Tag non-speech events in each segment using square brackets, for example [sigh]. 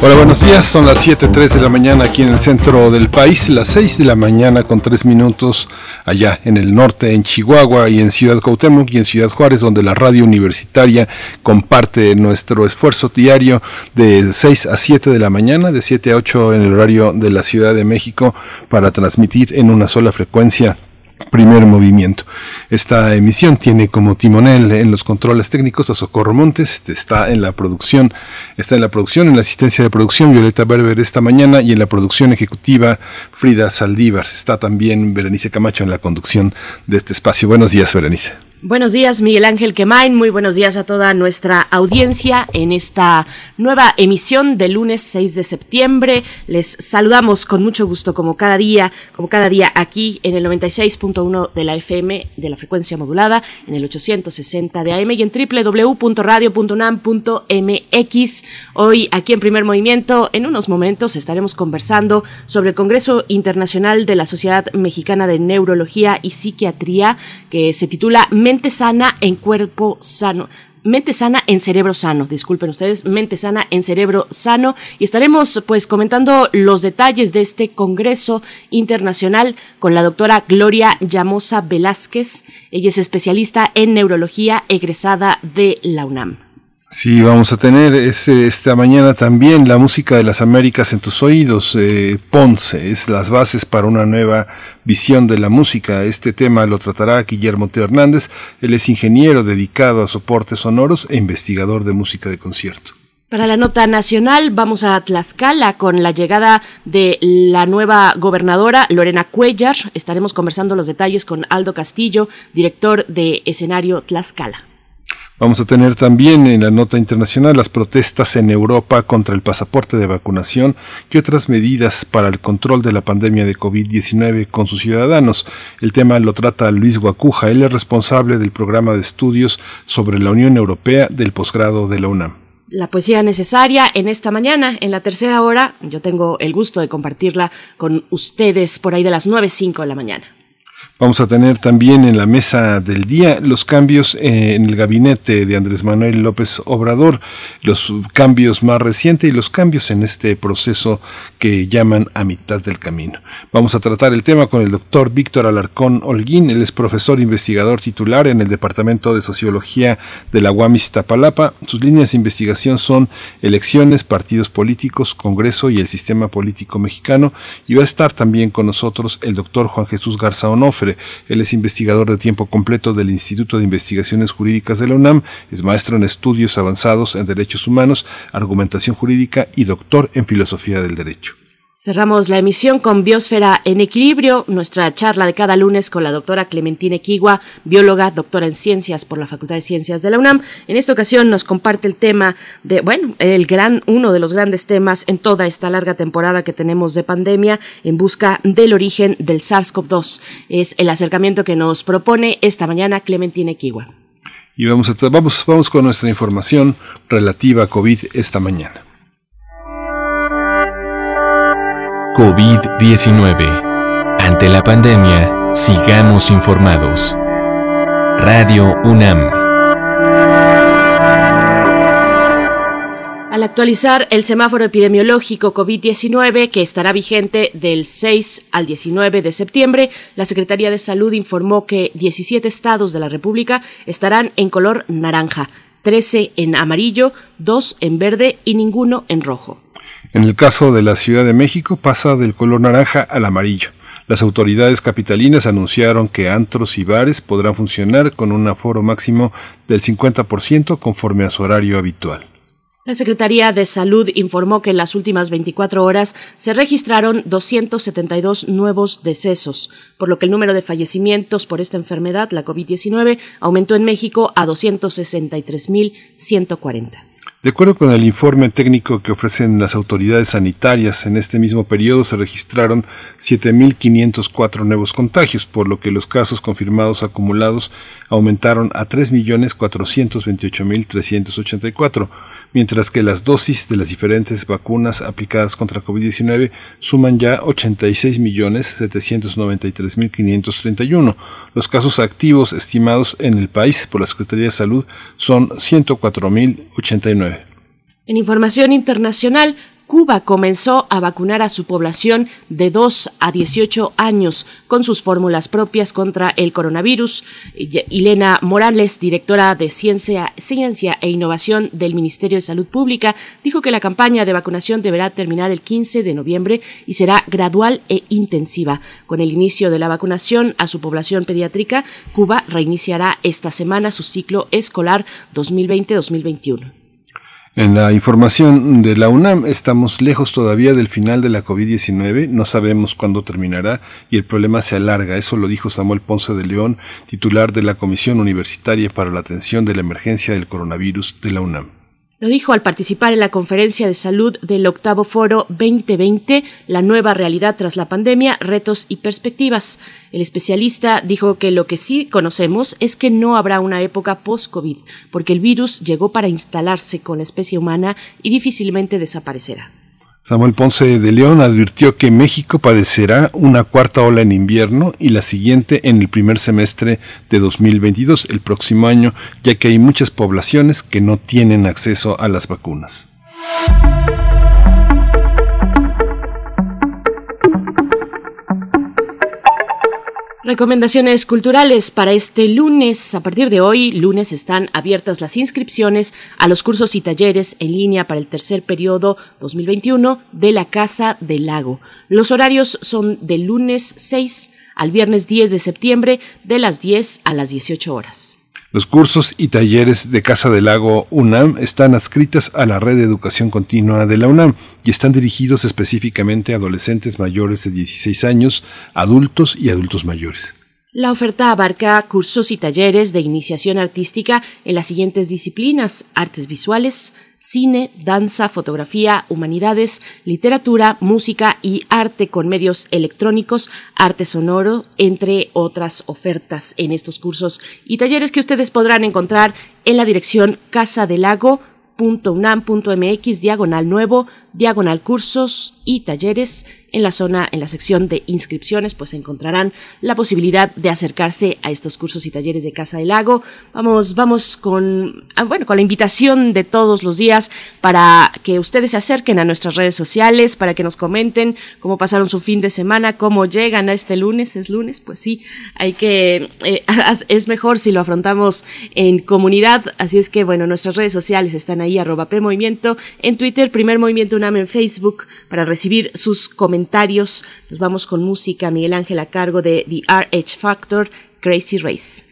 Hola, buenos días. Son las 7.03 de la mañana aquí en el centro del país, las 6 de la mañana con 3 minutos allá en el norte, en Chihuahua y en Ciudad Cuauhtémoc y en Ciudad Juárez, donde la radio universitaria comparte nuestro esfuerzo diario de 6 a 7 de la mañana, de 7 a 8 en el horario de la Ciudad de México, para transmitir en una sola frecuencia Primer movimiento. Esta emisión tiene como timonel en los controles técnicos a Socorro Montes, está en la producción, está en la producción, en la asistencia de producción Violeta Berber esta mañana y en la producción ejecutiva Frida Saldívar. Está también Berenice Camacho en la conducción de este espacio. Buenos días, Berenice. Buenos días, Miguel Ángel Quemain. Muy buenos días a toda nuestra audiencia en esta nueva emisión del lunes 6 de septiembre. Les saludamos con mucho gusto, como cada día, como cada día aquí en el 96.1 de la FM de la frecuencia modulada, en el 860 de AM y en www.radio.unam.mx. Hoy, aquí en Primer Movimiento, en unos momentos estaremos conversando sobre el Congreso Internacional de la Sociedad Mexicana de Neurología y Psiquiatría, que se titula mente sana en cuerpo sano. Mente sana en cerebro sano, disculpen ustedes, mente sana en cerebro sano y estaremos pues comentando los detalles de este Congreso Internacional con la doctora Gloria Llamosa Velázquez. Ella es especialista en neurología egresada de la UNAM. Sí, vamos a tener esta mañana también la música de las Américas en tus oídos. Eh, Ponce es las bases para una nueva visión de la música. Este tema lo tratará Guillermo Teo Hernández. Él es ingeniero dedicado a soportes sonoros e investigador de música de concierto. Para la nota nacional vamos a Tlaxcala con la llegada de la nueva gobernadora Lorena Cuellar. Estaremos conversando los detalles con Aldo Castillo, director de escenario Tlaxcala. Vamos a tener también en la nota internacional las protestas en Europa contra el pasaporte de vacunación y otras medidas para el control de la pandemia de COVID-19 con sus ciudadanos. El tema lo trata Luis Guacuja, él es responsable del programa de estudios sobre la Unión Europea del posgrado de la UNAM. La poesía necesaria en esta mañana, en la tercera hora, yo tengo el gusto de compartirla con ustedes por ahí de las 9.05 de la mañana. Vamos a tener también en la mesa del día los cambios en el gabinete de Andrés Manuel López Obrador, los cambios más recientes y los cambios en este proceso que llaman a mitad del camino. Vamos a tratar el tema con el doctor Víctor Alarcón Holguín, él es profesor investigador titular en el Departamento de Sociología de la UAMIS Tapalapa. Sus líneas de investigación son elecciones, partidos políticos, Congreso y el sistema político mexicano. Y va a estar también con nosotros el doctor Juan Jesús Garza Onofre, él es investigador de tiempo completo del Instituto de Investigaciones Jurídicas de la UNAM, es maestro en estudios avanzados en derechos humanos, argumentación jurídica y doctor en filosofía del derecho. Cerramos la emisión con Biosfera en Equilibrio, nuestra charla de cada lunes con la doctora Clementina Equigua, bióloga, doctora en ciencias por la Facultad de Ciencias de la UNAM. En esta ocasión nos comparte el tema de, bueno, el gran, uno de los grandes temas en toda esta larga temporada que tenemos de pandemia en busca del origen del SARS-CoV-2. Es el acercamiento que nos propone esta mañana Clementina Equigua. Y vamos, a, vamos, vamos con nuestra información relativa a COVID esta mañana. COVID-19. Ante la pandemia, sigamos informados. Radio UNAM. Al actualizar el semáforo epidemiológico COVID-19, que estará vigente del 6 al 19 de septiembre, la Secretaría de Salud informó que 17 estados de la República estarán en color naranja, 13 en amarillo, 2 en verde y ninguno en rojo. En el caso de la Ciudad de México pasa del color naranja al amarillo. Las autoridades capitalinas anunciaron que antros y bares podrán funcionar con un aforo máximo del 50% conforme a su horario habitual. La Secretaría de Salud informó que en las últimas 24 horas se registraron 272 nuevos decesos, por lo que el número de fallecimientos por esta enfermedad, la COVID-19, aumentó en México a 263.140. De acuerdo con el informe técnico que ofrecen las autoridades sanitarias, en este mismo periodo se registraron 7.504 nuevos contagios, por lo que los casos confirmados acumulados aumentaron a 3.428.384, mientras que las dosis de las diferentes vacunas aplicadas contra COVID-19 suman ya 86.793.531. Los casos activos estimados en el país por la Secretaría de Salud son 104.089. En información internacional, Cuba comenzó a vacunar a su población de 2 a 18 años con sus fórmulas propias contra el coronavirus. Elena Morales, directora de Ciencia, Ciencia e Innovación del Ministerio de Salud Pública, dijo que la campaña de vacunación deberá terminar el 15 de noviembre y será gradual e intensiva. Con el inicio de la vacunación a su población pediátrica, Cuba reiniciará esta semana su ciclo escolar 2020-2021. En la información de la UNAM estamos lejos todavía del final de la COVID-19, no sabemos cuándo terminará y el problema se alarga. Eso lo dijo Samuel Ponce de León, titular de la Comisión Universitaria para la Atención de la Emergencia del Coronavirus de la UNAM. Lo dijo al participar en la conferencia de salud del octavo foro 2020, La nueva realidad tras la pandemia, retos y perspectivas. El especialista dijo que lo que sí conocemos es que no habrá una época post-COVID, porque el virus llegó para instalarse con la especie humana y difícilmente desaparecerá. Samuel Ponce de León advirtió que México padecerá una cuarta ola en invierno y la siguiente en el primer semestre de 2022, el próximo año, ya que hay muchas poblaciones que no tienen acceso a las vacunas. Recomendaciones culturales para este lunes. A partir de hoy, lunes, están abiertas las inscripciones a los cursos y talleres en línea para el tercer periodo 2021 de la Casa del Lago. Los horarios son del lunes 6 al viernes 10 de septiembre de las 10 a las 18 horas. Los cursos y talleres de Casa del Lago UNAM están adscritas a la red de educación continua de la UNAM y están dirigidos específicamente a adolescentes mayores de 16 años, adultos y adultos mayores. La oferta abarca cursos y talleres de iniciación artística en las siguientes disciplinas, artes visuales, cine, danza, fotografía, humanidades, literatura, música y arte con medios electrónicos, arte sonoro, entre otras ofertas en estos cursos y talleres que ustedes podrán encontrar en la dirección casadelago.unam.mx diagonal nuevo, diagonal cursos y talleres en la zona, en la sección de inscripciones, pues encontrarán la posibilidad de acercarse a estos cursos y talleres de Casa del Lago. Vamos, vamos con, ah, bueno, con la invitación de todos los días para que ustedes se acerquen a nuestras redes sociales, para que nos comenten cómo pasaron su fin de semana, cómo llegan a este lunes, es lunes, pues sí, hay que, eh, [laughs] es mejor si lo afrontamos en comunidad, así es que, bueno, nuestras redes sociales están ahí, arroba Movimiento, en Twitter, Primer Movimiento UNAM en Facebook, para recibir sus comentarios comentarios. Nos vamos con música. Miguel Ángel a cargo de The RH Factor, Crazy Race.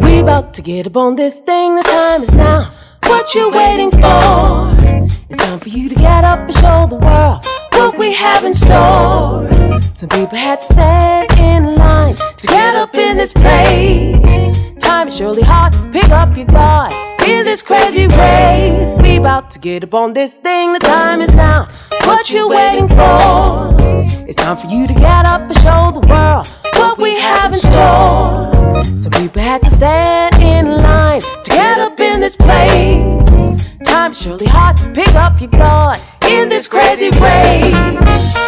We about to get up on this thing, the time is now. What you waiting for? It's time for you to get up and show the world what we have in store. Some people had to stand in line to get up in this place. Time is surely hard, pick up your guard in this crazy race. We about to get up on this thing, the time is now. What you waiting for? It's time for you to get up and show the world what we have in store. Some people had to stand in line to get up in this place. Time surely to pick up your guard in this crazy race.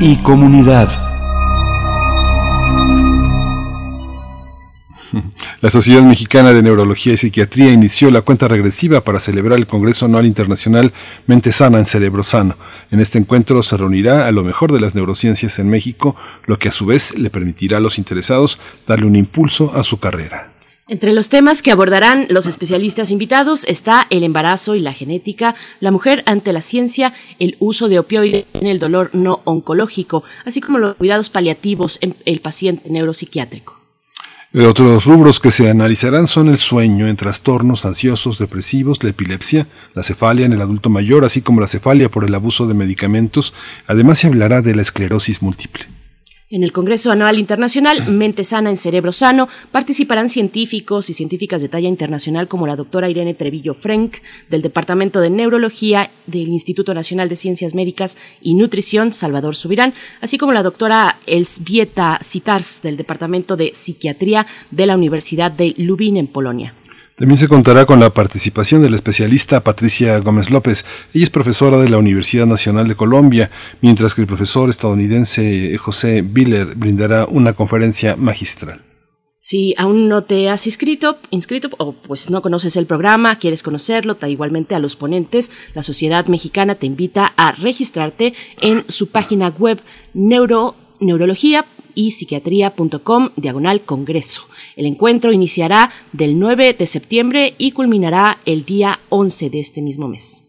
y comunidad. La Sociedad Mexicana de Neurología y Psiquiatría inició la cuenta regresiva para celebrar el Congreso Anual Internacional Mente Sana en Cerebro Sano. En este encuentro se reunirá a lo mejor de las neurociencias en México, lo que a su vez le permitirá a los interesados darle un impulso a su carrera. Entre los temas que abordarán los especialistas invitados está el embarazo y la genética, la mujer ante la ciencia, el uso de opioides en el dolor no oncológico, así como los cuidados paliativos en el paciente neuropsiquiátrico. Otros rubros que se analizarán son el sueño en trastornos ansiosos, depresivos, la epilepsia, la cefalia en el adulto mayor, así como la cefalia por el abuso de medicamentos. Además se hablará de la esclerosis múltiple. En el Congreso Anual Internacional Mente Sana en Cerebro Sano participarán científicos y científicas de talla internacional como la doctora Irene Trevillo Frank del Departamento de Neurología del Instituto Nacional de Ciencias Médicas y Nutrición Salvador Subirán, así como la doctora Elsbieta Citars del Departamento de Psiquiatría de la Universidad de Lubin en Polonia. También se contará con la participación de la especialista Patricia Gómez López. Ella es profesora de la Universidad Nacional de Colombia, mientras que el profesor estadounidense José Biller brindará una conferencia magistral. Si aún no te has inscrito, inscrito o pues no conoces el programa, quieres conocerlo, ta igualmente a los ponentes, la Sociedad Mexicana te invita a registrarte en su página web neuro, neurología y psiquiatría.com diagonal congreso. El encuentro iniciará del 9 de septiembre y culminará el día 11 de este mismo mes.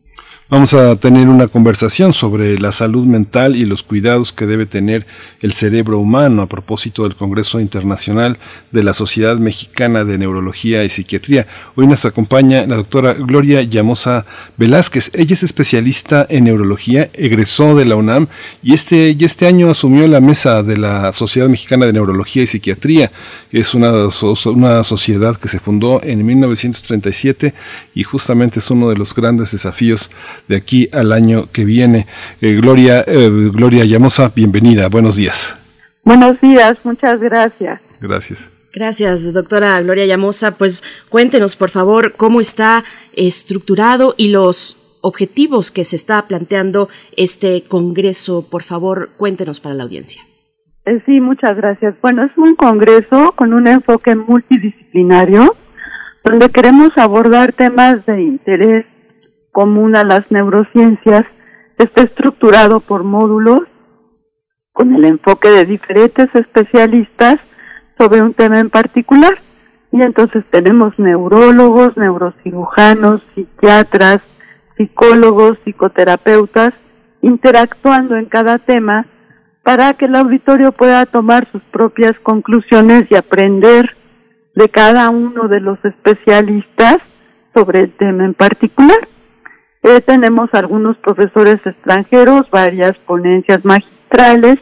Vamos a tener una conversación sobre la salud mental y los cuidados que debe tener el cerebro humano a propósito del Congreso Internacional de la Sociedad Mexicana de Neurología y Psiquiatría. Hoy nos acompaña la doctora Gloria Llamosa Velázquez. Ella es especialista en neurología, egresó de la UNAM y este, y este año asumió la mesa de la Sociedad Mexicana de Neurología y Psiquiatría. Es una, una sociedad que se fundó en 1937 y justamente es uno de los grandes desafíos de aquí al año que viene. Eh, Gloria, eh, Gloria Llamosa, bienvenida, buenos días. Buenos días, muchas gracias. Gracias. Gracias, doctora Gloria Llamosa. Pues cuéntenos, por favor, cómo está estructurado y los objetivos que se está planteando este Congreso. Por favor, cuéntenos para la audiencia. Eh, sí, muchas gracias. Bueno, es un Congreso con un enfoque multidisciplinario donde queremos abordar temas de interés común a las neurociencias está estructurado por módulos con el enfoque de diferentes especialistas sobre un tema en particular. Y entonces tenemos neurólogos, neurocirujanos, psiquiatras, psicólogos, psicoterapeutas, interactuando en cada tema para que el auditorio pueda tomar sus propias conclusiones y aprender de cada uno de los especialistas sobre el tema en particular. Eh, tenemos algunos profesores extranjeros, varias ponencias magistrales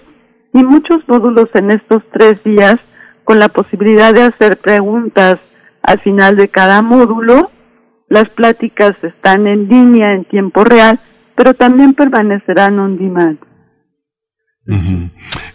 y muchos módulos en estos tres días con la posibilidad de hacer preguntas al final de cada módulo. Las pláticas están en línea en tiempo real, pero también permanecerán on demand.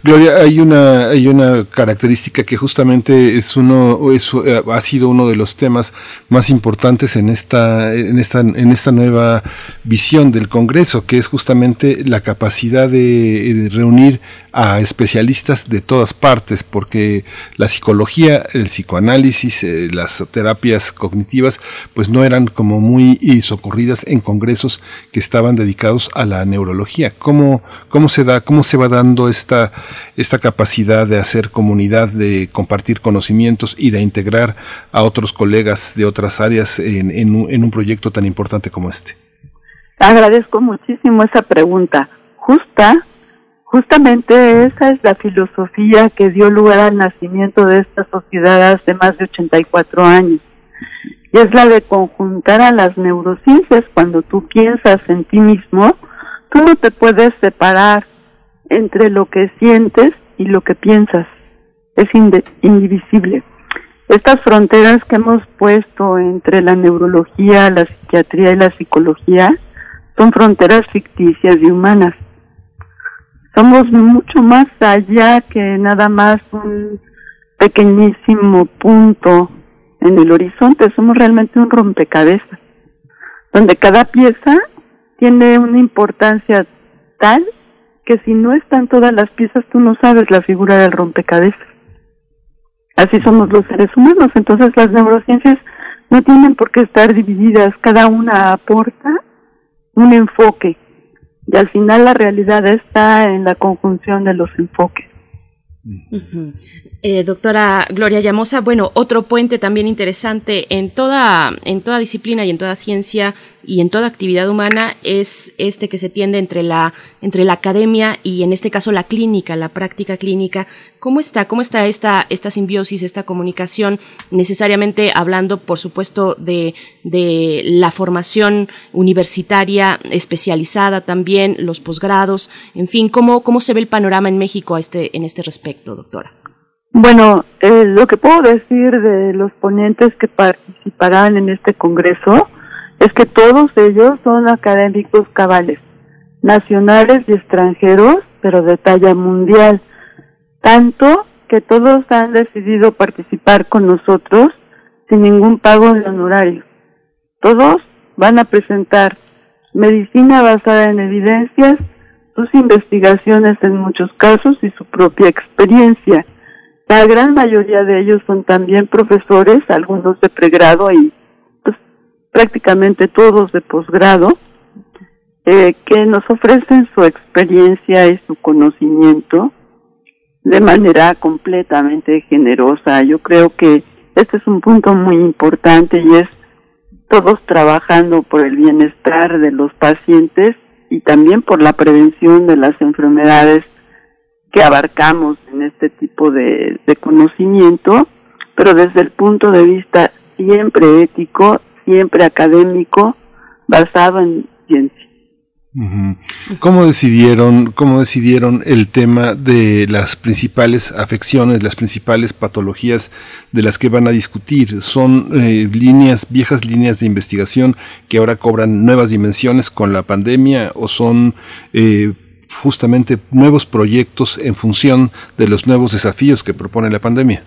Gloria, hay una, hay una característica que justamente es uno, es, eh, ha sido uno de los temas más importantes en esta, en esta, en esta nueva visión del Congreso, que es justamente la capacidad de reunir a especialistas de todas partes, porque la psicología, el psicoanálisis, eh, las terapias cognitivas, pues no eran como muy socorridas en congresos que estaban dedicados a la neurología. ¿Cómo, cómo se da, cómo se va esta, esta capacidad de hacer comunidad, de compartir conocimientos y de integrar a otros colegas de otras áreas en, en, un, en un proyecto tan importante como este? Agradezco muchísimo esa pregunta. Justa Justamente esa es la filosofía que dio lugar al nacimiento de esta sociedad hace más de 84 años. y es la de conjuntar a las neurociencias. Cuando tú piensas en ti mismo, tú no te puedes separar entre lo que sientes y lo que piensas. Es indivisible. Estas fronteras que hemos puesto entre la neurología, la psiquiatría y la psicología son fronteras ficticias y humanas. Somos mucho más allá que nada más un pequeñísimo punto en el horizonte, somos realmente un rompecabezas, donde cada pieza tiene una importancia tal que si no están todas las piezas tú no sabes la figura del rompecabezas. Así somos los seres humanos, entonces las neurociencias no tienen por qué estar divididas, cada una aporta un enfoque y al final la realidad está en la conjunción de los enfoques. Eh, doctora Gloria Llamosa, bueno, otro puente también interesante en toda, en toda disciplina y en toda ciencia y en toda actividad humana es este que se tiende entre la, entre la academia y en este caso la clínica, la práctica clínica. ¿Cómo está? ¿Cómo está esta, esta simbiosis, esta comunicación? Necesariamente hablando, por supuesto, de, de la formación universitaria especializada también, los posgrados, en fin, ¿cómo, cómo se ve el panorama en México a este, en este respecto, doctora? Bueno, eh, lo que puedo decir de los ponentes que participarán en este congreso es que todos ellos son académicos cabales, nacionales y extranjeros, pero de talla mundial, tanto que todos han decidido participar con nosotros sin ningún pago de honorario. Todos van a presentar medicina basada en evidencias, sus investigaciones en muchos casos y su propia experiencia la gran mayoría de ellos son también profesores, algunos de pregrado y prácticamente todos de posgrado, eh, que nos ofrecen su experiencia y su conocimiento de manera completamente generosa. Yo creo que este es un punto muy importante y es todos trabajando por el bienestar de los pacientes y también por la prevención de las enfermedades que abarcamos en este tipo de, conocimiento, pero desde el punto de vista siempre ético, siempre académico, basado en ciencia. ¿Cómo decidieron, cómo decidieron el tema de las principales afecciones, las principales patologías de las que van a discutir? ¿Son eh, líneas, viejas líneas de investigación que ahora cobran nuevas dimensiones con la pandemia o son eh, justamente nuevos proyectos en función de los nuevos desafíos que propone la pandemia?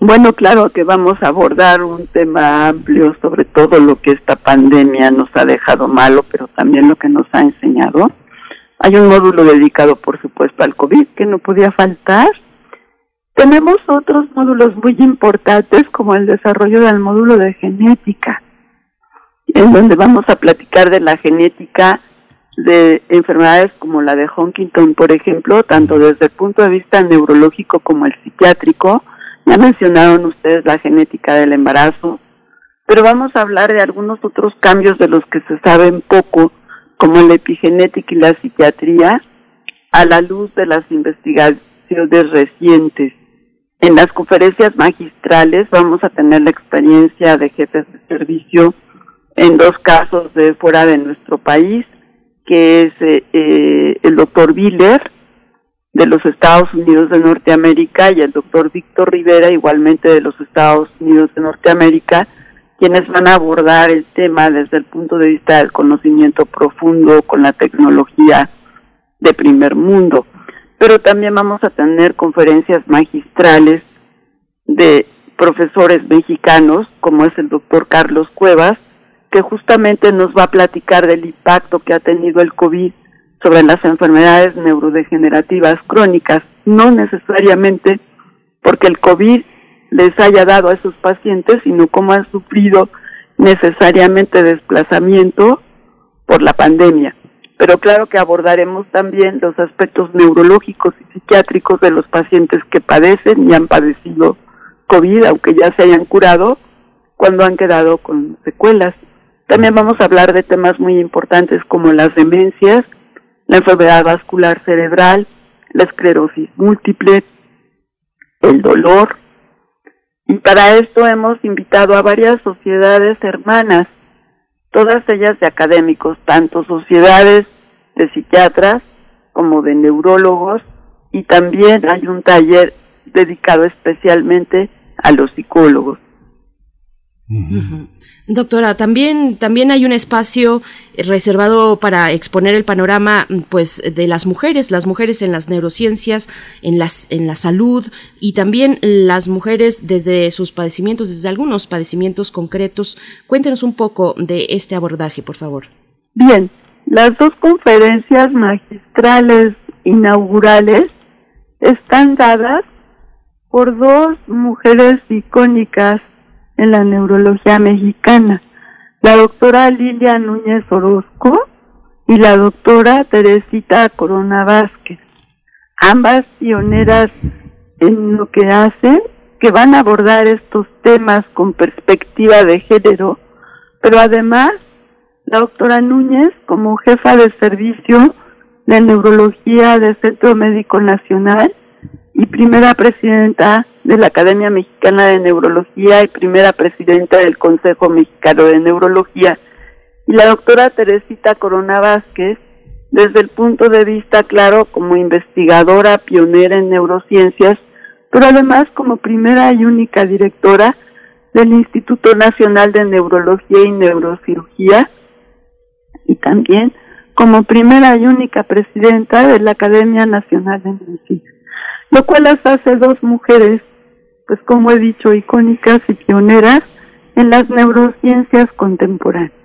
Bueno, claro que vamos a abordar un tema amplio sobre todo lo que esta pandemia nos ha dejado malo, pero también lo que nos ha enseñado. Hay un módulo dedicado, por supuesto, al COVID que no podía faltar. Tenemos otros módulos muy importantes como el desarrollo del módulo de genética, en donde vamos a platicar de la genética de enfermedades como la de Huntington, por ejemplo, tanto desde el punto de vista neurológico como el psiquiátrico. Ya mencionaron ustedes la genética del embarazo, pero vamos a hablar de algunos otros cambios de los que se saben poco, como la epigenética y la psiquiatría, a la luz de las investigaciones recientes. En las conferencias magistrales vamos a tener la experiencia de jefes de servicio en dos casos de fuera de nuestro país, que es eh, eh, el doctor Biller de los Estados Unidos de Norteamérica y el doctor Víctor Rivera igualmente de los Estados Unidos de Norteamérica, quienes van a abordar el tema desde el punto de vista del conocimiento profundo con la tecnología de primer mundo. Pero también vamos a tener conferencias magistrales de profesores mexicanos, como es el doctor Carlos Cuevas, que justamente nos va a platicar del impacto que ha tenido el COVID sobre las enfermedades neurodegenerativas crónicas, no necesariamente porque el COVID les haya dado a esos pacientes, sino cómo han sufrido necesariamente desplazamiento por la pandemia. Pero claro que abordaremos también los aspectos neurológicos y psiquiátricos de los pacientes que padecen y han padecido COVID, aunque ya se hayan curado, cuando han quedado con secuelas. También vamos a hablar de temas muy importantes como las demencias, la enfermedad vascular cerebral, la esclerosis múltiple, el dolor. Y para esto hemos invitado a varias sociedades hermanas, todas ellas de académicos, tanto sociedades de psiquiatras como de neurólogos, y también hay un taller dedicado especialmente a los psicólogos. Doctora, también, también hay un espacio reservado para exponer el panorama pues, de las mujeres, las mujeres en las neurociencias, en, las, en la salud y también las mujeres desde sus padecimientos, desde algunos padecimientos concretos. Cuéntenos un poco de este abordaje, por favor. Bien, las dos conferencias magistrales inaugurales están dadas por dos mujeres icónicas en la neurología mexicana, la doctora Lilia Núñez Orozco y la doctora Teresita Corona Vázquez, ambas pioneras en lo que hacen, que van a abordar estos temas con perspectiva de género, pero además la doctora Núñez como jefa de servicio de neurología del Centro Médico Nacional y primera presidenta de la Academia Mexicana de Neurología y primera presidenta del Consejo Mexicano de Neurología, y la doctora Teresita Corona Vázquez, desde el punto de vista claro como investigadora pionera en neurociencias, pero además como primera y única directora del Instituto Nacional de Neurología y Neurocirugía, y también como primera y única presidenta de la Academia Nacional de Medicina, lo cual las hace dos mujeres pues como he dicho, icónicas y pioneras en las neurociencias contemporáneas.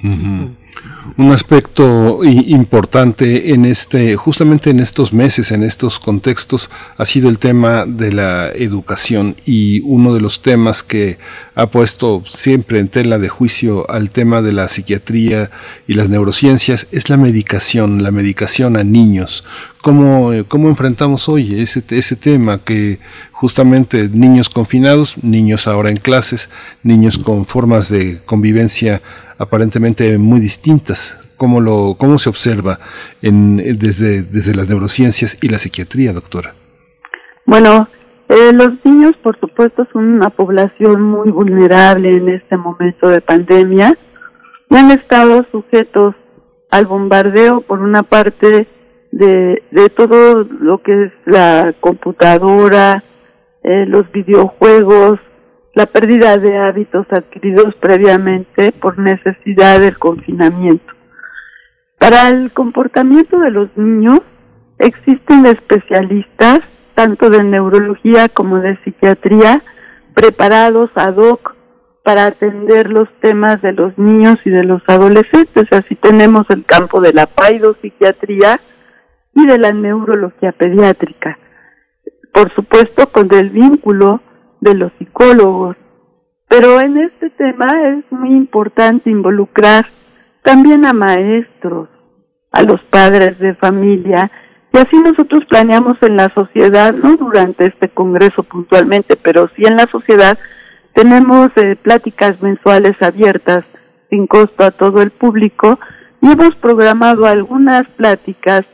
Un aspecto importante en este, justamente en estos meses, en estos contextos, ha sido el tema de la educación y uno de los temas que ha puesto siempre en tela de juicio al tema de la psiquiatría y las neurociencias es la medicación, la medicación a niños. ¿Cómo, cómo enfrentamos hoy ese, ese tema que justamente niños confinados, niños ahora en clases, niños con formas de convivencia aparentemente muy distintas. ¿Cómo, lo, cómo se observa en, desde, desde las neurociencias y la psiquiatría, doctora? Bueno, eh, los niños, por supuesto, son una población muy vulnerable en este momento de pandemia y han estado sujetos al bombardeo, por una parte, de, de todo lo que es la computadora, eh, los videojuegos, la pérdida de hábitos adquiridos previamente por necesidad del confinamiento. Para el comportamiento de los niños existen especialistas, tanto de neurología como de psiquiatría, preparados ad hoc para atender los temas de los niños y de los adolescentes. Así tenemos el campo de la paidopsiquiatría y de la neurología pediátrica. Por supuesto, con el vínculo de los psicólogos. Pero en este tema es muy importante involucrar también a maestros, a los padres de familia, y así nosotros planeamos en la sociedad, no durante este congreso puntualmente, pero sí en la sociedad, tenemos eh, pláticas mensuales abiertas sin costo a todo el público y hemos programado algunas pláticas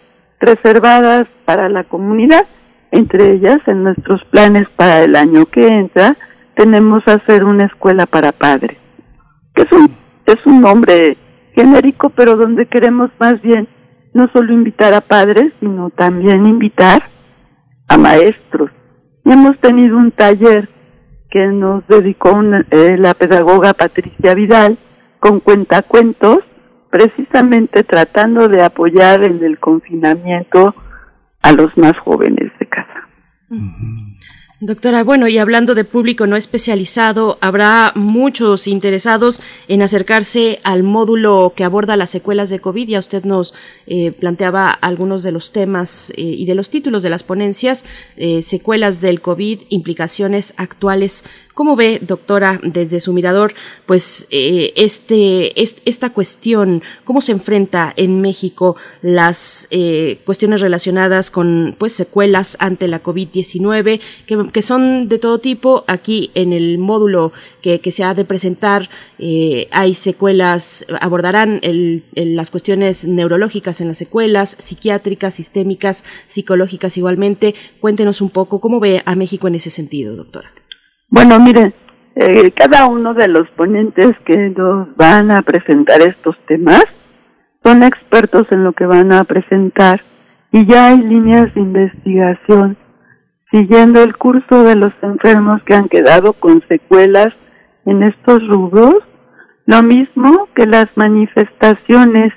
reservadas para la comunidad entre ellas, en nuestros planes para el año que entra, tenemos hacer una escuela para padres, que es un, es un nombre genérico, pero donde queremos más bien no solo invitar a padres, sino también invitar a maestros. Y hemos tenido un taller que nos dedicó eh, la pedagoga Patricia Vidal con cuentacuentos, precisamente tratando de apoyar en el confinamiento a los más jóvenes Doctora, bueno, y hablando de público no especializado, habrá muchos interesados en acercarse al módulo que aborda las secuelas de COVID. Ya usted nos eh, planteaba algunos de los temas eh, y de los títulos de las ponencias, eh, secuelas del COVID, implicaciones actuales ¿Cómo ve, doctora, desde su mirador, pues eh, este, esta cuestión, cómo se enfrenta en México las eh, cuestiones relacionadas con pues secuelas ante la COVID-19, que, son de todo tipo? Aquí en el módulo que, se ha de presentar eh, hay secuelas, abordarán las cuestiones neurológicas en las secuelas, psiquiátricas, sistémicas, psicológicas igualmente. Cuéntenos un poco cómo ve a México en ese sentido, doctora. Bueno, miren, eh, cada uno de los ponentes que nos van a presentar estos temas son expertos en lo que van a presentar y ya hay líneas de investigación siguiendo el curso de los enfermos que han quedado con secuelas en estos rubros, lo mismo que las manifestaciones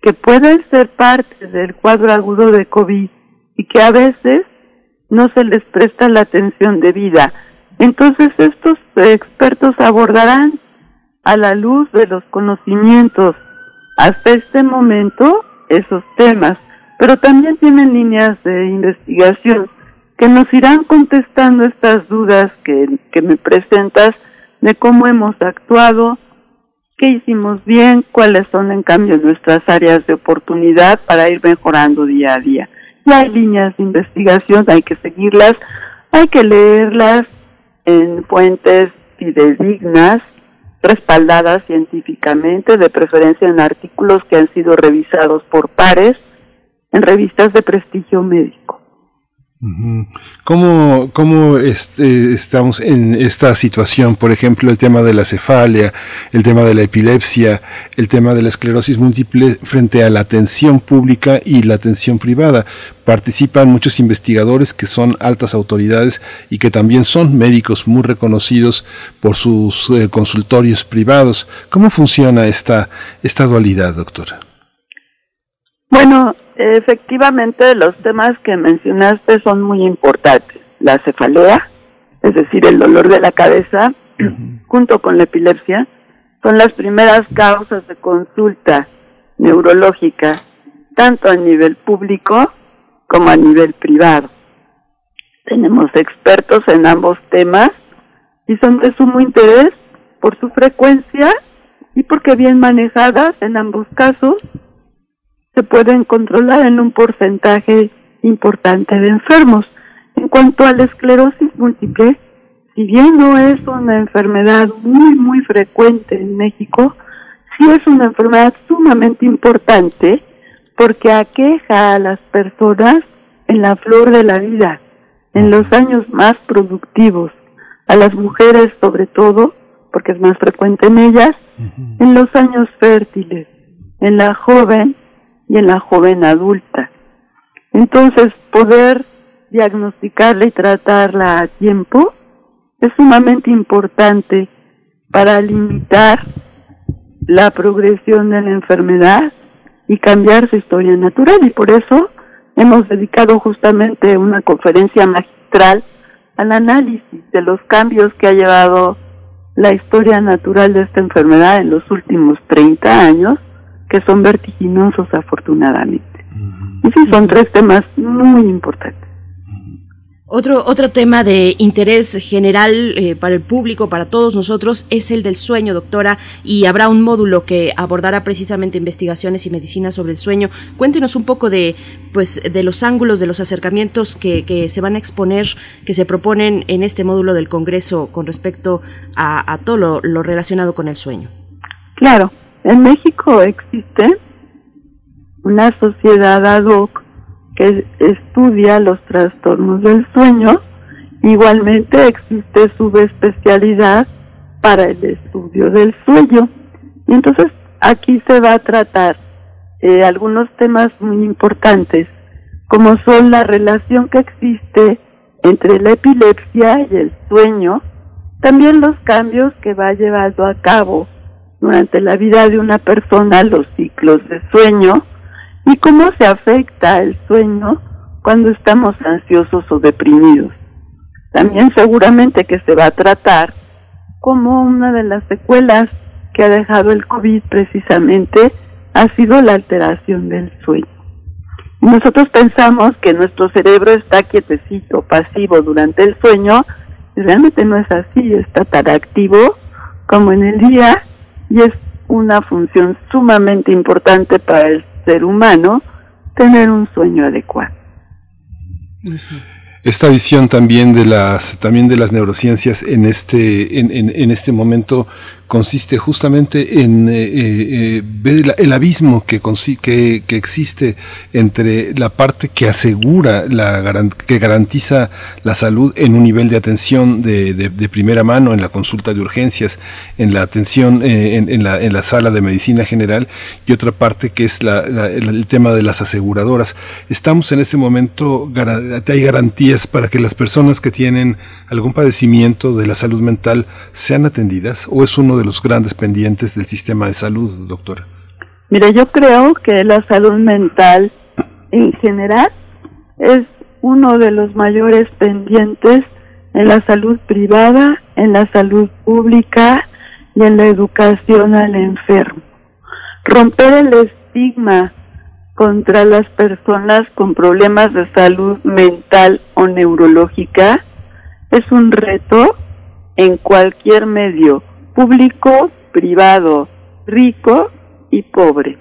que pueden ser parte del cuadro agudo de COVID y que a veces no se les presta la atención debida. Entonces estos expertos abordarán a la luz de los conocimientos hasta este momento esos temas, pero también tienen líneas de investigación que nos irán contestando estas dudas que, que me presentas de cómo hemos actuado, qué hicimos bien, cuáles son en cambio nuestras áreas de oportunidad para ir mejorando día a día. Y hay líneas de investigación, hay que seguirlas, hay que leerlas en fuentes fidedignas, respaldadas científicamente, de preferencia en artículos que han sido revisados por pares en revistas de prestigio médico. ¿Cómo, cómo este, estamos en esta situación? Por ejemplo, el tema de la cefalia, el tema de la epilepsia, el tema de la esclerosis múltiple frente a la atención pública y la atención privada. Participan muchos investigadores que son altas autoridades y que también son médicos muy reconocidos por sus eh, consultorios privados. ¿Cómo funciona esta, esta dualidad, doctora? Bueno, Efectivamente, los temas que mencionaste son muy importantes. La cefalea, es decir, el dolor de la cabeza, junto con la epilepsia, son las primeras causas de consulta neurológica, tanto a nivel público como a nivel privado. Tenemos expertos en ambos temas y son de sumo interés por su frecuencia y porque bien manejadas en ambos casos se pueden controlar en un porcentaje importante de enfermos. En cuanto a la esclerosis múltiple, si bien no es una enfermedad muy, muy frecuente en México, sí es una enfermedad sumamente importante porque aqueja a las personas en la flor de la vida, en los años más productivos, a las mujeres sobre todo, porque es más frecuente en ellas, en los años fértiles, en la joven y en la joven adulta. Entonces, poder diagnosticarla y tratarla a tiempo es sumamente importante para limitar la progresión de la enfermedad y cambiar su historia natural. Y por eso hemos dedicado justamente una conferencia magistral al análisis de los cambios que ha llevado la historia natural de esta enfermedad en los últimos 30 años que son vertiginosos afortunadamente. Y sí, son tres temas muy importantes. Otro, otro tema de interés general eh, para el público, para todos nosotros, es el del sueño, doctora, y habrá un módulo que abordará precisamente investigaciones y medicina sobre el sueño. Cuéntenos un poco de, pues, de los ángulos, de los acercamientos que, que se van a exponer, que se proponen en este módulo del Congreso con respecto a, a todo lo relacionado con el sueño. Claro, en México existe una sociedad ad hoc que estudia los trastornos del sueño. Igualmente existe subespecialidad para el estudio del sueño. Y entonces aquí se va a tratar eh, algunos temas muy importantes, como son la relación que existe entre la epilepsia y el sueño, también los cambios que va llevando a cabo durante la vida de una persona los ciclos de sueño y cómo se afecta el sueño cuando estamos ansiosos o deprimidos. También seguramente que se va a tratar como una de las secuelas que ha dejado el COVID precisamente ha sido la alteración del sueño. Nosotros pensamos que nuestro cerebro está quietecito, pasivo durante el sueño, y realmente no es así, está tan activo como en el día y es una función sumamente importante para el ser humano tener un sueño adecuado. Esta visión también de las también de las neurociencias en este en, en, este momento consiste justamente en eh, eh, ver el, abismo que, que, que, existe entre la parte que asegura, la, que garantiza la salud en un nivel de atención de, de, primera mano, en la consulta de urgencias, en la atención en, en, la, en, la, sala de medicina general, y otra parte que es la, el tema de las aseguradoras. Estamos en este momento, hay garantías para que las personas que tienen algún padecimiento de la salud mental sean atendidas o es uno de los grandes pendientes del sistema de salud, doctora? Mire, yo creo que la salud mental en general es uno de los mayores pendientes en la salud privada, en la salud pública y en la educación al enfermo. Romper el estigma contra las personas con problemas de salud mental o neurológica es un reto en cualquier medio, público, privado, rico y pobre.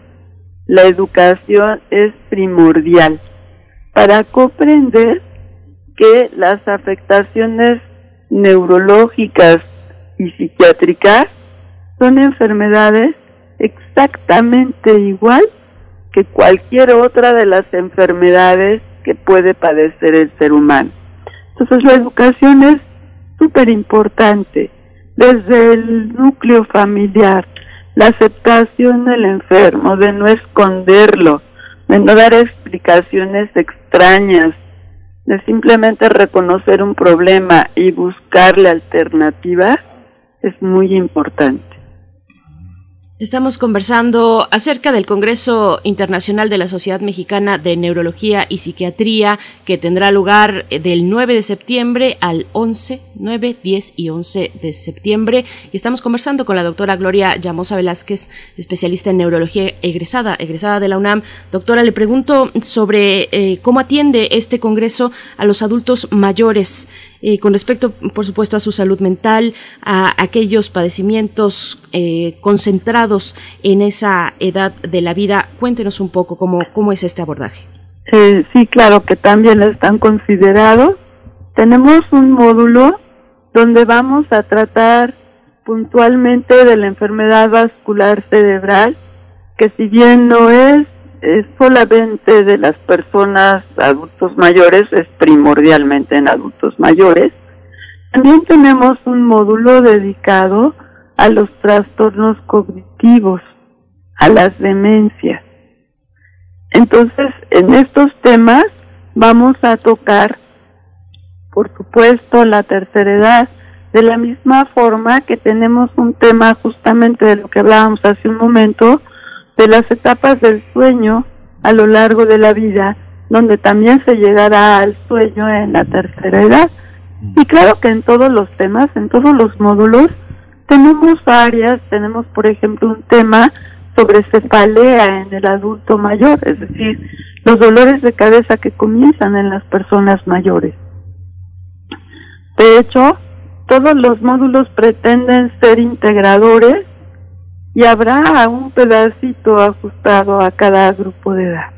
La educación es primordial para comprender que las afectaciones neurológicas y psiquiátricas son enfermedades exactamente igual que cualquier otra de las enfermedades que puede padecer el ser humano. Entonces la educación es súper importante, desde el núcleo familiar, la aceptación del enfermo, de no esconderlo, de no dar explicaciones extrañas, de simplemente reconocer un problema y buscarle alternativas, es muy importante. Estamos conversando acerca del Congreso Internacional de la Sociedad Mexicana de Neurología y Psiquiatría que tendrá lugar del 9 de septiembre al 11, 9, 10 y 11 de septiembre. Y estamos conversando con la doctora Gloria Llamosa Velázquez, especialista en neurología egresada, egresada de la UNAM. Doctora, le pregunto sobre eh, cómo atiende este Congreso a los adultos mayores. Eh, con respecto, por supuesto, a su salud mental, a aquellos padecimientos eh, concentrados en esa edad de la vida. Cuéntenos un poco cómo, cómo es este abordaje. Eh, sí, claro que también están considerados. Tenemos un módulo donde vamos a tratar puntualmente de la enfermedad vascular cerebral, que si bien no es es solamente de las personas adultos mayores, es primordialmente en adultos mayores. También tenemos un módulo dedicado a los trastornos cognitivos, a las demencias. Entonces, en estos temas vamos a tocar, por supuesto, la tercera edad, de la misma forma que tenemos un tema justamente de lo que hablábamos hace un momento, de las etapas del sueño a lo largo de la vida, donde también se llegará al sueño en la tercera edad. Mm. Y claro que en todos los temas, en todos los módulos, tenemos áreas, tenemos por ejemplo un tema sobre cefalea en el adulto mayor, es decir, los dolores de cabeza que comienzan en las personas mayores. De hecho, todos los módulos pretenden ser integradores y habrá un pedacito ajustado a cada grupo de edad.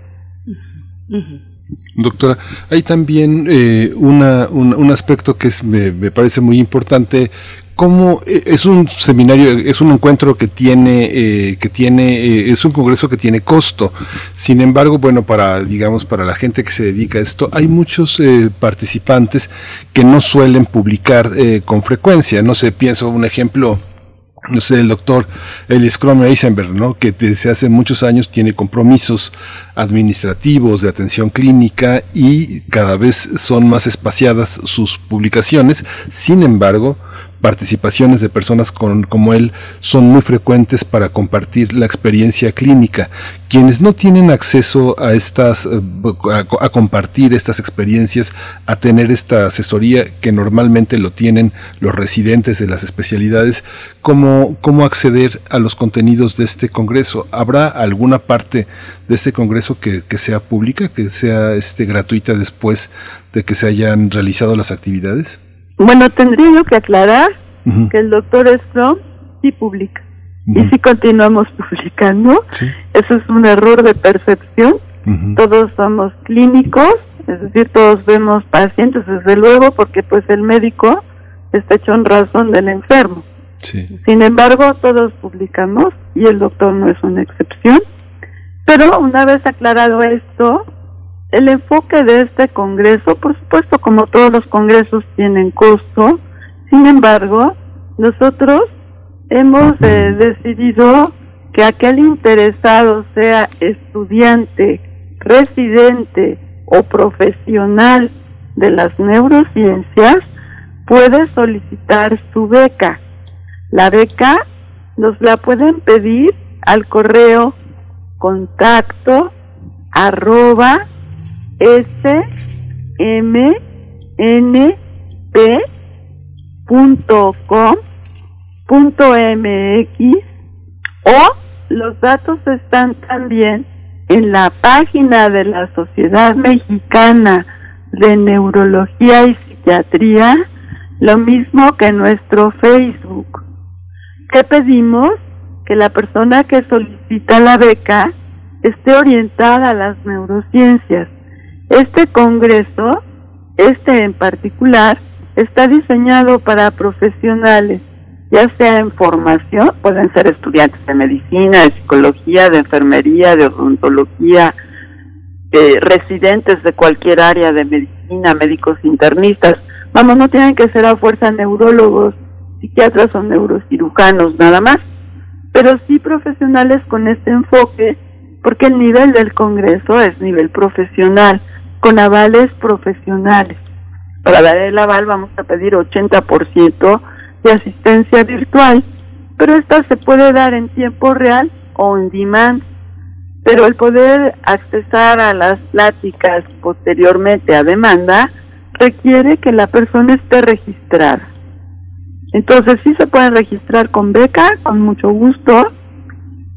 Doctora, hay también eh, una, un, aspecto que es, me, parece muy importante ¿Cómo eh, es un seminario, es un encuentro que tiene, eh, que tiene, es un congreso que tiene costo? Sin embargo, bueno, para, digamos, para la gente que se dedica a esto, hay muchos participantes que no suelen publicar con frecuencia. No sé, pienso un ejemplo no sé, el doctor Elias Crome Eisenberg, ¿no? que desde hace muchos años tiene compromisos administrativos de atención clínica y cada vez son más espaciadas sus publicaciones. Sin embargo, participaciones de personas con, como él son muy frecuentes para compartir la experiencia clínica. Quienes no tienen acceso a estas, eh, a, compartir estas experiencias, a tener esta asesoría que normalmente lo tienen los residentes de las especialidades, ¿cómo, cómo acceder a los contenidos de este congreso? ¿Habrá alguna parte de este congreso que, que sea pública, que sea este, gratuita después de que se hayan realizado las actividades? Bueno, tendría yo que aclarar que el doctor Strom sí publica. Y si continuamos [laughs] publicando. Eso es un error de percepción. Todos somos clínicos, es decir, todos vemos pacientes, desde luego, porque pues el médico está hecho en razón del enfermo. Sin embargo, todos publicamos y el doctor no es una excepción. Pero una vez aclarado esto, el enfoque de este Congreso, por supuesto, como todos los congresos tienen costo, sin embargo, nosotros hemos eh, decidido que aquel interesado sea estudiante, residente o profesional de las neurociencias puede solicitar su beca. La beca nos la pueden pedir al correo contacto arroba smnp.com.mx o los datos están también en la página de la Sociedad Mexicana de Neurología y Psiquiatría, lo mismo que nuestro Facebook. ¿Qué pedimos? Que la persona que solicita la beca esté orientada a las neurociencias. Este congreso, este en particular, está diseñado para profesionales, ya sea en formación, pueden ser estudiantes de medicina, de psicología, de enfermería, de odontología, eh, residentes de cualquier área de medicina, médicos internistas. Vamos, no tienen que ser a fuerza neurólogos, psiquiatras o neurocirujanos nada más, pero sí profesionales con este enfoque, porque el nivel del Congreso es nivel profesional, con avales profesionales. Para dar el aval vamos a pedir 80% de asistencia virtual, pero esta se puede dar en tiempo real o en demand. Pero el poder accesar a las pláticas posteriormente a demanda requiere que la persona esté registrada. Entonces sí se pueden registrar con beca, con mucho gusto,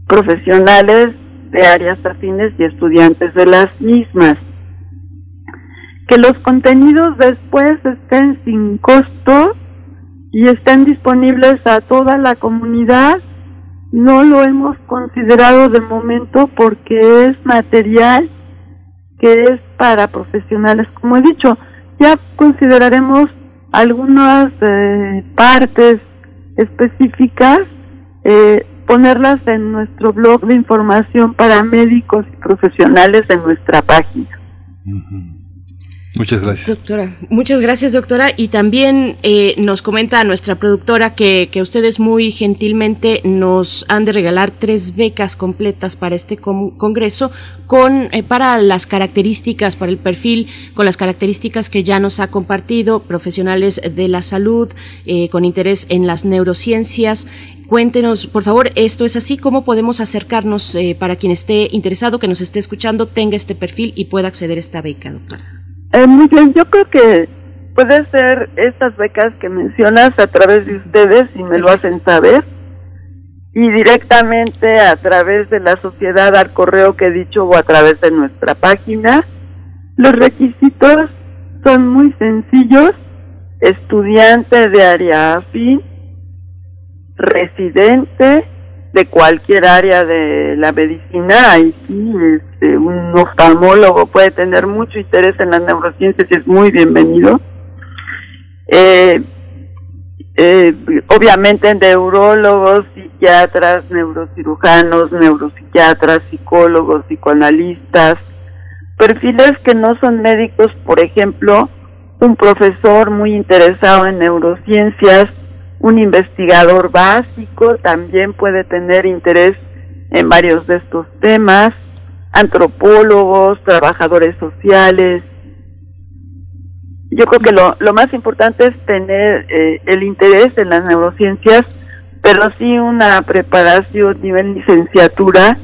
profesionales de áreas afines y estudiantes de las mismas. Que los contenidos después estén sin costo y están disponibles a toda la comunidad. No lo hemos considerado de momento porque es material que es para profesionales. Como he dicho, ya consideraremos algunas eh, partes específicas, eh, ponerlas en nuestro blog de información para médicos y profesionales en nuestra página. Muchas gracias. Doctora, muchas gracias, doctora. Y también eh, nos comenta nuestra productora que, que, ustedes muy gentilmente nos han de regalar tres becas completas para este congreso con eh, para las características, para el perfil, con las características que ya nos ha compartido, profesionales de la salud, eh, con interés en las neurociencias. Cuéntenos, por favor, esto es así, cómo podemos acercarnos para quien esté interesado, que nos esté escuchando, tenga este perfil y pueda acceder a esta beca, doctora. Eh, muy bien, yo creo que puede ser estas becas que mencionas a través de ustedes y me lo hacen saber y directamente a través de la sociedad al correo que he dicho o a través de nuestra página. Los requisitos son muy sencillos, estudiante de área afín, residente, de cualquier área de la medicina y sí, este, un oftalmólogo puede tener mucho interés en las neurociencias y es muy bienvenido. Eh, eh, obviamente neurólogos, psiquiatras, neurocirujanos, neuropsiquiatras, psicólogos, psicoanalistas, perfiles que no son médicos, por ejemplo, un profesor muy interesado en neurociencias, un investigador básico también puede tener interés en varios de estos temas, antropólogos, trabajadores sociales. Yo creo que lo, más importante es tener eh, el interés en las neurociencias, pero sí una preparación nivel licenciatura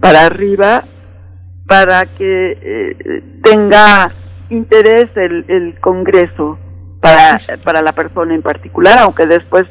para arriba para que eh, tenga interés el Congreso para, para la persona en particular, aunque después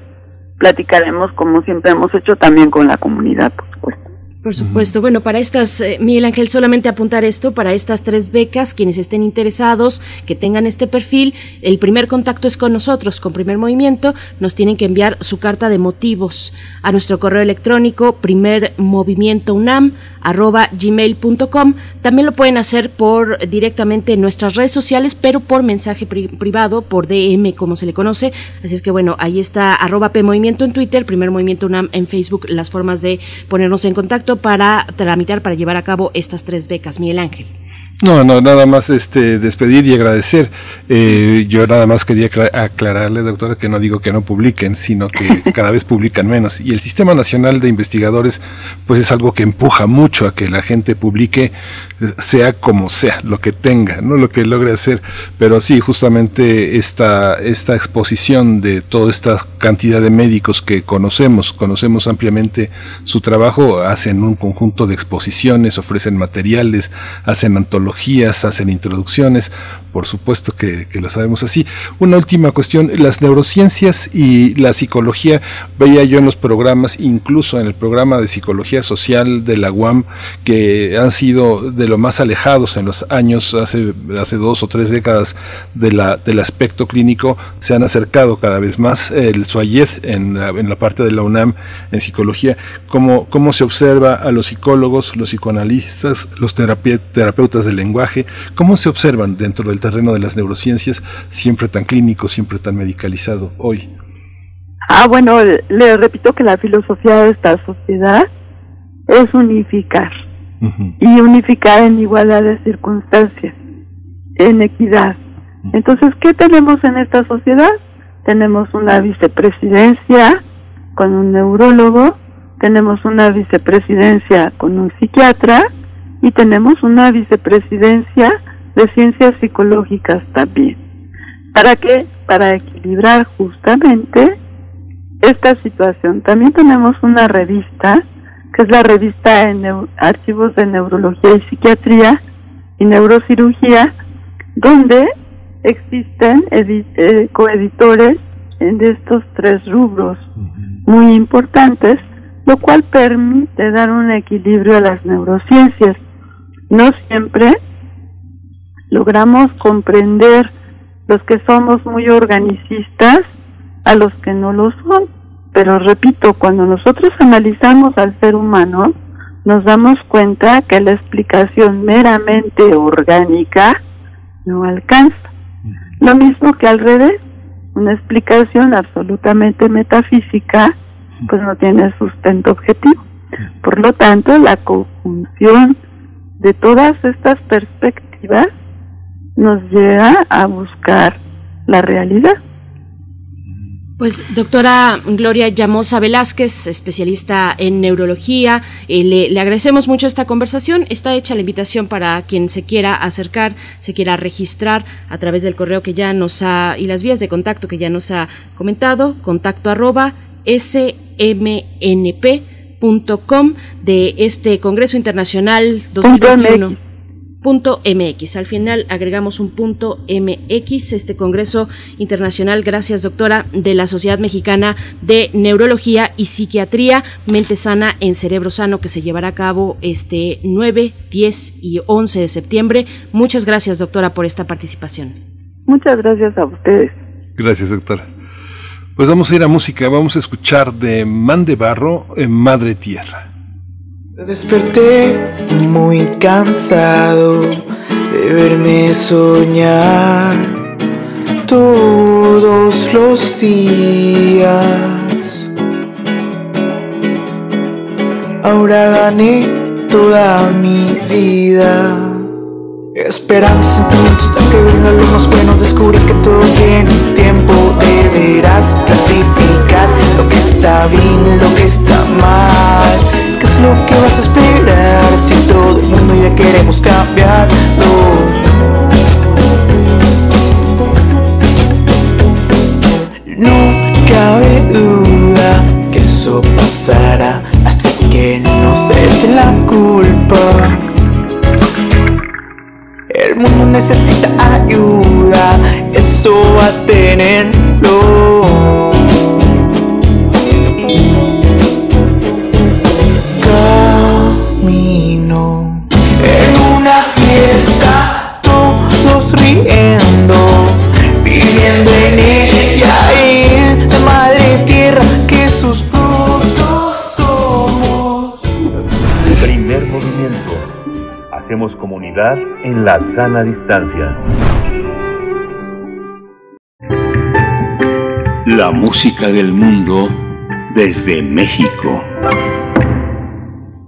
platicaremos como siempre hemos hecho también con la comunidad, por supuesto. Por supuesto. Bueno, para estas, eh, Miguel Ángel, solamente apuntar esto, para estas tres becas, quienes estén interesados, que tengan este perfil, el primer contacto es con nosotros, con Primer Movimiento, nos tienen que enviar su carta de motivos a nuestro correo electrónico, primermovimientounam, arroba gmail.com. También lo pueden hacer por directamente en nuestras redes sociales, pero por mensaje privado, por DM, como se le conoce. Así es que bueno, ahí está arroba P Movimiento en Twitter, Primer Movimiento en Facebook, las formas de ponernos en contacto para tramitar, para llevar a cabo estas tres becas. Miguel Ángel. No, no, nada más este despedir y agradecer. Eh, yo nada más quería aclararle, doctora, que no digo que no publiquen, sino que [laughs] cada vez publican menos. Y el Sistema Nacional de Investigadores, pues es algo que empuja mucho a que la gente publique, sea como sea, lo que tenga, no lo que logre hacer. Pero sí, justamente esta, esta exposición de toda esta cantidad de médicos que conocemos, conocemos ampliamente su trabajo, hacen un conjunto de exposiciones, ofrecen materiales, hacen antologías hacen introducciones, por supuesto que, lo sabemos así. Una última cuestión, las neurociencias y la psicología, veía yo en los programas, incluso en el programa de psicología social de la UAM, que han sido de lo más alejados en los años, hace, hace dos o tres décadas de del aspecto clínico, se han acercado cada vez más. El SUAYED en en la parte de la UNAM en psicología, cómo, cómo se observa a los psicólogos, los psicoanalistas, los terapeutas del lenguaje, cómo se observan dentro del terreno de las neurociencias, siempre tan clínico, siempre tan medicalizado hoy? Ah, bueno, le repito que la filosofía de esta sociedad es unificar y unificar en igualdad de circunstancias, en equidad. Entonces, ¿qué tenemos en esta sociedad? Tenemos una vicepresidencia con un neurólogo, tenemos una vicepresidencia con un psiquiatra y tenemos una vicepresidencia de ciencias psicológicas también. ¿Para qué? Para equilibrar justamente esta situación. También tenemos una revista, que es la revista en Archivos de Neurología y Psiquiatría y Neurocirugía, donde existen eh, coeditores de estos tres rubros muy importantes, lo cual permite dar un equilibrio a las neurociencias. No siempre logramos comprender los que somos muy organicistas a los que no lo son. Pero repito, cuando nosotros analizamos al ser humano, nos damos cuenta que la explicación meramente orgánica no alcanza. Lo mismo que al revés, una explicación absolutamente metafísica pues no tiene sustento objetivo. Por lo tanto, la conjunción de todas estas perspectivas nos lleva a buscar la realidad. Pues doctora Gloria Llamosa Velázquez, especialista en neurología, eh, le, agradecemos mucho esta conversación. Está hecha la invitación para quien se quiera acercar, se quiera registrar a través del correo que ya nos ha y las vías de contacto que ya nos ha comentado, contacto arroba smnp.com de este Congreso Internacional 2021 punto MX. Al final agregamos un punto MX, este Congreso Internacional, gracias doctora, de la Sociedad Mexicana de Neurología y Psiquiatría, Mente Sana en Cerebro Sano, que se llevará a cabo este 9, 10 y 11 de septiembre. Muchas gracias doctora por esta participación. Muchas gracias a ustedes. Gracias doctora. Pues vamos a ir a música, vamos a escuchar de Man de Barro en Madre Tierra. Desperté muy cansado de verme soñar todos los días. Ahora gané toda mi vida. Esperando sentimientos hasta que venga lo más bueno Descubrí que todo tiene tiempo Deberás clasificar lo que está bien, lo que está mal lo que vas a esperar si todo el mundo ya queremos cambiarlo? No cabe duda que eso pasará, así que no se echen la culpa. El mundo necesita ayuda, eso va a tenerlo. En la sana distancia. La música del mundo desde México.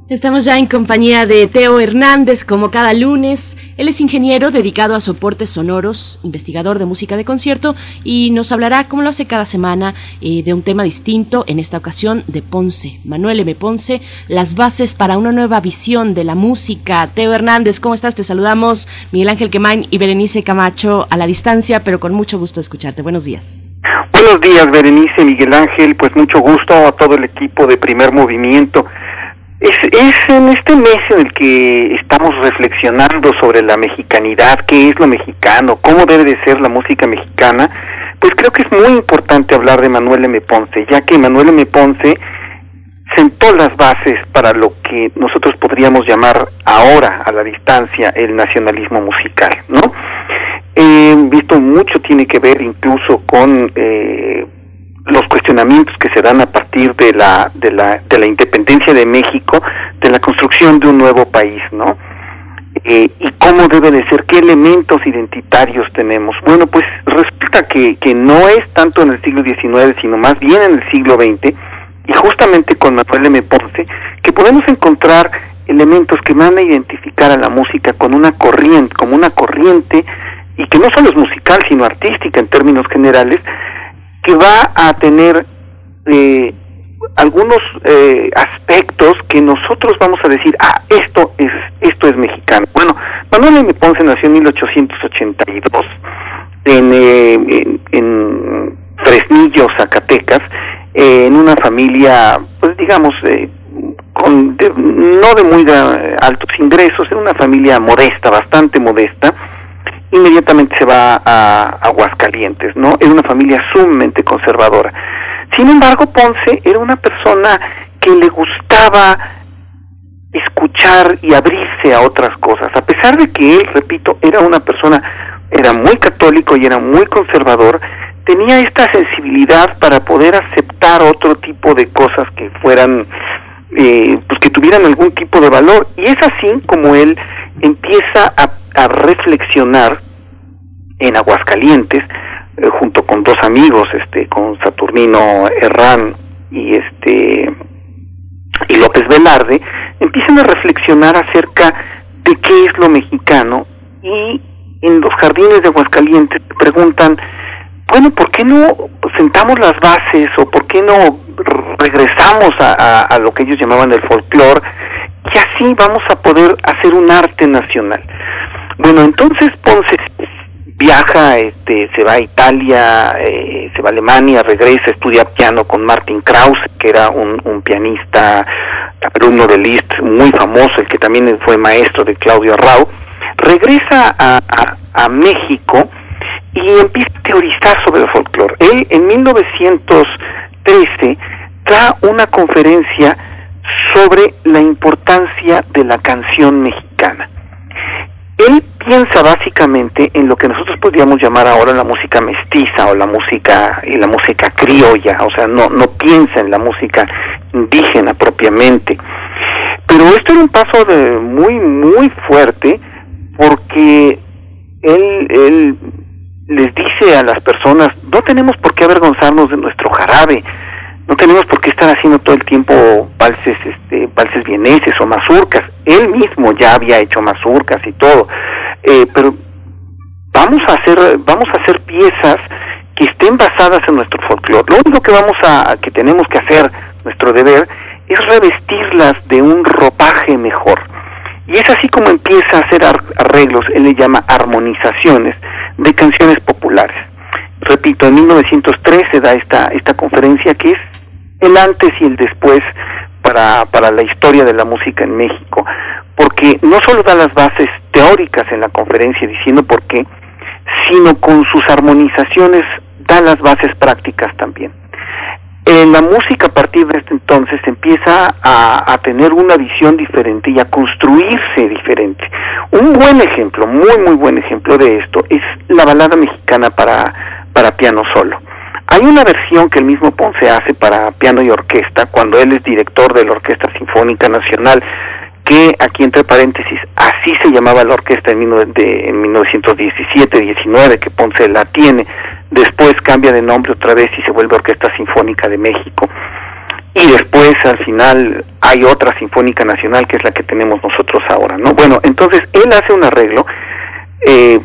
Estamos ya en compañía de Teo Hernández, como cada lunes. Él es ingeniero dedicado a soportes sonoros, investigador de música de concierto y nos hablará, como lo hace cada semana, eh, de un tema distinto, en esta ocasión de Ponce. Manuel M. Ponce, las bases para una nueva visión de la música. Teo Hernández, ¿cómo estás? Te saludamos Miguel Ángel Quemain y Berenice Camacho a la distancia, pero con mucho gusto escucharte. Buenos días. Buenos días, Berenice, Miguel Ángel. Pues mucho gusto a todo el equipo de Primer Movimiento. Es, es en este mes en el que estamos reflexionando sobre la mexicanidad, qué es lo mexicano, cómo debe de ser la música mexicana, pues creo que es muy importante hablar de Manuel M. Ponce, ya que Manuel M. Ponce sentó las bases para lo que nosotros podríamos llamar ahora, a la distancia, el nacionalismo musical, ¿no? He visto mucho tiene que ver incluso con eh, los cuestionamientos que se dan a partir de la, de la, de la independencia de México, de la construcción de un nuevo país, ¿no? Eh, y cómo debe de ser, qué elementos identitarios tenemos. Bueno, pues resulta que, que no es tanto en el siglo XIX, sino más bien en el siglo XX, y justamente con Manuel M. Ponce, que podemos encontrar elementos que van a identificar a la música con una corriente, como una corriente, y que no solo es musical, sino artística en términos generales, que va a tener eh, algunos eh, aspectos que nosotros vamos a decir, ah, esto es, esto es mexicano. Bueno, Manuel M. Ponce nació en 1882 en, eh, en, en Fresnillo, Zacatecas, eh, en una familia, pues digamos, eh, con de- no de muy altos ingresos, en una familia modesta, bastante modesta, inmediatamente se va a Aguascalientes, ¿no? Era una familia sumamente conservadora. Sin embargo, Ponce era una persona que le gustaba escuchar y abrirse a otras cosas, a pesar de que él, repito, era una persona, era muy católico y era muy conservador, tenía esta sensibilidad para poder aceptar otro tipo de cosas que fueran, eh, pues que tuvieran algún tipo de valor. Y es así como él empieza a, a reflexionar en Aguascalientes, eh, junto con dos amigos, este, con Saturnino Herrán y este y López Velarde, empiezan a reflexionar acerca de qué es lo mexicano y en los jardines de Aguascalientes preguntan, bueno, ¿por qué no sentamos las bases o por qué no regresamos a, a- a lo que ellos llamaban el folclore y así vamos a poder hacer un arte nacional? Bueno, entonces Ponce viaja, este, se va a Italia, eh, se va a Alemania, regresa, estudia piano con Martin Krause, que era un, un pianista, alumno de Liszt muy famoso, el que también fue maestro de Claudio Arrau, regresa a, a- a México y empieza a teorizar sobre el folclore. Él en 1913 da una conferencia sobre la importancia de la canción mexicana. Él piensa básicamente en lo que nosotros podríamos llamar ahora la música mestiza o la música y la música criolla, o sea, no no piensa en la música indígena propiamente. Pero esto era un paso de muy muy fuerte porque él él les dice a las personas, no tenemos por qué avergonzarnos de nuestro jarabe, no tenemos por qué estar haciendo todo el tiempo valses, este, valses vieneses o mazurcas. Él mismo ya había hecho mazurcas y todo, Eh, pero vamos a hacer, vamos a hacer piezas que estén basadas en nuestro folclore. Lo único que vamos a, que tenemos que hacer, nuestro deber, es revestirlas de un ropaje mejor. Y es así como empieza a hacer ar- arreglos, él le llama armonizaciones de canciones populares. Repito, en 1903 se da esta, esta conferencia que es el antes y el después para, para la historia de la música en México, porque no solo da las bases teóricas en la conferencia diciendo por qué, sino con sus armonizaciones da las bases prácticas también. En la música a partir de este entonces empieza a, a tener una visión diferente y a construirse diferente. Un buen ejemplo, muy muy buen ejemplo de esto es la balada mexicana para, para piano solo. Hay una versión que el mismo Ponce hace para piano y orquesta cuando él es director de la Orquesta Sinfónica Nacional que aquí entre paréntesis, así se llamaba la orquesta en, en 1917-19, que Ponce la tiene, después cambia de nombre otra vez y se vuelve Orquesta Sinfónica de México. Y después al final hay otra Sinfónica Nacional que es la que tenemos nosotros ahora, ¿no? Bueno, entonces él hace un arreglo eh,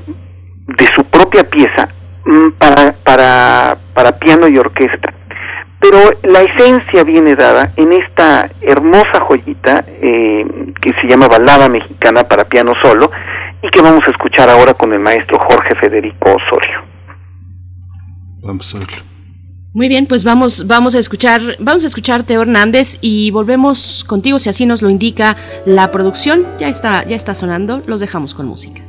de su propia pieza mm, para, para, para piano y orquesta pero la esencia viene dada en esta hermosa joyita eh, que se llama Balada Mexicana para piano solo y que vamos a escuchar ahora con el maestro Jorge Federico Osorio. Vamos a verlo. Muy bien, pues vamos, vamos a escuchar, vamos a escuchar Teo Hernández y volvemos contigo si así nos lo indica la producción. Ya está, ya está sonando, los dejamos con música.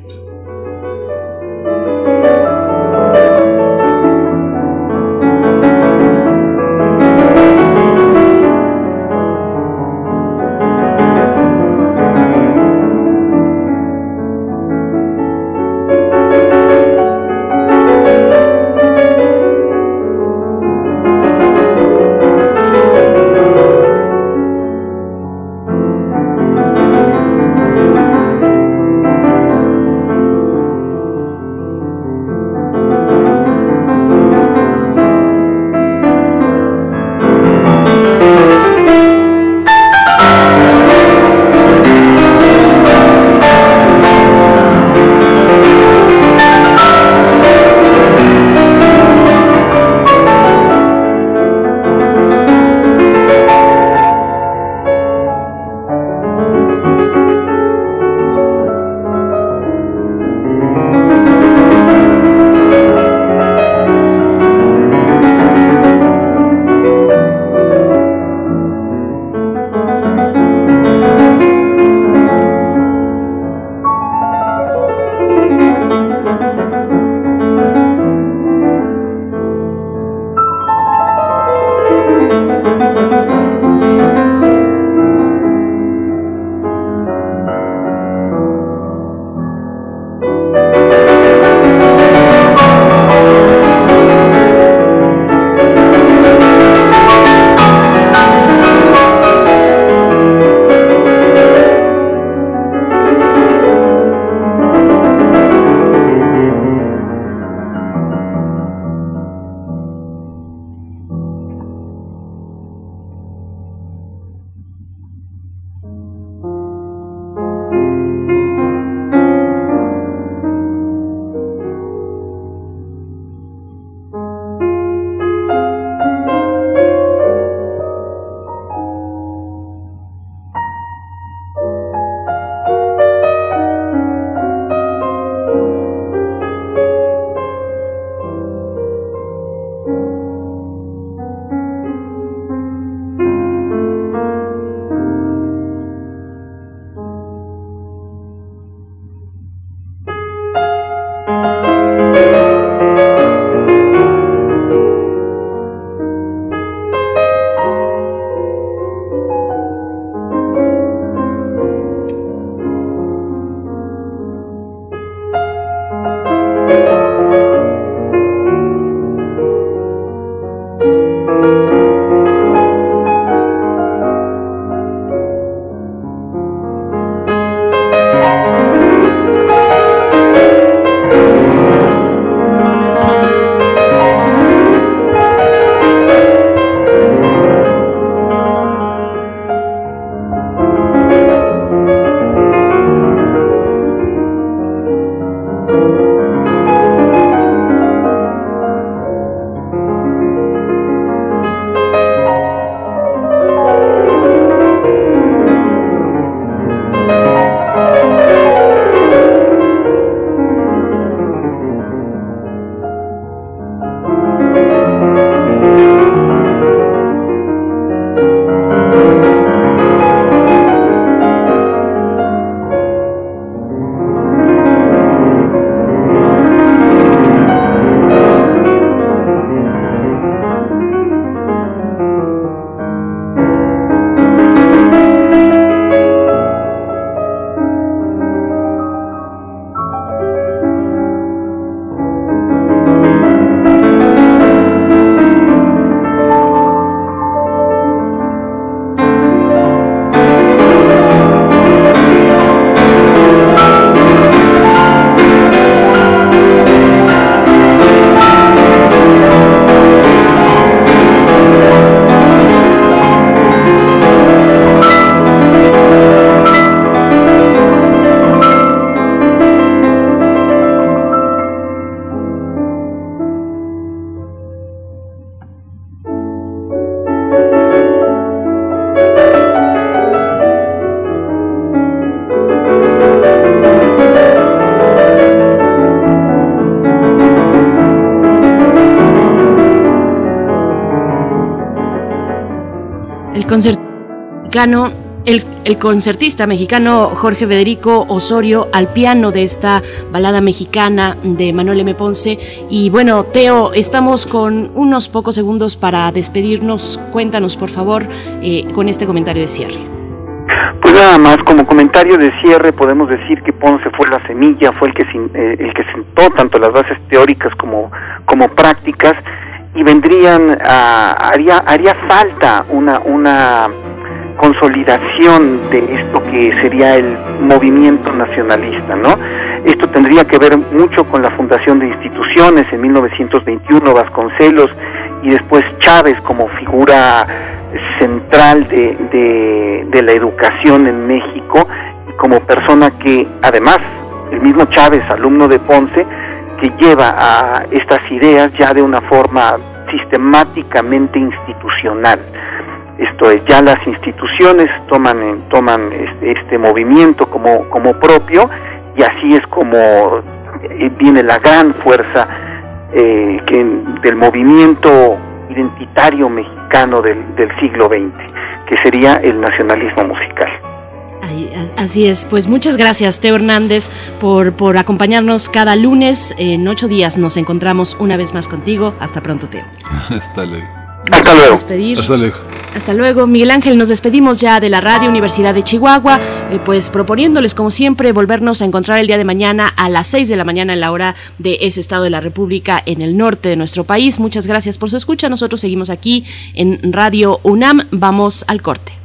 Mexicano el, el, concertista mexicano Jorge Federico Osorio al piano de esta balada mexicana de Manuel M. Ponce. Y bueno, Teo, estamos con unos pocos segundos para despedirnos. Cuéntanos, por favor, eh, con este comentario de cierre. Pues nada más, como comentario de cierre, podemos decir que Ponce fue la semilla, fue el que, eh, el que sentó tanto las bases teóricas como, como prácticas y vendrían, a, haría, haría falta una, una consolidación de esto que sería el movimiento nacionalista, ¿no? Esto tendría que ver mucho con la fundación de instituciones en 1921, Vasconcelos y después Chávez como figura central de, de, de la educación en México como persona que además el mismo Chávez, alumno de Ponce, que lleva a estas ideas ya de una forma sistemáticamente institucional. Esto es ya las instituciones toman toman este, este, movimiento como como propio y así es como eh, viene la gran fuerza eh, del movimiento identitario mexicano del, del siglo XX que sería el nacionalismo musical Así es, pues muchas gracias Teo Hernández por, por acompañarnos cada lunes. En ocho días nos encontramos una vez más contigo. Hasta pronto, Teo. [laughs] Hasta luego. Hasta luego. Hasta luego. Hasta luego. Miguel Ángel, nos despedimos ya de la Radio Universidad de Chihuahua, eh, pues proponiéndoles, como siempre, volvernos a encontrar el día de mañana a las 6 de la mañana en la hora de ese estado de la República en el norte de nuestro país. Muchas gracias por su escucha. Nosotros seguimos aquí en Radio UNAM. Vamos al corte.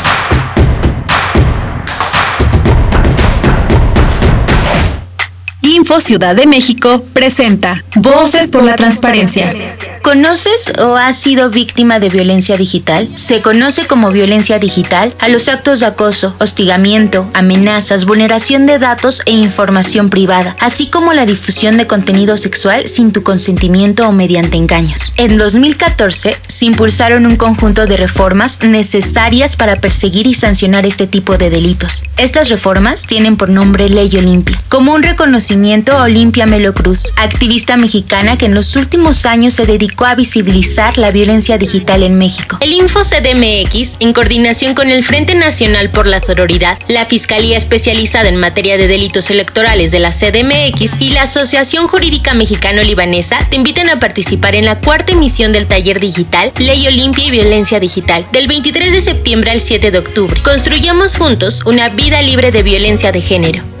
Info Ciudad de México presenta Voces por la Transparencia. ¿Conoces o has sido víctima de violencia digital? Se conoce como violencia digital a los actos de acoso, hostigamiento, amenazas, vulneración de datos e información privada, así como la difusión de contenido sexual sin tu consentimiento o mediante engaños. En 2014 se impulsaron un conjunto de reformas necesarias para perseguir y sancionar este tipo de delitos. Estas reformas tienen por nombre Ley Olimpia, como un reconocimiento Olimpia Melo Cruz, activista mexicana que en los últimos años se dedicó a visibilizar la violencia digital en México. El Info CDMX, en coordinación con el Frente Nacional por la Sororidad, la Fiscalía Especializada en Materia de Delitos Electorales de la CDMX y la Asociación Jurídica Mexicano-Libanesa te invitan a participar en la cuarta emisión del taller digital Ley Olimpia y Violencia Digital, del 23 de septiembre al 7 de octubre. Construyamos juntos una vida libre de violencia de género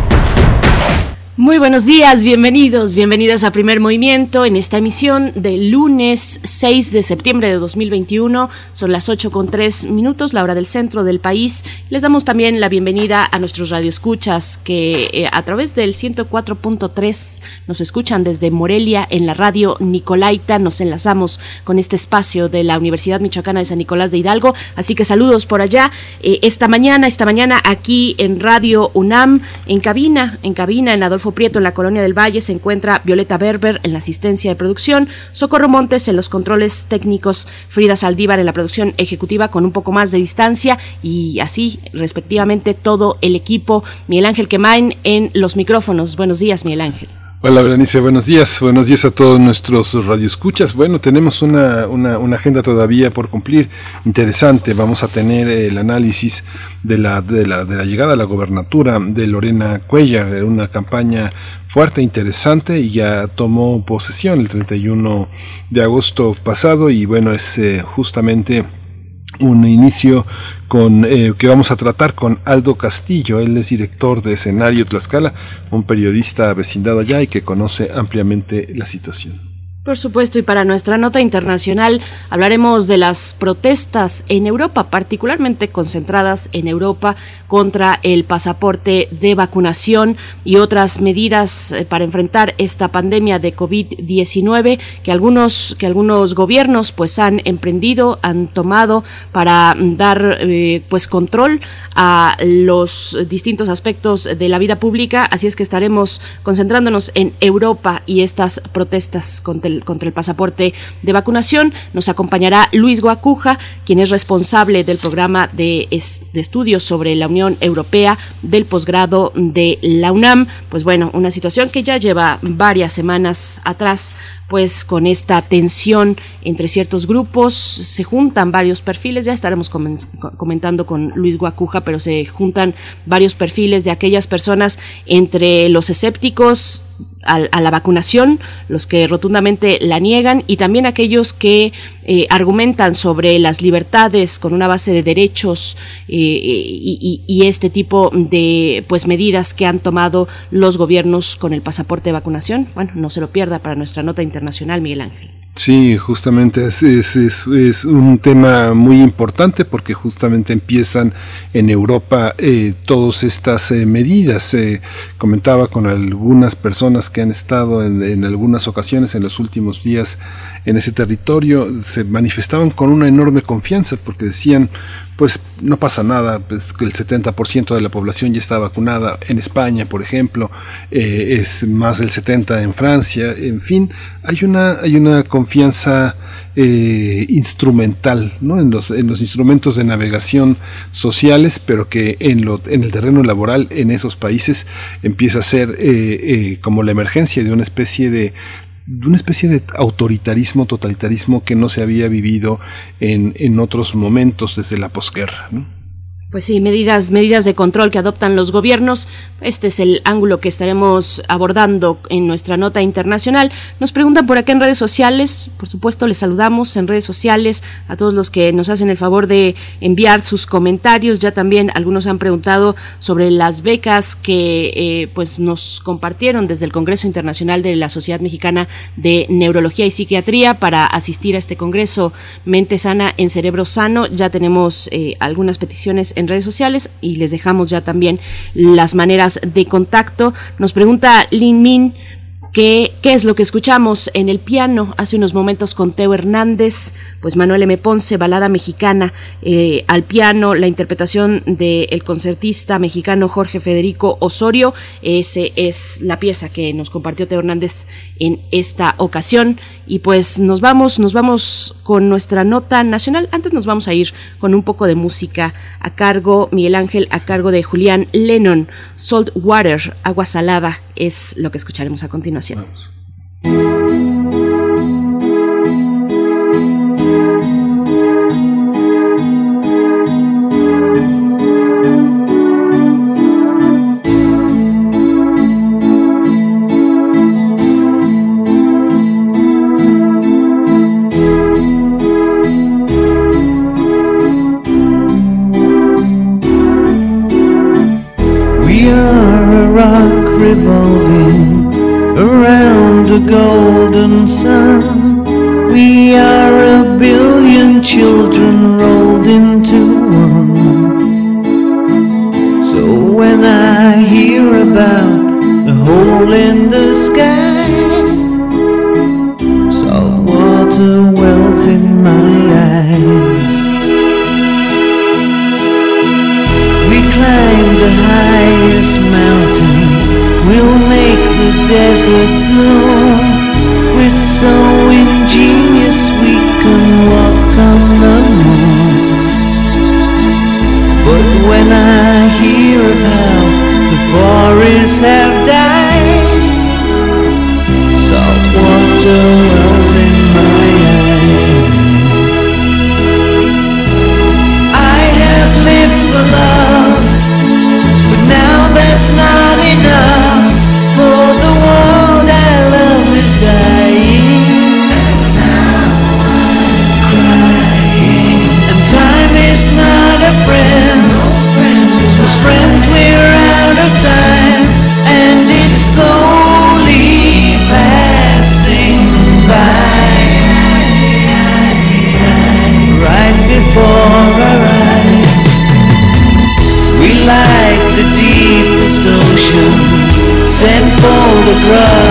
Muy buenos días, bienvenidos, bienvenidas a Primer Movimiento en esta emisión del lunes 6 de septiembre de 2021. Son las 8 con 3 minutos, la hora del centro del país. Les damos también la bienvenida a nuestros radioescuchas que eh, a través del 104.3 nos escuchan desde Morelia en la radio Nicolaita. Nos enlazamos con este espacio de la Universidad Michoacana de San Nicolás de Hidalgo. Así que saludos por allá. Eh, esta mañana, esta mañana aquí en Radio UNAM, en cabina, en cabina, en Adolfo Adolfo en la Colonia del Valle se encuentra Violeta Berber en la asistencia de producción, Socorro Montes en los controles técnicos, Frida Saldívar en la producción ejecutiva con un poco más de distancia y así respectivamente todo el equipo, Miguel Ángel Quemain en los micrófonos. Buenos días, Miguel Ángel. Hola Berenice, buenos días. Buenos días a todos nuestros radioescuchas. Bueno, tenemos una, una, agenda todavía por cumplir interesante. Vamos a tener el análisis de la, de la, de la llegada a la gobernatura de Lorena Cuellar, una campaña fuerte, interesante y ya tomó posesión el 31 de agosto pasado y bueno, es eh, justamente un inicio con eh, que vamos a tratar con Aldo Castillo. Él es director de Escenario Tlaxcala, un periodista vecindado allá y que conoce ampliamente la situación. Por supuesto, y para nuestra nota internacional hablaremos de las protestas en Europa, particularmente concentradas en Europa contra el pasaporte de vacunación y otras medidas eh, para enfrentar esta pandemia de COVID-19 que algunos que algunos gobiernos pues han emprendido, han tomado para dar eh, pues control a los distintos aspectos de la vida pública, así es que estaremos concentrándonos en Europa y estas protestas contra el, contra el pasaporte de vacunación. Nos acompañará Luis Guacuja, quien es responsable del programa de, de estudios sobre la Unión Europea del posgrado de la UNAM. Pues bueno, una situación que ya lleva varias semanas atrás pues con esta tensión entre ciertos grupos, se juntan varios perfiles, ya estaremos comentando con Luis Guacuja, pero se juntan varios perfiles de aquellas personas entre los escépticos, a, la vacunación, los que rotundamente la niegan y también aquellos que eh, argumentan sobre las libertades con una base de derechos eh, y, y, este tipo de pues medidas que han tomado los gobiernos con el pasaporte de vacunación. Bueno, no se lo pierda para nuestra nota internacional, Miguel Ángel. Sí, justamente es, es, es, un tema muy importante porque justamente empiezan en Europa eh, todas estas eh, medidas. Eh, comentaba con algunas personas que han estado en, en, algunas ocasiones en los últimos días en ese territorio, se manifestaban con una enorme confianza porque decían, pues no pasa nada, pues, el 70% de la población ya está vacunada en España, por ejemplo, eh, es más del 70% en Francia, en fin, hay una, hay una confianza eh, instrumental, ¿no? En los, en los instrumentos de navegación sociales, pero que en, lo, en el terreno laboral en esos países empieza a ser eh, como la emergencia de una especie de de una especie de autoritarismo, totalitarismo que no se había vivido en, en otros momentos desde la posguerra. ¿no? Pues sí, medidas, medidas de control que adoptan los gobiernos. Este es el ángulo que estaremos abordando en nuestra nota internacional. Nos preguntan por acá en redes sociales. Por supuesto, les saludamos en redes sociales a todos los que nos hacen el favor de enviar sus comentarios. Ya también algunos han preguntado sobre las becas que eh, pues nos compartieron desde el Congreso Internacional de la Sociedad Mexicana de Neurología y Psiquiatría para asistir a este congreso Mente Sana en Cerebro Sano. Ya tenemos eh, algunas peticiones redes sociales y les dejamos ya también las maneras de contacto. Nos pregunta Lin Min ¿Qué, ¿Qué, es lo que escuchamos en el piano hace unos momentos con Teo Hernández? Pues Manuel M. Ponce, balada mexicana, eh, al piano, la interpretación del concertista mexicano Jorge Federico Osorio. Ese es la pieza que nos compartió Teo Hernández en esta ocasión. Y pues nos vamos, nos vamos con nuestra nota nacional. Antes nos vamos a ir con un poco de música a cargo, Miguel Ángel, a cargo de Julián Lennon, Salt Water, agua salada, es lo que escucharemos a continuación. The love.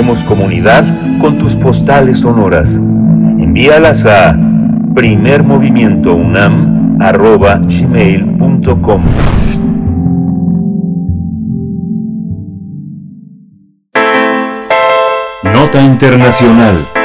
Hacemos comunidad con tus postales sonoras. Envíalas a primermovimientounam.gmail.com Nota Internacional.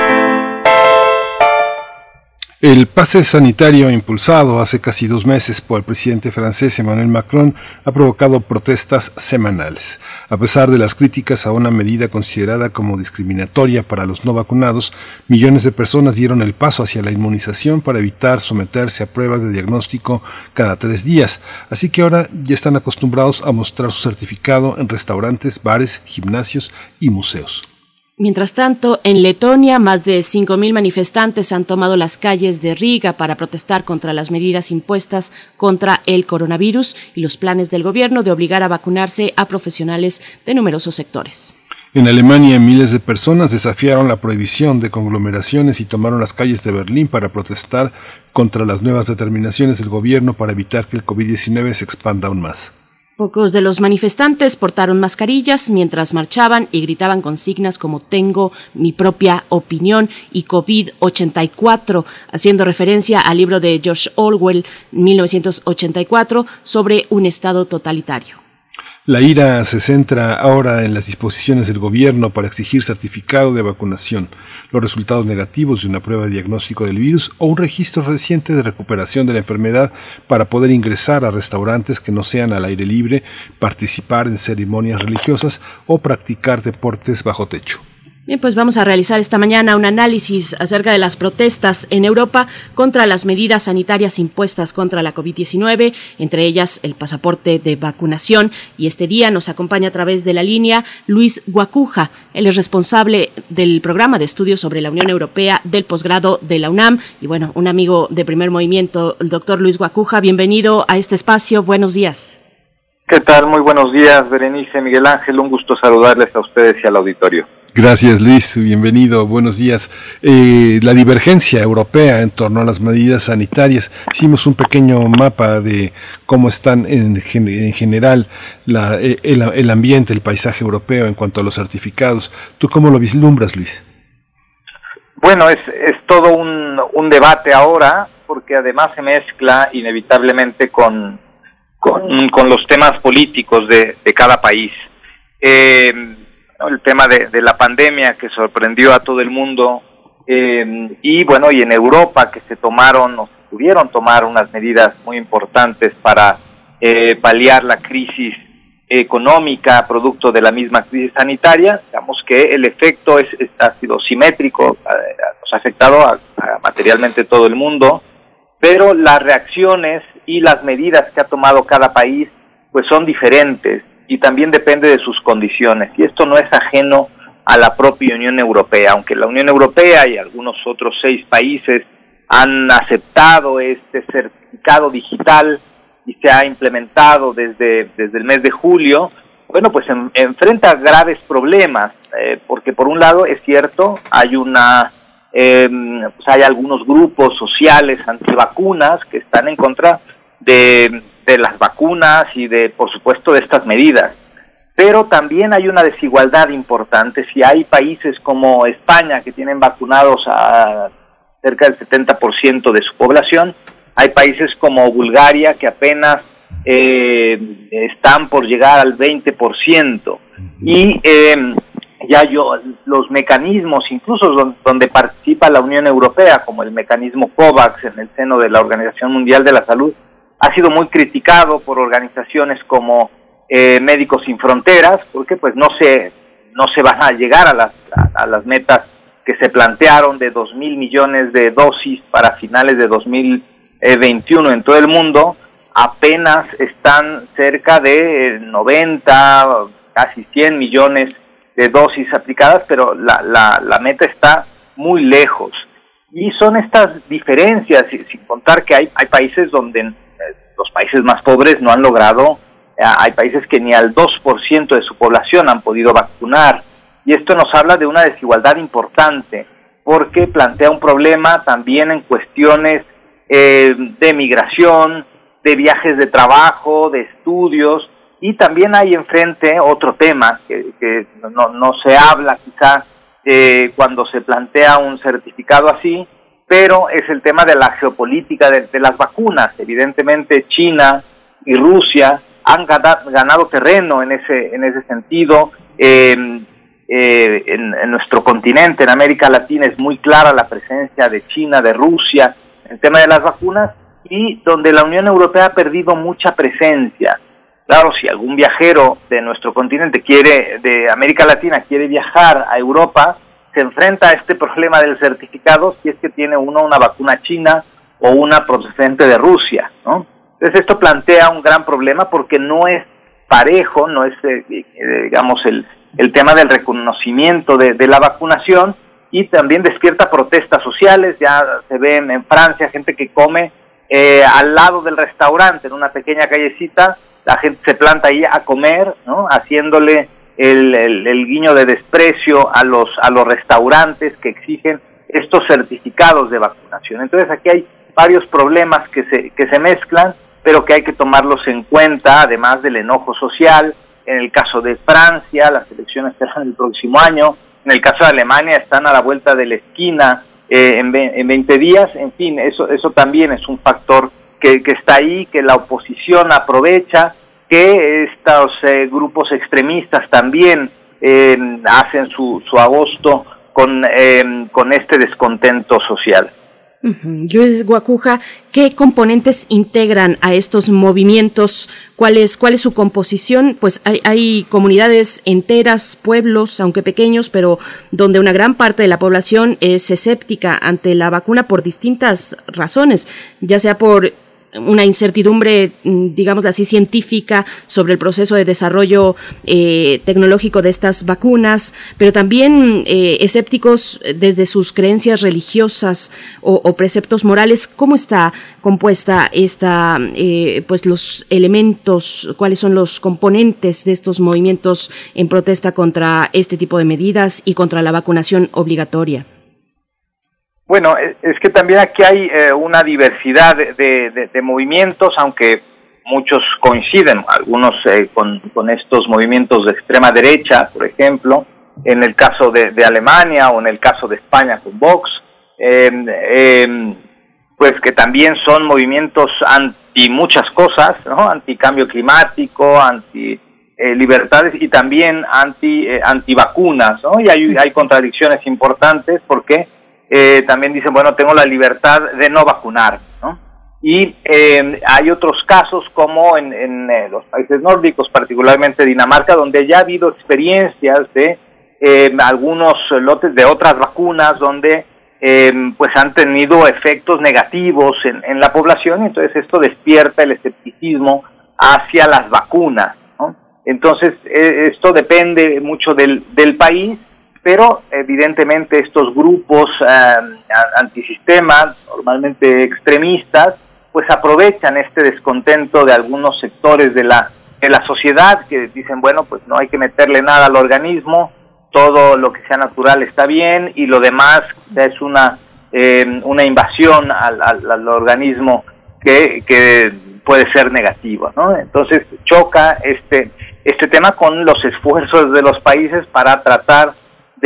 El pase sanitario impulsado hace casi dos meses por el presidente francés Emmanuel Macron ha provocado protestas semanales. A pesar de las críticas a una medida considerada como discriminatoria para los no vacunados, millones de personas dieron el paso hacia la inmunización para evitar someterse a pruebas de diagnóstico cada tres días. Así que ahora ya están acostumbrados a mostrar su certificado en restaurantes, bares, gimnasios y museos. Mientras tanto, en Letonia, más de 5.000 manifestantes han tomado las calles de Riga para protestar contra las medidas impuestas contra el coronavirus y los planes del gobierno de obligar a vacunarse a profesionales de numerosos sectores. En Alemania, miles de personas desafiaron la prohibición de conglomeraciones y tomaron las calles de Berlín para protestar contra las nuevas determinaciones del gobierno para evitar que el COVID-19 se expanda aún más. Pocos de los manifestantes portaron mascarillas mientras marchaban y gritaban consignas como tengo mi propia opinión y COVID-84, haciendo referencia al libro de George Orwell, 1984, sobre un Estado totalitario. La ira se centra ahora en las disposiciones del gobierno para exigir certificado de vacunación, los resultados negativos de una prueba de diagnóstico del virus o un registro reciente de recuperación de la enfermedad para poder ingresar a restaurantes que no sean al aire libre, participar en ceremonias religiosas o practicar deportes bajo techo. Bien, pues vamos a realizar esta mañana un análisis acerca de las protestas en Europa contra las medidas sanitarias impuestas contra la COVID-19, entre ellas el pasaporte de vacunación. Y este día nos acompaña a través de la línea Luis Guacuja. Él es responsable del programa de estudios sobre la Unión Europea del posgrado de la UNAM. Y bueno, un amigo de primer movimiento, el doctor Luis Guacuja. Bienvenido a este espacio. Buenos días. ¿Qué tal? Muy buenos días, Berenice, Miguel Ángel. Un gusto saludarles a ustedes y al auditorio. Gracias Luis, bienvenido, buenos días. Eh, la divergencia europea en torno a las medidas sanitarias. Hicimos un pequeño mapa de cómo están en, en general eh, el, el, ambiente, el paisaje europeo en cuanto a los certificados. ¿Tú cómo lo vislumbras, Luis? Bueno, es, es todo un, un debate ahora, porque además se mezcla inevitablemente con, con, con los temas políticos de, de cada país. Eh, el tema de, de, la pandemia que sorprendió a todo el mundo eh, y bueno, y en Europa que se tomaron o se pudieron tomar unas medidas muy importantes para eh, paliar la crisis económica producto de la misma crisis sanitaria, digamos que el efecto es, ha sido simétrico, ha, ha afectado a, a materialmente todo el mundo, pero las reacciones y las medidas que ha tomado cada país pues son diferentes y también depende de sus condiciones. Y esto no es ajeno a la propia Unión Europea, aunque la Unión Europea y algunos otros seis países han aceptado este certificado digital y se ha implementado desde, desde el mes de julio, bueno, pues en, enfrenta graves problemas, eh, porque por un lado es cierto, hay una, eh, pues hay algunos grupos sociales antivacunas que están en contra de, de las vacunas y de, por supuesto, de estas medidas. Pero también hay una desigualdad importante. Si hay países como España que tienen vacunados a cerca del 70% de su población, hay países como Bulgaria que apenas eh, están por llegar al 20%. Y eh, ya yo, los mecanismos, incluso donde, donde participa la Unión Europea, como el mecanismo COVAX en el seno de la Organización Mundial de la Salud, ha sido muy criticado por organizaciones como eh, Médicos Sin Fronteras, porque pues no se, no se van a llegar a las, a, las metas que se plantearon de dos mil millones de dosis para finales de 2021 en todo el mundo, apenas están cerca de 90, casi 100 millones de dosis aplicadas, pero la, la, la meta está muy lejos. Y son estas diferencias, sin contar que hay, hay países donde los países más pobres no han logrado, eh, hay países que ni al 2% de su población han podido vacunar. Y esto nos habla de una desigualdad importante, porque plantea un problema también en cuestiones eh, de migración, de viajes de trabajo, de estudios, y también hay enfrente otro tema que, que no, no, se habla quizá eh, cuando se plantea un certificado así, pero es el tema de la geopolítica de, las vacunas. Evidentemente China y Rusia han ganado, terreno en ese, en ese sentido. Eh, eh, en, en, nuestro continente, en América Latina, es muy clara la presencia de China, de Rusia, en el tema de las vacunas, y donde la Unión Europea ha perdido mucha presencia. Claro, si algún viajero de nuestro continente quiere, de América Latina, quiere viajar a Europa, se enfrenta a este problema del certificado si es que tiene uno una vacuna china o una procedente de Rusia, ¿no? Entonces esto plantea un gran problema porque no es parejo, no es, eh, eh, digamos, el, el tema del reconocimiento de, de, la vacunación y también despierta protestas sociales, ya se ven en Francia gente que come eh, al lado del restaurante, en una pequeña callecita, la gente se planta ahí a comer, ¿no? Haciéndole el, el, guiño de desprecio a los, a los restaurantes que exigen estos certificados de vacunación. Entonces aquí hay varios problemas que se, que se mezclan, pero que hay que tomarlos en cuenta, además del enojo social. En el caso de Francia, las elecciones serán el próximo año. En el caso de Alemania, están a la vuelta de la esquina eh, en, en 20 días. En fin, eso, eso también es un factor que, que está ahí, que la oposición aprovecha que estos eh, grupos extremistas también eh, hacen su, su agosto con, eh, con este descontento social. Luis Guacuja, ¿qué componentes integran a estos movimientos? ¿Cuál es, cuál es su composición? Pues hay, hay, comunidades enteras, pueblos, aunque pequeños, pero donde una gran parte de la población es escéptica ante la vacuna por distintas razones, ya sea por una incertidumbre, mm, digamos así, científica sobre el proceso de desarrollo eh, tecnológico de estas vacunas, pero también eh, escépticos desde sus creencias religiosas o, preceptos morales. ¿Cómo está compuesta esta, eh, pues los elementos, cuáles son los componentes de estos movimientos en protesta contra este tipo de medidas y contra la vacunación obligatoria? Bueno, es que también aquí hay eh, una diversidad de, movimientos, aunque muchos coinciden, algunos eh, con, estos movimientos de extrema derecha, por ejemplo, en el caso de, Alemania o en el caso de España con Vox, em, pues que también son movimientos anti muchas cosas, ¿no? Anti cambio climático, anti eh, libertades y también anti, anti vacunas, ¿no? Y hay, hay contradicciones importantes porque eh, también dicen, bueno, tengo la libertad de no vacunar. Y eh, hay otros casos como en, eh, los países nórdicos, particularmente Dinamarca, donde ya ha habido experiencias de algunos lotes de otras vacunas donde pues han tenido efectos negativos en, la población y entonces esto despierta el escepticismo hacia las vacunas. Entonces esto depende mucho del país pero evidentemente estos grupos eh, antisistemas, normalmente extremistas, pues aprovechan este descontento de algunos sectores de la, de la sociedad que dicen, bueno, pues no hay que meterle nada al organismo, todo lo que sea natural está bien y lo demás es una, eh, una invasión al, al, organismo que, que, puede ser negativa, ¿no? Entonces choca este, este tema con los esfuerzos de los países para tratar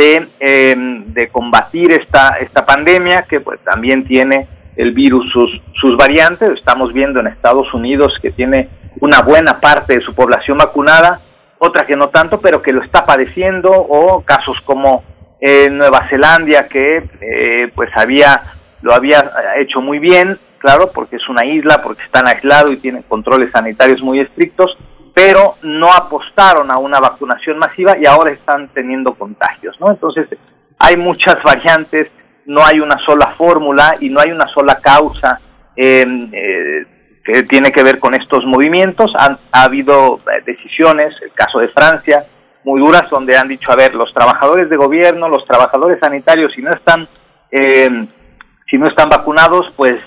de, em, de combatir esta, esta pandemia que pues también tiene el virus sus, sus variantes. Estamos viendo en Estados Unidos que tiene una buena parte de su población vacunada, otra que no tanto, pero que lo está padeciendo, o casos como en Nueva Zelanda que eh, pues había lo había hecho muy bien, claro, porque es una isla, porque están aislados y tienen controles sanitarios muy estrictos, pero no apostaron a una vacunación masiva y ahora están teniendo contagios, ¿no? Entonces, hay muchas variantes, no hay una sola fórmula y no hay una sola causa em, eh, que tiene que ver con estos movimientos. Han, ha habido eh, decisiones, el caso de Francia, muy duras, donde han dicho, a ver, los trabajadores de gobierno, los trabajadores sanitarios, si no están, em, si no están vacunados, pues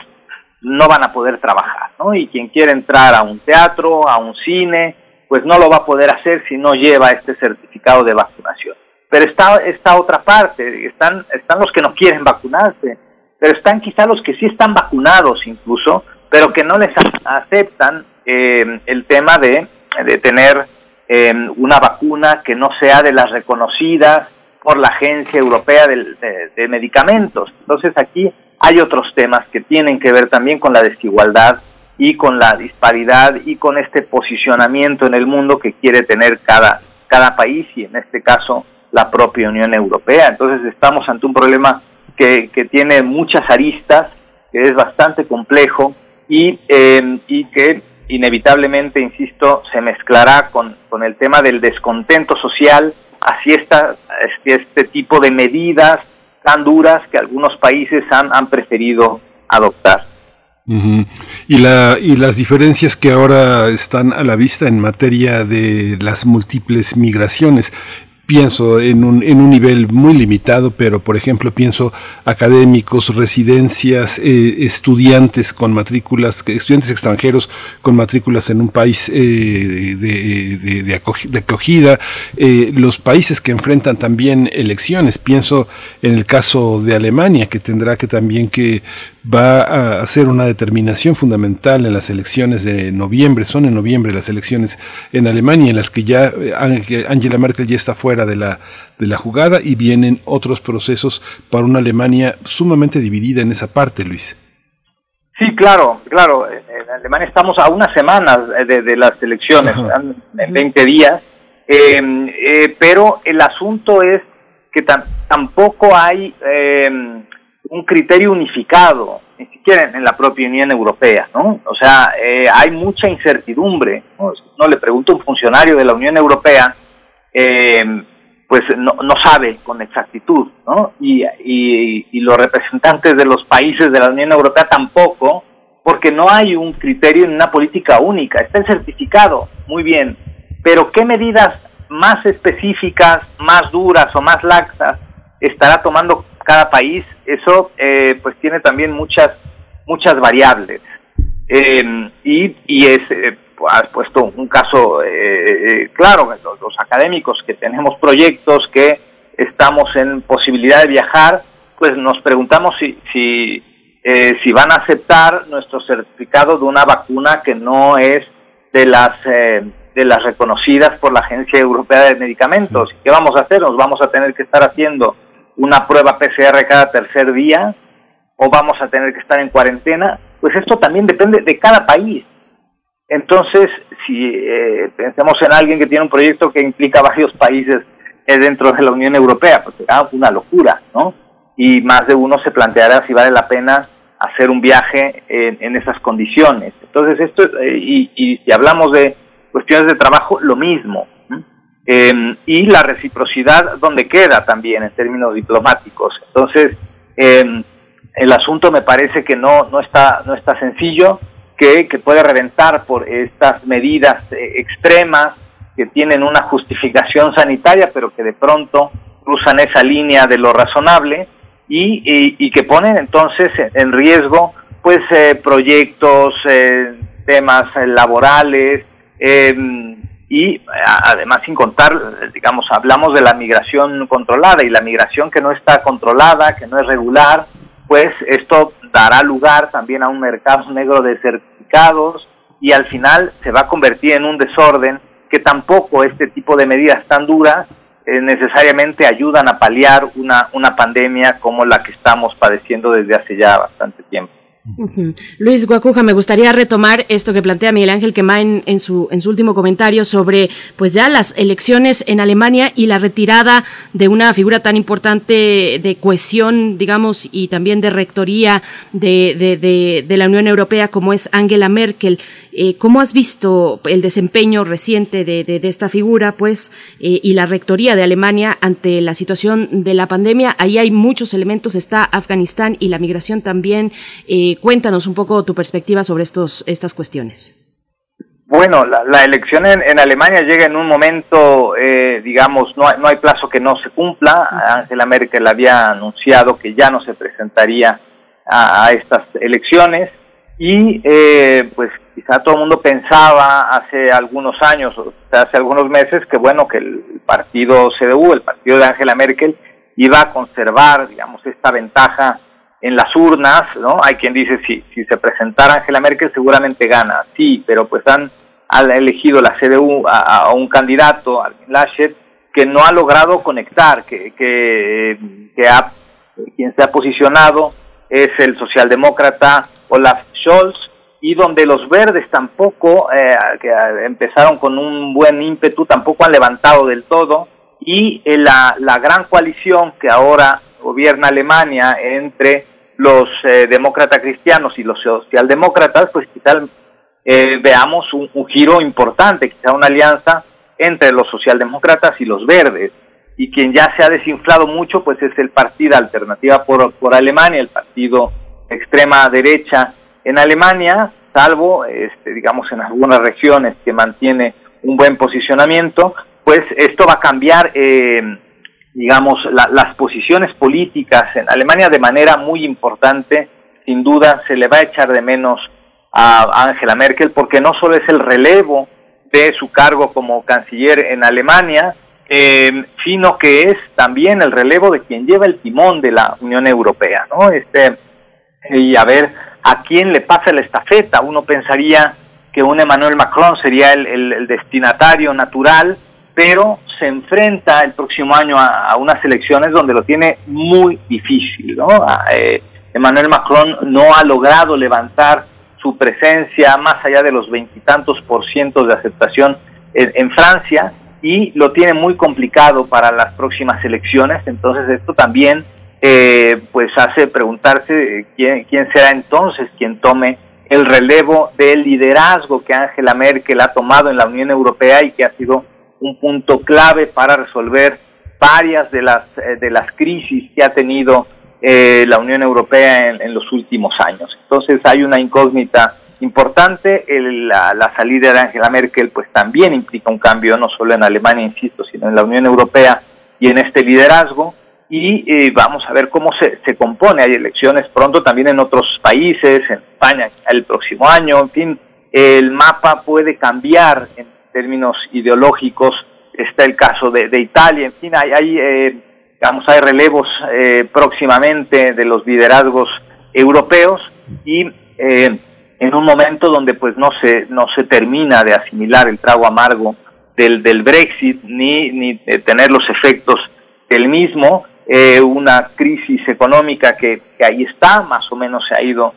no van a poder trabajar, ¿no? Y quien quiere entrar a un teatro, a un cine, pues no lo va a poder hacer si no lleva este certificado de vacunación. Pero está esta otra parte, están, están los que no quieren vacunarse, pero están quizá los que sí están vacunados incluso, pero que no les aceptan eh, el tema de, de tener eh, una vacuna que no sea de las reconocidas por la Agencia Europea de Medicamentos. Entonces aquí hay otros temas que tienen que ver también con la desigualdad y con la disparidad y con este posicionamiento en el mundo que quiere tener cada, cada país y en este caso la propia Unión Europea. Entonces estamos ante un problema que, tiene muchas aristas, que es bastante complejo y, eh, y que inevitablemente, insisto, se mezclará con, con el tema del descontento social hacia esta, este tipo de medidas tan duras que algunos países han, han preferido adoptar. y, la, y las diferencias que ahora están a la vista en materia de las múltiples migraciones pienso en un, en un nivel muy limitado, pero por ejemplo pienso académicos, residencias, eh, estudiantes con matrículas, estudiantes extranjeros con matrículas en un país eh, de, de, acogida, eh, los países que enfrentan también elecciones, pienso en el caso de Alemania, que tendrá que también que va a hacer una determinación fundamental en las elecciones de noviembre, son en noviembre las elecciones en Alemania, en las que ya eh, Angela Merkel ya está fuera de la, de la jugada y vienen otros procesos para una Alemania sumamente dividida en esa parte, Luis. Sí, claro, claro. En Alemania estamos a unas semanas de, las elecciones, en 20 días, em, eh, pero el asunto es que tampoco hay... Eh, un criterio unificado siquiera en, la propia Unión Europea, ¿no? O sea, eh, hay mucha incertidumbre. ¿no? no le pregunto a un funcionario de la Unión Europea, eh, pues no, no, sabe con exactitud, ¿no? Y, y, y, los representantes de los países de la Unión Europea tampoco, porque no hay un criterio en una política única. Está el certificado, muy bien, pero ¿qué medidas más específicas, más duras o más laxas estará tomando cada país? Eso, eh, pues tiene también muchas, muchas variables. Eh, y, y es, eh, has puesto un caso eh, eh, claro, los, los, académicos que tenemos proyectos, que estamos en posibilidad de viajar, pues nos preguntamos si, si, eh, si van a aceptar nuestro certificado de una vacuna que no es de las, eh, de las reconocidas por la Agencia Europea de Medicamentos. ¿Qué vamos a hacer? Nos vamos a tener que estar haciendo una prueba PCR cada tercer día o vamos a tener que estar en cuarentena. Pues esto también depende de cada país entonces, si eh, pensemos en alguien que tiene un proyecto que implica varios países dentro de la Unión Europea, pues será una locura, ¿no? Y más de uno se planteará si vale la pena hacer un viaje en, en esas condiciones. Entonces, esto, eh, y, y, si hablamos de cuestiones de trabajo, lo mismo. Eh, y la reciprocidad, donde queda también en términos diplomáticos. Entonces, eh, el asunto me parece que no, no, está, no está sencillo que, que puede reventar por estas medidas eh, extremas que tienen una justificación sanitaria, pero que de pronto cruzan esa línea de lo razonable y, y, y que ponen entonces en riesgo pues eh, proyectos, eh, temas eh, laborales em, y además sin contar, digamos, hablamos de la migración controlada y la migración que no está controlada, que no es regular, pues esto dará lugar también a un mercado negro de certificados y al final se va a convertir en un desorden que tampoco este tipo de medidas tan duras eh, necesariamente ayudan a paliar una, una pandemia como la que estamos padeciendo desde hace ya bastante tiempo. Luis Guacuja, me gustaría retomar esto que plantea Miguel Ángel Quemain en su, último comentario sobre pues ya las elecciones en Alemania y la retirada de una figura tan importante de cohesión, digamos, y también de rectoría de la Unión Europea como es Angela Merkel. Eh, ¿Cómo has visto el desempeño reciente de, de, de esta figura, pues, eh, y la rectoría de Alemania ante la situación de la pandemia? Ahí hay muchos elementos, está Afganistán y la migración también. Eh, cuéntanos un poco tu perspectiva sobre estos, estas cuestiones. Bueno, la, la elección en, en, Alemania llega en un momento, eh, digamos, no hay, no hay plazo que no se cumpla. Angela Merkel había anunciado que ya no se presentaría a, a estas elecciones y eh, pues quizá todo el mundo pensaba hace algunos años, o hace algunos meses, que bueno, que el partido CDU, el partido de Angela Merkel, iba a conservar, digamos, esta ventaja en las urnas, ¿no? Hay quien dice, si, si se presentara Angela Merkel seguramente gana, sí, pero pues han, han elegido la CDU a, a un candidato, Armin Laschet, que no ha logrado conectar, que, que, que ha, quien se ha posicionado es el socialdemócrata Olaf Scholz, y donde los verdes tampoco, eh, que empezaron con un buen ímpetu, tampoco han levantado del todo, y eh, la, la gran coalición que ahora gobierna Alemania entre los eh, demócratas cristianos y los socialdemócratas, pues quizá eh, veamos un, un, giro importante, quizá una alianza entre los socialdemócratas y los verdes. Y quien ya se ha desinflado mucho, pues es el partido Alternativa por, por Alemania, el partido extrema derecha en Alemania, salvo, este, digamos, en algunas regiones que mantiene un buen posicionamiento, pues esto va a cambiar, eh, digamos, la, las posiciones políticas en Alemania de manera muy importante. Sin duda se le va a echar de menos a Angela Merkel porque no solo es el relevo de su cargo como canciller en Alemania, eh, sino que es también el relevo de quien lleva el timón de la Unión Europea, ¿no? Este, y a ver a quién le pasa la estafeta. Uno pensaría que un Emmanuel Macron sería el, destinatario natural, pero se enfrenta el próximo año a, unas elecciones donde lo tiene muy difícil. ¿no? Eh, Emmanuel Macron no ha logrado levantar su presencia más allá de los veintitantos por ciento de aceptación en, en, Francia y lo tiene muy complicado para las próximas elecciones. Entonces esto también eh, pues hace preguntarse quién, quién será entonces quien tome el relevo del liderazgo que Angela Merkel ha tomado en la Unión Europea y que ha sido un punto clave para resolver varias de las, eh, de las crisis que ha tenido eh, la Unión Europea en, los últimos años. Entonces hay una incógnita importante. la, salida de Angela Merkel pues también implica un cambio no solo en Alemania, insisto, sino en la Unión Europea y en este liderazgo. Y eh, vamos a ver cómo se, se compone. Hay elecciones pronto también en otros países, en España el próximo año. En fin, el mapa puede cambiar en términos ideológicos. Está el caso de, Italia. En fin, hay, hay eh, Vamos ver relevos eh, próximamente de los liderazgos europeos y eh, en un momento donde pues no se no se termina de asimilar el trago amargo del, del Brexit ni, ni de tener los efectos del mismo eh, una crisis económica que, ahí está más o menos se ha ido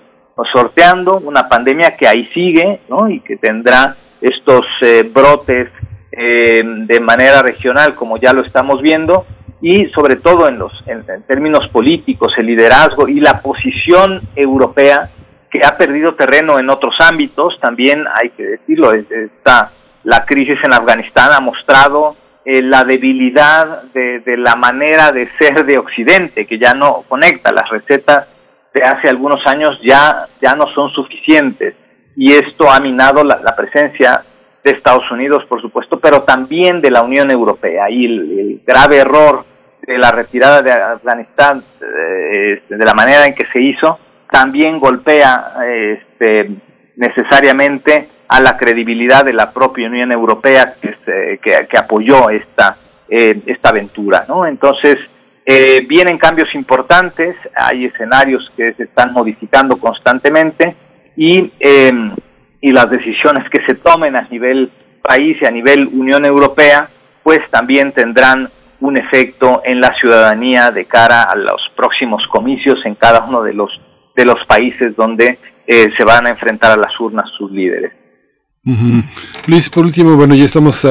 sorteando una pandemia que ahí sigue ¿no? y que tendrá estos brotes de manera regional como ya lo estamos viendo y sobre todo en los en, términos políticos, el liderazgo y la posición europea que ha perdido terreno en otros ámbitos, también hay que decirlo, está la crisis en Afganistán ha mostrado eh, la debilidad de, la manera de ser de Occidente, que ya no conecta las recetas de hace algunos años ya, ya no son suficientes y esto ha minado la, presencia de Estados Unidos, por supuesto, pero también de la Unión Europea. Y el grave error de la retirada de Afganistán, eh, de la manera en que se hizo, también golpea este, necesariamente a la credibilidad de la propia Unión Europea que, que, apoyó esta, eh, esta aventura. ¿no? Entonces, eh, vienen cambios importantes, hay escenarios que se están modificando constantemente y, em, y las decisiones que se tomen a nivel país y a nivel Unión Europea, pues también tendrán un efecto en la ciudadanía de cara a los próximos comicios en cada uno de los de los países donde eh, se van a enfrentar a las urnas sus líderes. Luis, por último, bueno, ya estamos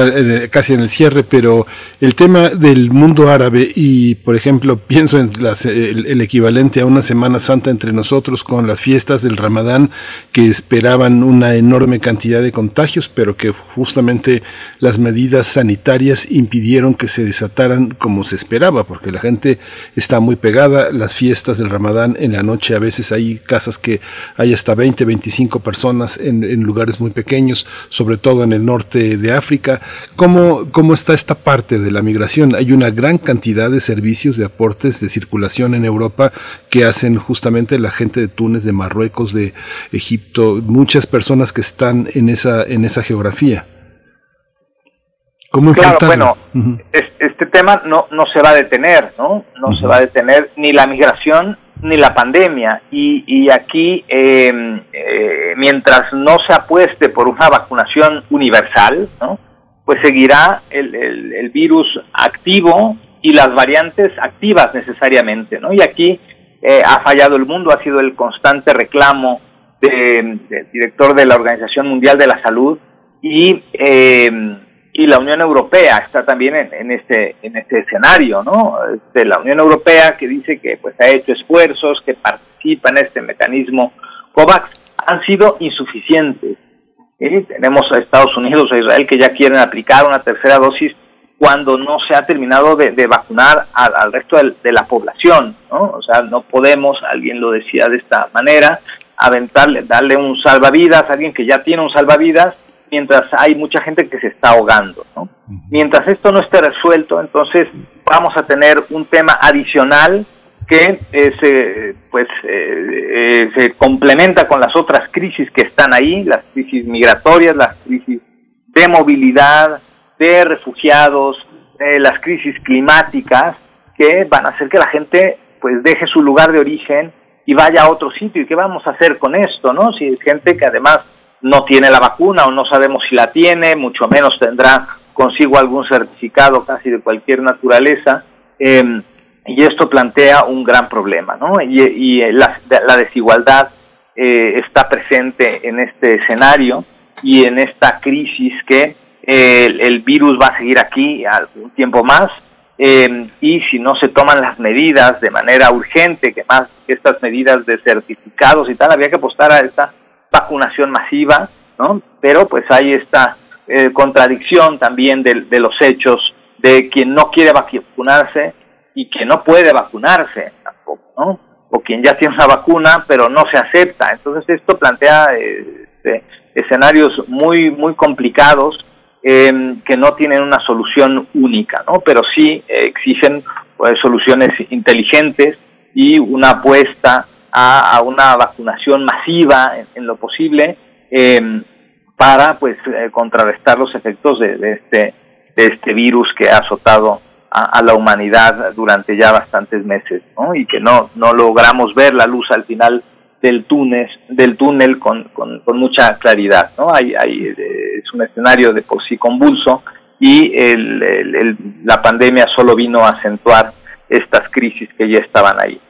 casi en el cierre, pero el tema del mundo árabe y, por ejemplo, [laughs] pienso en el, equivalente a una Semana Santa entre nosotros con las fiestas del Ramadán que esperaban una enorme cantidad de contagios, pero que justamente las medidas sanitarias impidieron que se desataran como se esperaba, porque la gente está muy pegada. Las fiestas del Ramadán en la noche a veces hay casas que hay hasta 20, 25 personas en lugares muy pequeños sobre todo en el norte de África. ¿Cómo, ¿Cómo está esta parte de la migración? Hay una gran cantidad de servicios de aportes de circulación en Europa que hacen justamente la gente de Túnez, de Marruecos, de Egipto, muchas personas que están en esa, en esa geografía. ¿Cómo claro, bueno, este tema no, no se va a detener, ¿no? No se va a detener ni la migración ni la pandemia. Y, y aquí, em, eh, mientras no se apueste por una vacunación universal, ¿no? pues seguirá el, el, virus activo y las variantes activas necesariamente. ¿no? Y aquí eh, ha fallado el mundo, ha sido el constante reclamo del director de la Organización Mundial de la Salud y eh, y la Unión Europea está también en, este en este escenario, ¿no? Este, la Unión Europea que dice que pues ha hecho esfuerzos, que participa en este mecanismo COVAX, han sido insuficientes. Tenemos a Estados Unidos, a Israel que ya quieren aplicar una tercera dosis cuando no se ha terminado de, vacunar al, resto de, la población, ¿no? O sea, no podemos, alguien lo decía de esta manera, aventarle, darle un salvavidas a alguien que ya tiene un salvavidas mientras hay mucha gente que se está ahogando. Mientras esto no esté resuelto, entonces vamos a tener un tema adicional que eh, se, pues, eh, eh, se complementa con las otras crisis que están ahí, las crisis migratorias, las crisis de movilidad, de refugiados, las crisis climáticas, que van a hacer que la gente pues deje su lugar de origen y vaya a otro sitio. ¿Y qué vamos a hacer con esto? no Si hay gente que además no tiene la vacuna o no sabemos si la tiene, mucho menos tendrá consigo algún certificado casi de cualquier naturaleza. Em, y esto plantea un gran problema, ¿no? Y, la, desigualdad eh, está presente en este escenario y en esta crisis que el, virus va a seguir aquí algún tiempo más Eh, y si no se toman las medidas de manera urgente, que más estas medidas de certificados y tal, había que apostar a esta vacunación masiva, ¿no? Pero pues hay esta eh, contradicción también de, los hechos de quien no quiere vacunarse y que no puede vacunarse tampoco, ¿no? O quien ya tiene una vacuna pero no se acepta. Entonces esto plantea este, escenarios muy, muy complicados eh, que no tienen una solución única, ¿no? Pero sí eh, exigen pues, soluciones inteligentes y una apuesta a, una vacunación masiva en, lo posible eh, para pues eh, contrarrestar los efectos de, este de este virus que ha azotado a, la humanidad durante ya bastantes meses. Y que no no logramos ver la luz al final del túnel, del túnel con, con, mucha claridad, ¿no? Hay, hay, eh, es un escenario de por sí convulso y el, el, la pandemia solo vino a acentuar estas crisis que ya estaban ahí.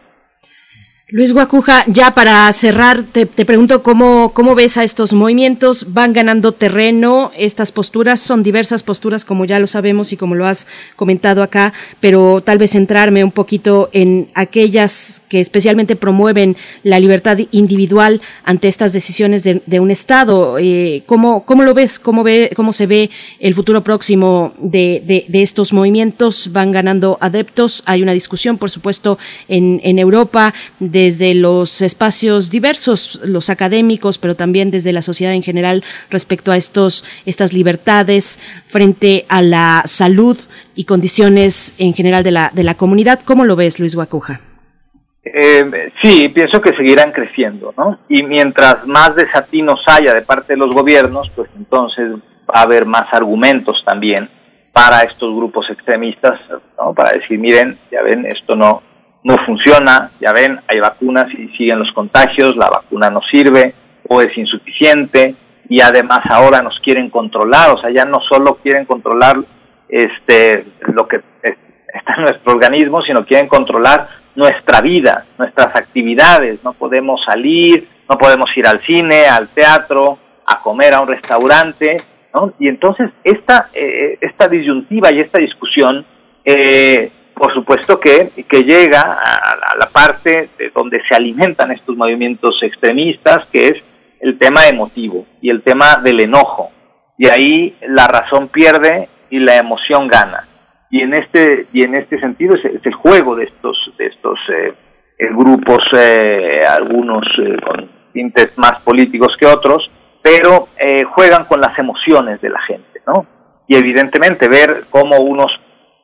Luis Guacuja, ya para cerrar, te, te, pregunto cómo, cómo ves a estos movimientos, van ganando terreno, estas posturas son diversas posturas como ya lo sabemos y como lo has comentado acá, pero tal vez centrarme un poquito en aquellas que especialmente promueven la libertad individual ante estas decisiones de, de un Estado. Eh, ¿cómo, ¿Cómo lo ves? ¿Cómo, ve, ¿Cómo se ve el futuro próximo de, de, de estos movimientos? Van ganando adeptos, hay una discusión, por supuesto, en, en Europa desde los espacios diversos, los académicos, pero también desde la sociedad en general respecto a estos, estas libertades frente a la salud y condiciones en general de la, de la comunidad. ¿Cómo lo ves, Luis Guacuja? Eh, sí, pienso que seguirán creciendo, ¿no? Y mientras más desatinos haya de parte de los gobiernos, pues entonces va a haber más argumentos también para estos grupos extremistas, ¿no? Para decir, miren, ya ven, esto no, no funciona, ya ven, hay vacunas y siguen los contagios, la vacuna no sirve o es insuficiente y además ahora nos quieren controlar, o sea, ya no solo quieren controlar este lo que está en nuestro organismo, sino quieren controlar nuestra vida, nuestras actividades, no podemos salir, no podemos ir al cine, al teatro, a comer a un restaurante, ¿no? Y entonces esta, eh, esta disyuntiva y esta discusión eh, por supuesto que, que llega a, la parte de donde se alimentan estos movimientos extremistas, que es el tema emotivo y el tema del enojo. Y ahí la razón pierde y la emoción gana. Y en este, y en este sentido es, el juego de estos, de estos eh, grupos, eh, algunos eh, con tintes más políticos que otros, pero eh, juegan con las emociones de la gente, ¿no? Y evidentemente ver cómo unos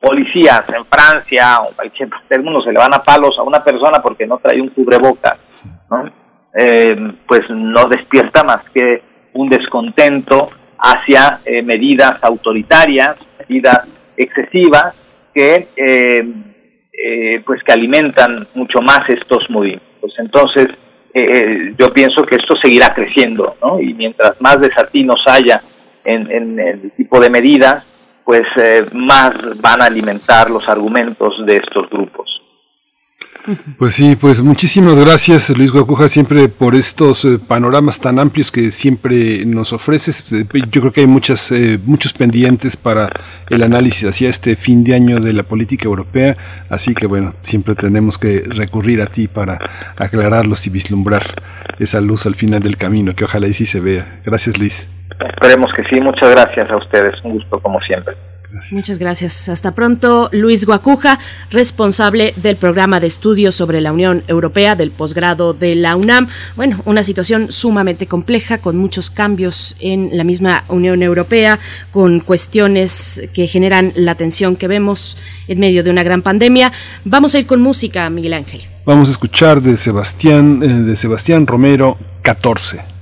policías en Francia o en cualquier se le van a palos a una persona porque no trae un cubrebocas, ¿no? Eh, pues no despierta más que un descontento hacia eh, medidas autoritarias, medidas excesivas que eh, eh, pues que alimentan mucho más estos movimientos. Entonces eh, yo pienso que esto seguirá creciendo, ¿no? Y mientras más desatinos haya en, en el tipo de medidas, pues eh, más van a alimentar los argumentos de estos grupos. Pues sí, pues muchísimas gracias Luis Guacuja siempre por estos eh, panoramas tan amplios que siempre nos ofreces. Eh, yo creo que hay muchas, eh, muchos pendientes para el análisis hacia este fin de año de la política europea, así que bueno, siempre tenemos que recurrir a ti para aclararlos y vislumbrar esa luz al final del camino, que ojalá y sí se vea. Gracias Luis. Esperemos que sí, muchas gracias a ustedes, un gusto como siempre. Gracias. Muchas gracias. Hasta pronto, Luis Guacuja, responsable del programa de estudios sobre la Unión Europea del posgrado de la UNAM. Bueno, una situación sumamente compleja con muchos cambios en la misma Unión Europea, con cuestiones que generan la tensión que vemos en medio de una gran pandemia. Vamos a ir con música, Miguel Ángel. Vamos a escuchar de Sebastián, eh, de Sebastián Romero 14.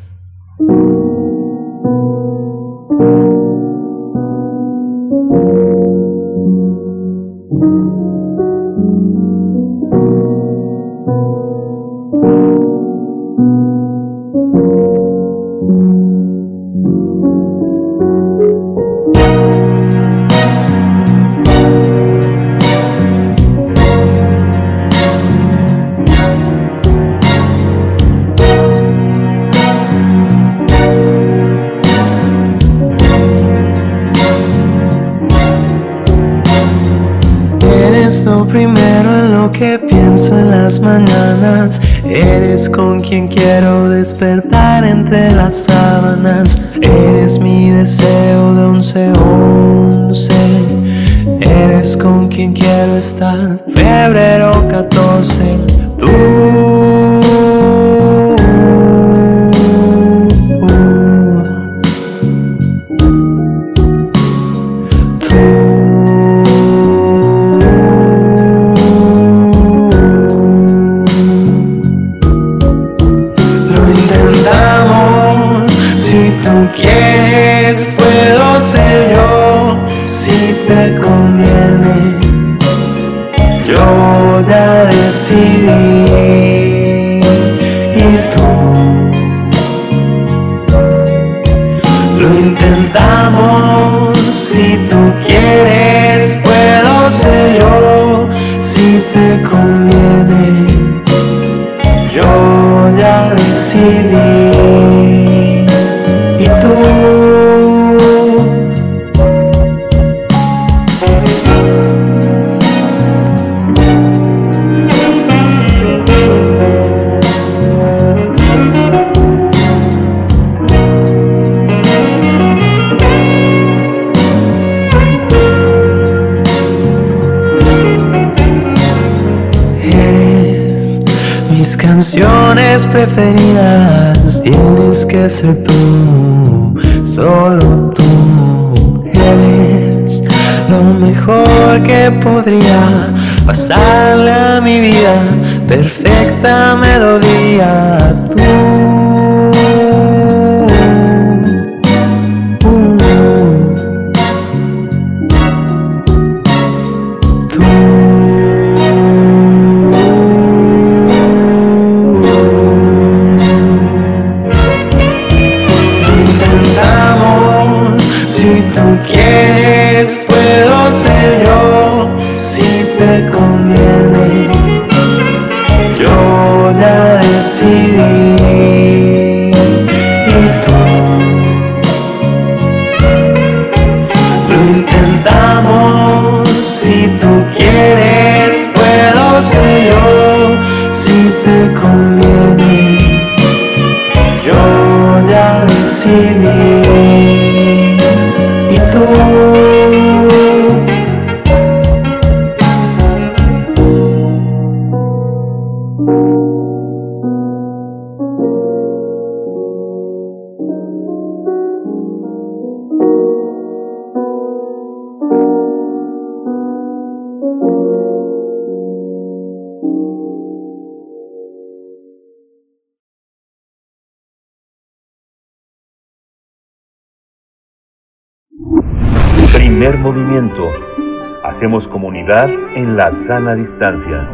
En la sana distancia.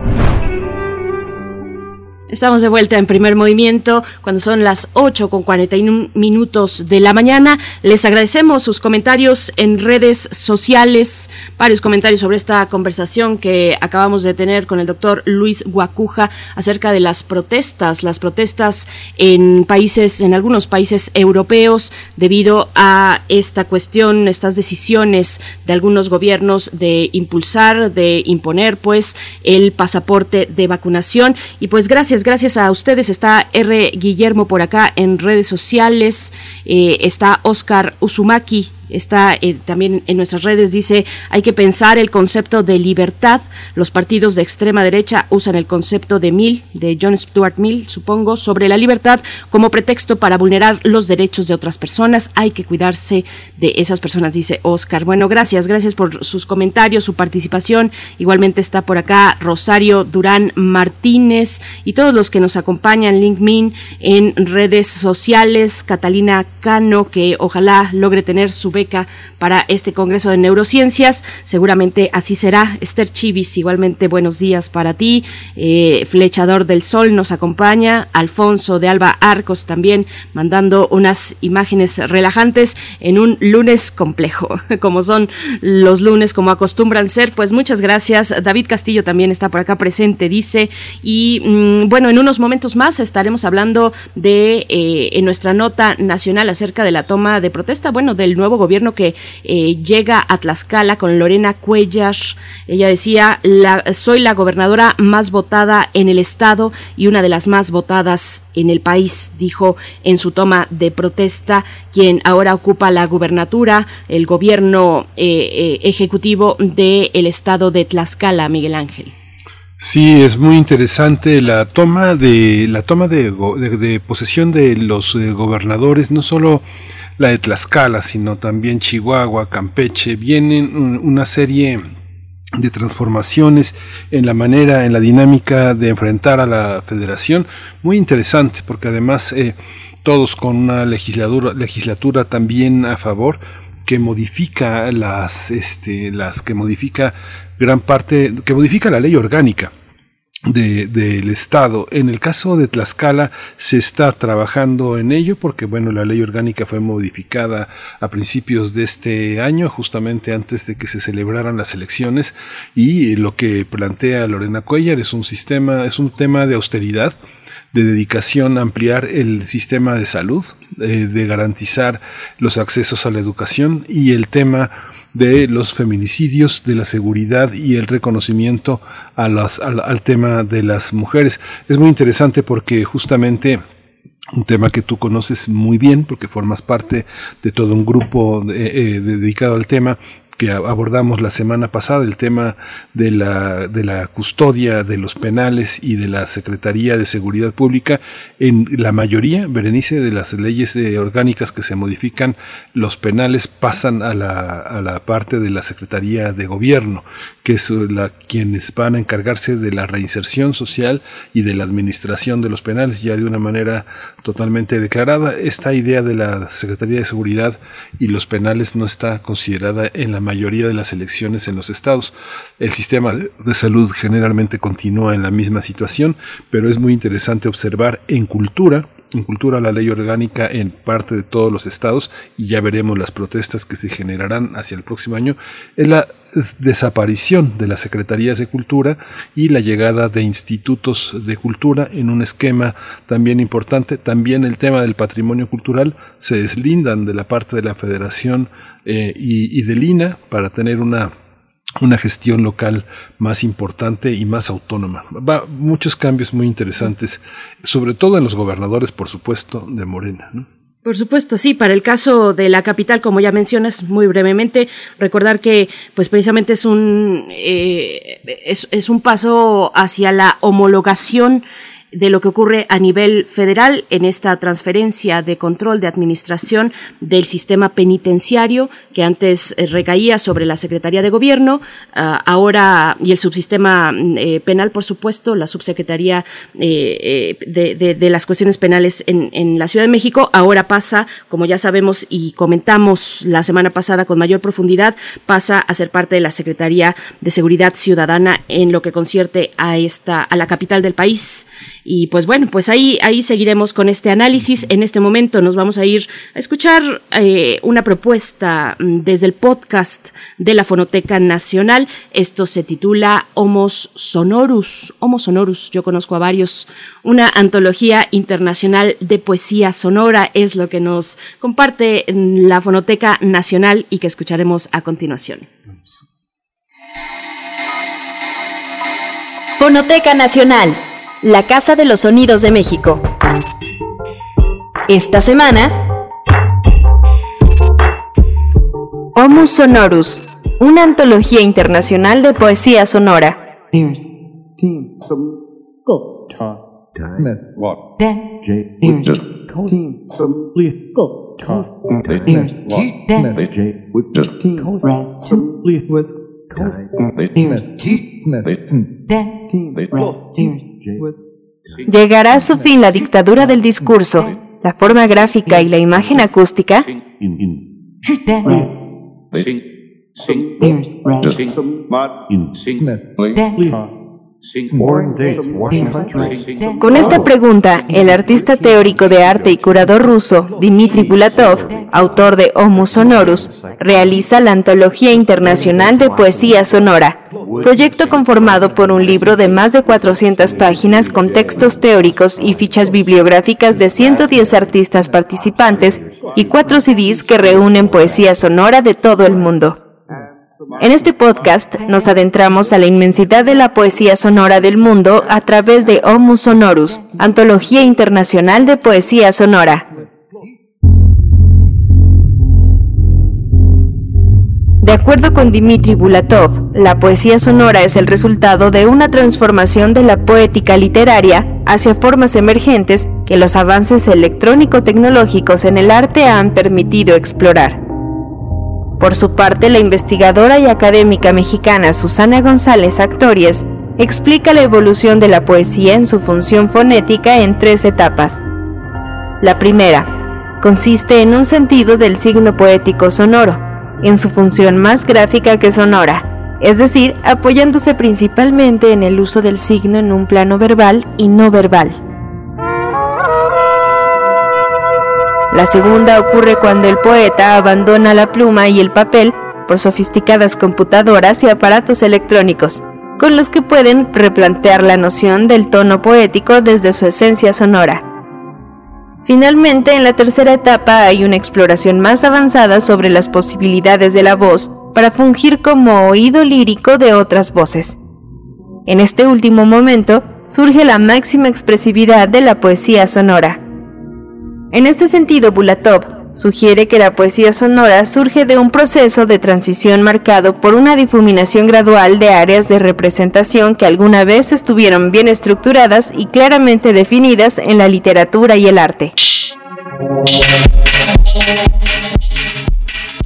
Estamos de vuelta en primer movimiento cuando son las 8 con 41 minutos de la mañana. Les agradecemos sus comentarios en redes sociales, varios comentarios sobre esta conversación que acabamos de tener con el doctor Luis Guacuja acerca de las protestas, las protestas en países, en algunos países europeos debido a esta cuestión, estas decisiones de algunos gobiernos de impulsar, de imponer pues el pasaporte de vacunación. Y pues gracias gracias, a ustedes. Está R. Guillermo por acá en redes sociales, eh, está Oscar Uzumaki está eh, también en nuestras redes, dice, hay que pensar el concepto de libertad. Los partidos de extrema derecha usan el concepto de Mill, de John Stuart Mill, supongo, sobre la libertad como pretexto para vulnerar los derechos de otras personas. Hay que cuidarse de esas personas, dice Oscar. Bueno, gracias, gracias por sus comentarios, su participación. Igualmente está por acá Rosario Durán Martínez y todos los que nos acompañan, LinkedIn, en redes sociales, Catalina Cano, que ojalá logre tener su beca para este Congreso de Neurociencias. Seguramente así será. Esther Chivis, igualmente buenos días para ti. Eh, Flechador del Sol nos acompaña. Alfonso de Alba Arcos también mandando unas imágenes relajantes en un lunes complejo, [laughs] como son los lunes, como acostumbran ser. Pues muchas gracias. David Castillo también está por acá presente, dice. Y mm, bueno, en unos momentos más estaremos hablando de, eh, en nuestra nota nacional acerca de la toma de protesta, bueno, del nuevo gobierno gobierno que eh, llega a Tlaxcala con Lorena Cuellar. Ella decía, soy la gobernadora más votada en el estado y una de las más votadas en el país, dijo en su toma de protesta, quien ahora ocupa la gubernatura, el gobierno eh, eh, ejecutivo del estado de Tlaxcala, Miguel Ángel. Sí, es muy interesante la toma de la toma de, posesión de los gobernadores, no solo la de Tlaxcala, sino también Chihuahua, Campeche, vienen una serie de transformaciones en la manera, en la dinámica de enfrentar a la federación, muy interesante, porque además eh, todos con una legislatura, legislatura también a favor que modifica las, este, las que modifica gran parte, que modifica la ley orgánica del Estado. En el caso de Tlaxcala se está trabajando en ello porque, bueno, la ley orgánica fue modificada a principios de este año, justamente antes de que se celebraran las elecciones y lo que plantea Lorena Cuellar es un sistema, es un tema de austeridad de dedicación a ampliar el sistema de salud, eh, de garantizar los accesos a la educación y el tema de los feminicidios, de la seguridad y el reconocimiento a las, al, tema de las mujeres. Es muy interesante porque justamente un tema que tú conoces muy bien porque formas parte de todo un grupo eh, dedicado al tema que abordamos la semana pasada, el tema de la, de la custodia de los penales y de la Secretaría de Seguridad Pública, en la mayoría, Berenice, de las leyes eh, orgánicas que se modifican, los penales pasan a la, a la parte de la Secretaría de Gobierno, que es la, quienes van a encargarse de la reinserción social y de la administración de los penales, ya de una manera totalmente declarada. Esta idea de la Secretaría de Seguridad y los penales no está considerada en la mayoría de las elecciones en los estados. El sistema de salud generalmente continúa en la misma situación, pero es muy interesante observar en cultura en cultura la ley orgánica en parte de todos los estados y ya veremos las protestas que se generarán hacia el próximo año, es la desaparición de las secretarías de cultura y la llegada de institutos de cultura en un esquema también importante. También el tema del patrimonio cultural se deslindan de la parte de la federación eh, y, y del INA para tener una una gestión local más importante y más autónoma. Va muchos cambios muy interesantes, sobre todo en los gobernadores, por supuesto, de Morena. Por supuesto, sí. Para el caso de la capital, como ya mencionas muy brevemente, recordar que, pues precisamente es un eh, es, es un paso hacia la homologación de lo que ocurre a nivel federal en esta transferencia de control de administración del sistema penitenciario que antes eh, recaía sobre la Secretaría de Gobierno, ah, ahora y el subsistema mm, eh, penal, por supuesto, la subsecretaría eh, de, las cuestiones penales en, en la Ciudad de México, ahora pasa, como ya sabemos y comentamos la semana pasada con mayor profundidad, pasa a ser parte de la Secretaría de Seguridad Ciudadana en lo que concierte a esta a la capital del país y pues bueno, pues ahí, ahí seguiremos con este análisis. En este momento nos vamos a ir a escuchar eh, una propuesta mm, desde el podcast de la Fonoteca Nacional. Esto se titula Homos Sonorus. Homos Sonorus, yo conozco a varios. Una antología internacional de poesía sonora es lo que nos comparte la Fonoteca Nacional y que escucharemos a continuación. Fonoteca Nacional la Casa de los Sonidos de México. Esta semana, Homus Sonorus, una antología internacional de poesía sonora. Llegará a su fin la dictadura del discurso, la forma gráfica y la imagen acústica. Con esta pregunta, el artista teórico de arte y curador ruso Dmitry Bulatov, autor de Homus Sonorus, realiza la Antología Internacional de Poesía Sonora, proyecto conformado por un libro de más de 400 páginas con textos teóricos y fichas bibliográficas de 110 artistas participantes y cuatro CDs que reúnen poesía sonora de todo el mundo. En este podcast nos adentramos a la inmensidad de la poesía sonora del mundo a través de Homus Sonorus, Antología Internacional de Poesía Sonora. De acuerdo con Dmitry Bulatov, la poesía sonora es el resultado de una transformación de la poética literaria hacia formas emergentes que los avances electrónico-tecnológicos en el arte han permitido explorar. Por su parte, la investigadora y académica mexicana Susana González Actories explica la evolución de la poesía en su función fonética en tres etapas. La primera consiste en un sentido del signo poético sonoro, en su función más gráfica que sonora, es decir, apoyándose principalmente en el uso del signo en un plano verbal y no verbal. La segunda ocurre cuando el poeta abandona la pluma y el papel por sofisticadas computadoras y aparatos electrónicos, con los que pueden replantear la noción del tono poético desde su esencia sonora. Finalmente, en la tercera etapa hay una exploración más avanzada sobre las posibilidades de la voz para fungir como oído lírico de otras voces. En este último momento surge la máxima expresividad de la poesía sonora. En este sentido, Bulatov sugiere que la poesía sonora surge de un proceso de transición marcado por una difuminación gradual de áreas de representación que alguna vez estuvieron bien estructuradas y claramente definidas en la literatura y el arte.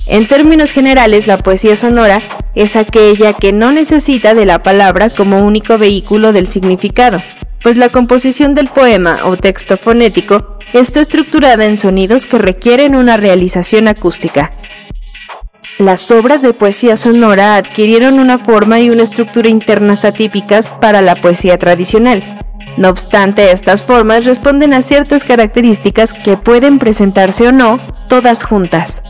En términos generales, la poesía sonora es aquella que no necesita de la palabra como único vehículo del significado, pues la composición del poema o texto fonético está estructurada en sonidos que requieren una realización acústica. Las obras de poesía sonora adquirieron una forma y una estructura internas atípicas para la poesía tradicional. No obstante, estas formas responden a ciertas características que pueden presentarse o no, todas juntas.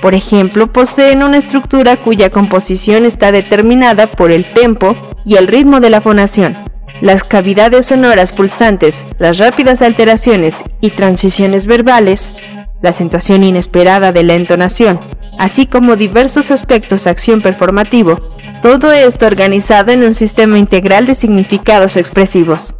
Por ejemplo, poseen una estructura cuya composición está determinada por el tempo y el ritmo de la fonación las cavidades sonoras pulsantes, las rápidas alteraciones y transiciones verbales, la acentuación inesperada de la entonación, así como diversos aspectos de acción performativo, todo esto organizado en un sistema integral de significados expresivos.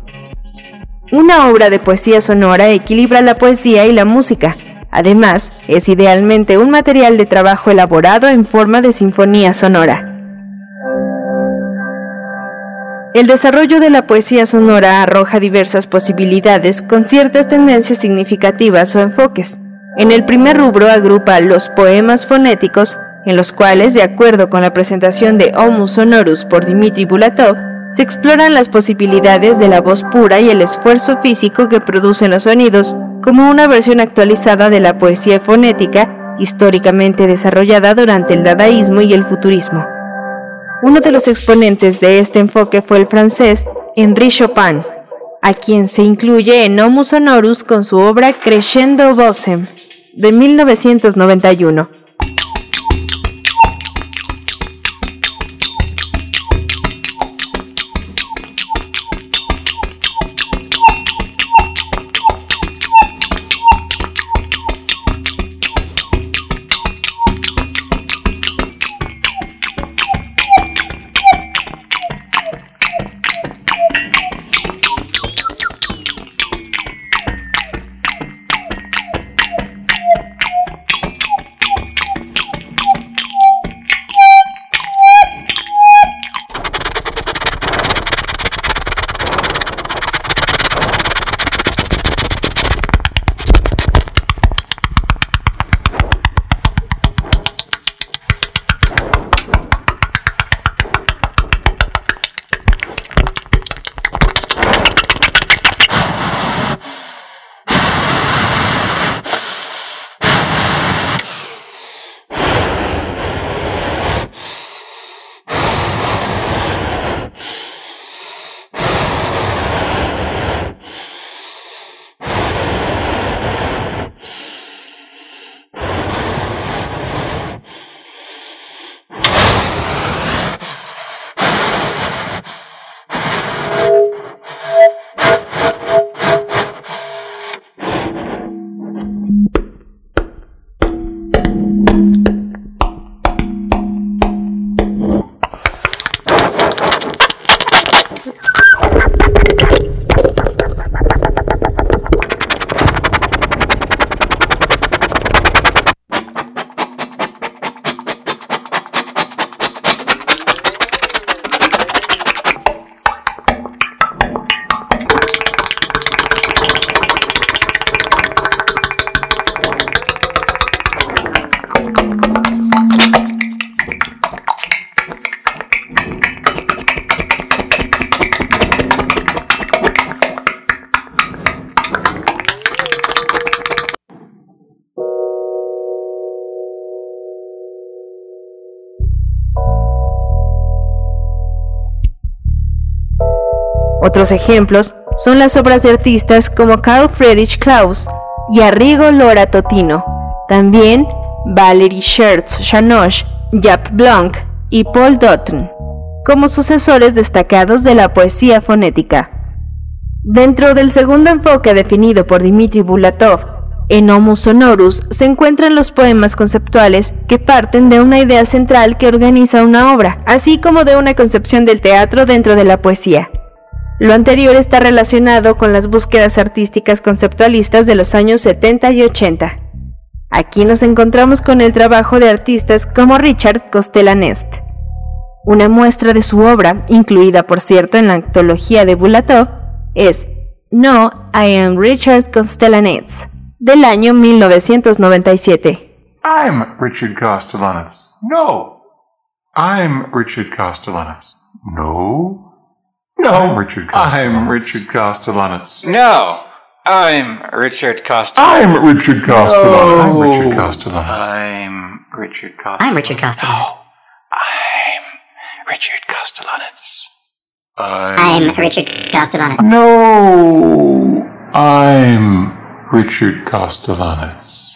Una obra de poesía sonora equilibra la poesía y la música. Además, es idealmente un material de trabajo elaborado en forma de sinfonía sonora. El desarrollo de la poesía sonora arroja diversas posibilidades con ciertas tendencias significativas o enfoques. En el primer rubro agrupa los poemas fonéticos, en los cuales, de acuerdo con la presentación de Homus Sonorus por Dmitry Bulatov, se exploran las posibilidades de la voz pura y el esfuerzo físico que producen los sonidos, como una versión actualizada de la poesía fonética históricamente desarrollada durante el dadaísmo y el futurismo. Uno de los exponentes de este enfoque fue el francés Henri Chopin, a quien se incluye en Homus Sonorus con su obra Crescendo Bossem de 1991. Otros ejemplos son las obras de artistas como Carl Friedrich Klaus y Arrigo Lora Totino, también Valery Schertz Janosch, Jaap Blanc y Paul Dutton, como sucesores destacados de la poesía fonética. Dentro del segundo enfoque definido por Dmitry Bulatov, en Homo Sonorus se encuentran los poemas conceptuales que parten de una idea central que organiza una obra, así como de una concepción del teatro dentro de la poesía. Lo anterior está relacionado con las búsquedas artísticas conceptualistas de los años 70 y 80. Aquí nos encontramos con el trabajo de artistas como Richard Costello-Nest. Una muestra de su obra, incluida por cierto en la antología de Bulatov, es No, I am Richard Costello-Nest del año 1997. I'm Richard Castellanets. No. I'm Richard Castellanets. No. No. I'm Richard Castellanets. I'm Richard Castellanets. No. I'm Richard Castellanets. I'm Richard Castellanets. No. I'm Richard Castellanets. I'm Richard Castellanets. I'm Richard Castellanets. I'm Richard Castellanets. I'm Richard Castellanets. No. I'm Richard Castellanets.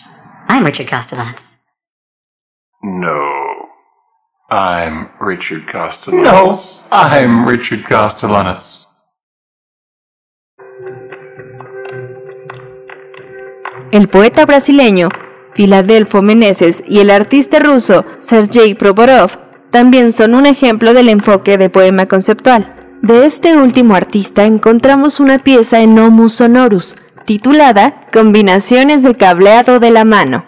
I'm Richard Castellanets. No. I'm Richard Castellanets. No. I'm Richard Castellanets. El poeta brasileño Filadelfo Meneses y el artista ruso Sergei Provorov también son un ejemplo del enfoque de poema conceptual. De este último artista encontramos una pieza en Homus Sonorus, titulada Combinaciones de cableado de la mano.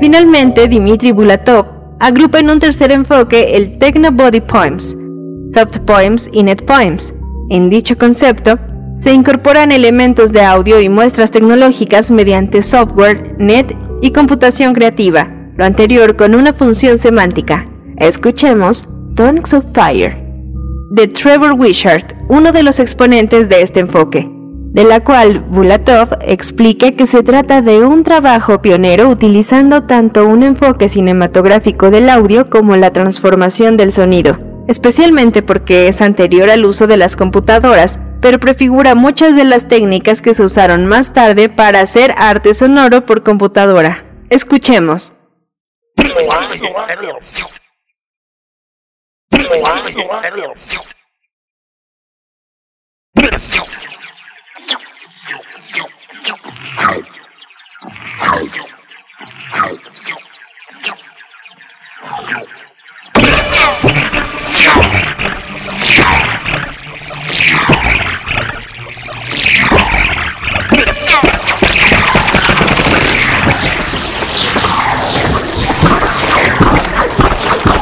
Finalmente, Dmitry Bulatov agrupa en un tercer enfoque el Techno Body Poems, Soft Poems y Net Poems. En dicho concepto, se incorporan elementos de audio y muestras tecnológicas mediante software, net y computación creativa, lo anterior con una función semántica. Escuchemos Tongues of Fire de Trevor Wishart, uno de los exponentes de este enfoque, de la cual Bulatov explica que se trata de un trabajo pionero utilizando tanto un enfoque cinematográfico del audio como la transformación del sonido, especialmente porque es anterior al uso de las computadoras, pero prefigura muchas de las técnicas que se usaron más tarde para hacer arte sonoro por computadora. Escuchemos. Yes, yes, yes, yes.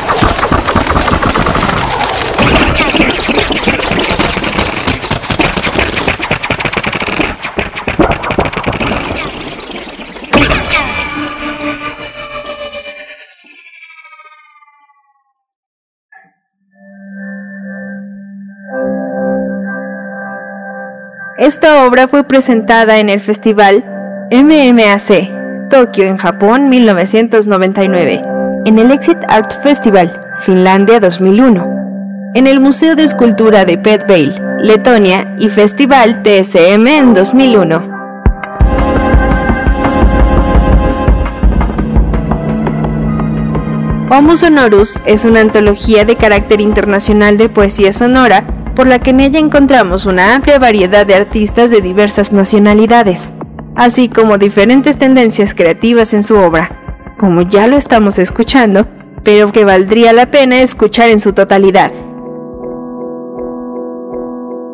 Esta obra fue presentada en el festival MMAC, Tokio, en Japón, 1999, en el Exit Art Festival, Finlandia 2001, en el Museo de Escultura de Pet Vale, Letonia y Festival TSM en 2001. Homo Sonorus es una antología de carácter internacional de poesía sonora por la que en ella encontramos una amplia variedad de artistas de diversas nacionalidades, así como diferentes tendencias creativas en su obra, como ya lo estamos escuchando, pero que valdría la pena escuchar en su totalidad.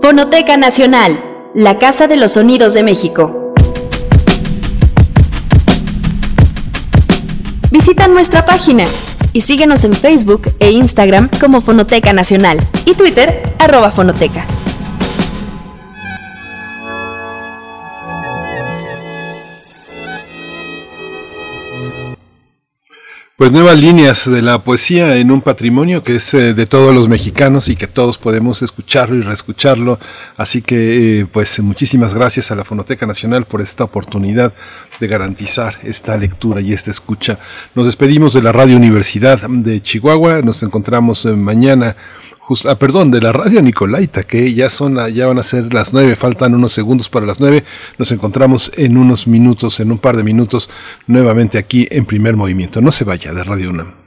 Fonoteca Nacional, la Casa de los Sonidos de México. Visita nuestra página y síguenos en Facebook e Instagram como Fonoteca Nacional y Twitter arroba Fonoteca. Pues nuevas líneas de la poesía en un patrimonio que es eh, de todos los mexicanos y que todos podemos escucharlo y reescucharlo. Así que, eh, pues muchísimas gracias a la Fonoteca Nacional por esta oportunidad de garantizar esta lectura y esta escucha. Nos despedimos de la Radio Universidad de Chihuahua. Nos encontramos eh, mañana ah, perdón, de la radio Nicolaita, que ya son, ya van a ser las nueve, faltan unos segundos para las nueve. Nos encontramos en unos minutos, en un par de minutos, nuevamente aquí en primer movimiento. No se vaya de Radio UNAM.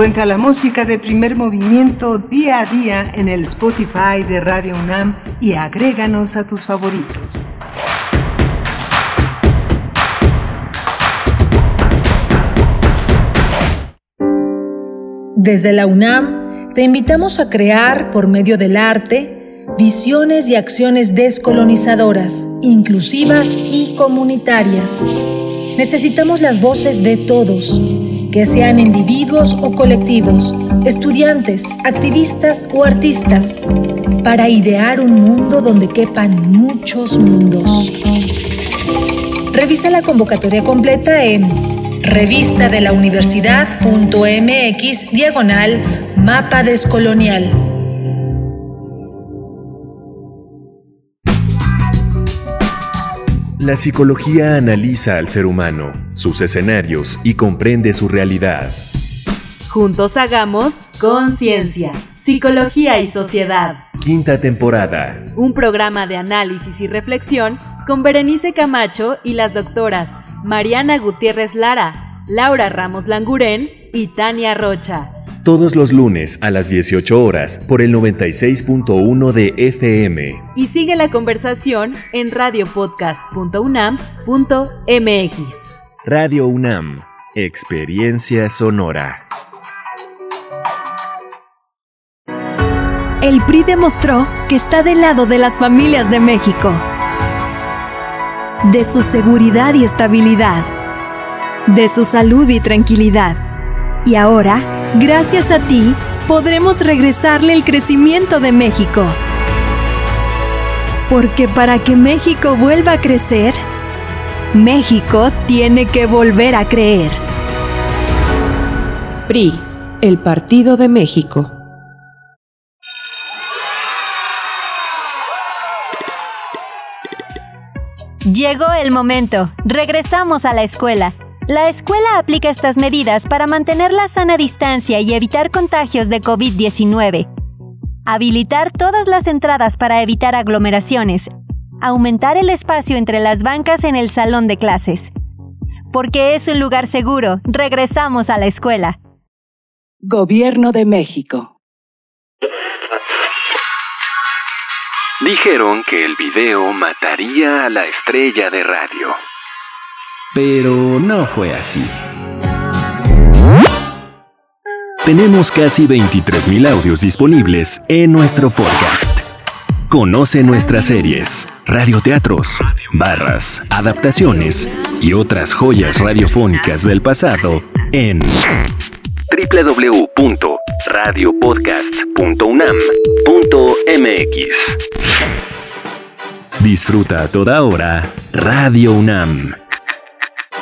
Encuentra la música de primer movimiento día a día en el Spotify de Radio UNAM y agréganos a tus favoritos. Desde la UNAM te invitamos a crear, por medio del arte, visiones y acciones descolonizadoras, inclusivas y comunitarias. Necesitamos las voces de todos, que sean individuos o colectivos, estudiantes, activistas o artistas, para idear un mundo donde quepan muchos mundos. Revisa la convocatoria completa en Revista diagonal Mapa Descolonial. La psicología analiza al ser humano, sus escenarios y comprende su realidad. Juntos hagamos conciencia, psicología y sociedad. Quinta temporada. Un programa de análisis y reflexión con Berenice Camacho y las doctoras Mariana Gutiérrez Lara, Laura Ramos Langurén y Tania Rocha. Todos los lunes a las 18 horas por el 96.1 de FM. Y sigue la conversación en radiopodcast.unam.mx. Radio UNAM, Experiencia Sonora. El PRI demostró que está del lado de las familias de México de su seguridad y estabilidad, de su salud y tranquilidad. Y ahora, gracias a ti, podremos regresarle el crecimiento de México. Porque para que México vuelva a crecer, México tiene que volver a creer. PRI, el Partido de México. Llegó el momento. Regresamos a la escuela. La escuela aplica estas medidas para mantener la sana distancia y evitar contagios de COVID-19. Habilitar todas las entradas para evitar aglomeraciones. Aumentar el espacio entre las bancas en el salón de clases. Porque es un lugar seguro, regresamos a la escuela. Gobierno de México. Dijeron que el video mataría a la estrella de radio. Pero no fue así. Tenemos casi 23.000 audios disponibles en nuestro podcast. Conoce nuestras series, radioteatros, barras, adaptaciones y otras joyas radiofónicas del pasado en www.radiopodcast.unam.mx. Disfruta a toda hora Radio UNAM.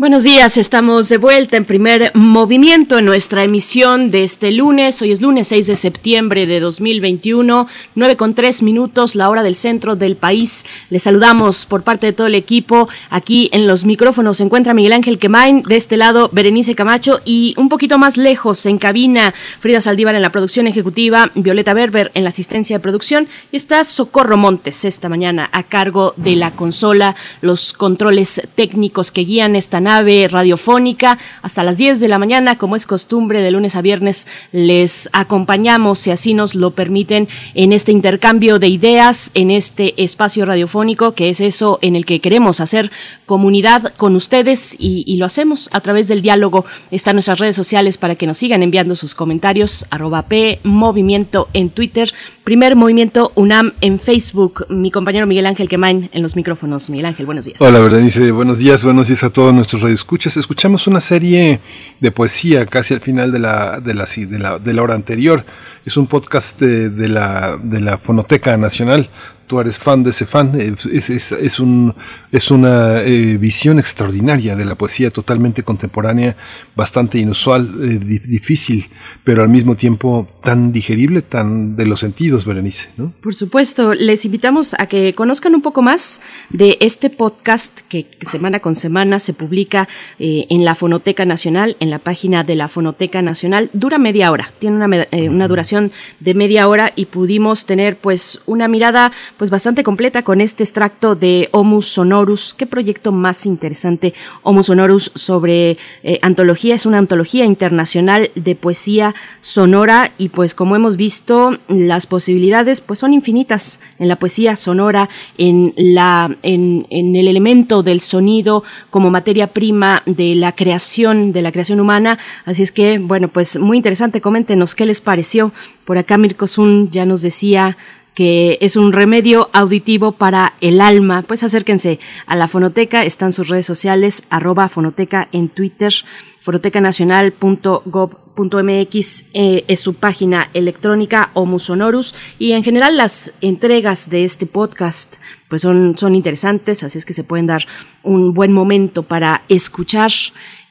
Buenos días, estamos de vuelta en primer movimiento en nuestra emisión de este lunes. Hoy es lunes 6 de septiembre de 2021, 9 con 3 minutos, la hora del centro del país. Les saludamos por parte de todo el equipo. Aquí en los micrófonos se encuentra Miguel Ángel Quemain, de este lado Berenice Camacho y un poquito más lejos en cabina Frida Saldívar en la producción ejecutiva, Violeta Berber en la asistencia de producción y está Socorro Montes esta mañana a cargo de la consola, los controles técnicos que guían esta nave radiofónica hasta las 10 de la mañana, como es costumbre de lunes a viernes, les acompañamos, si así nos lo permiten, en este intercambio de ideas, en este espacio radiofónico, que es eso en el que queremos hacer comunidad con ustedes y, lo hacemos a través del diálogo. Están nuestras redes sociales para que nos sigan enviando sus comentarios, arroba P en Twitter, Primer Movimiento UNAM en Facebook. Mi compañero Miguel Ángel Quemain en los micrófonos. Miguel Ángel, buenos días. Hola, Berenice, buenos días, buenos días a todos nuestros radioescuchas. Escuchamos una serie de poesía casi al final de la, de la, de la, hora anterior. Es un podcast de, de, la, de la Fonoteca Nacional tú eres fan de ese fan, es, un, es una eh, visión extraordinaria de la poesía totalmente contemporánea, bastante inusual, eh, difícil, pero al mismo tiempo tan digerible, tan de los sentidos, Berenice. ¿no? Por supuesto, les invitamos a que conozcan un poco más de este podcast que semana con semana se publica eh, en la Fonoteca Nacional, en la página de la Fonoteca Nacional. Dura media hora, tiene una, una duración de media hora y pudimos tener pues una mirada pues bastante completa con este extracto de Homus Qué proyecto más interesante, Homus Sonorus, sobre eh, antología. Es una antología internacional de poesía sonora y pues como hemos visto, las posibilidades pues son infinitas en la poesía sonora, en, la, en, el elemento del sonido como materia prima de la creación, de la creación humana. Así es que, bueno, pues muy interesante. Coméntenos qué les pareció. Por acá Mirkosun ya nos decía que es un remedio auditivo para el alma, pues acérquense a la fonoteca, están sus redes sociales, arroba fonoteca en Twitter, fonotecanacional.gov.mx eh, es su página electrónica o Musonorus y en general las entregas de este podcast pues son, son interesantes, así es que se pueden dar un buen momento para escuchar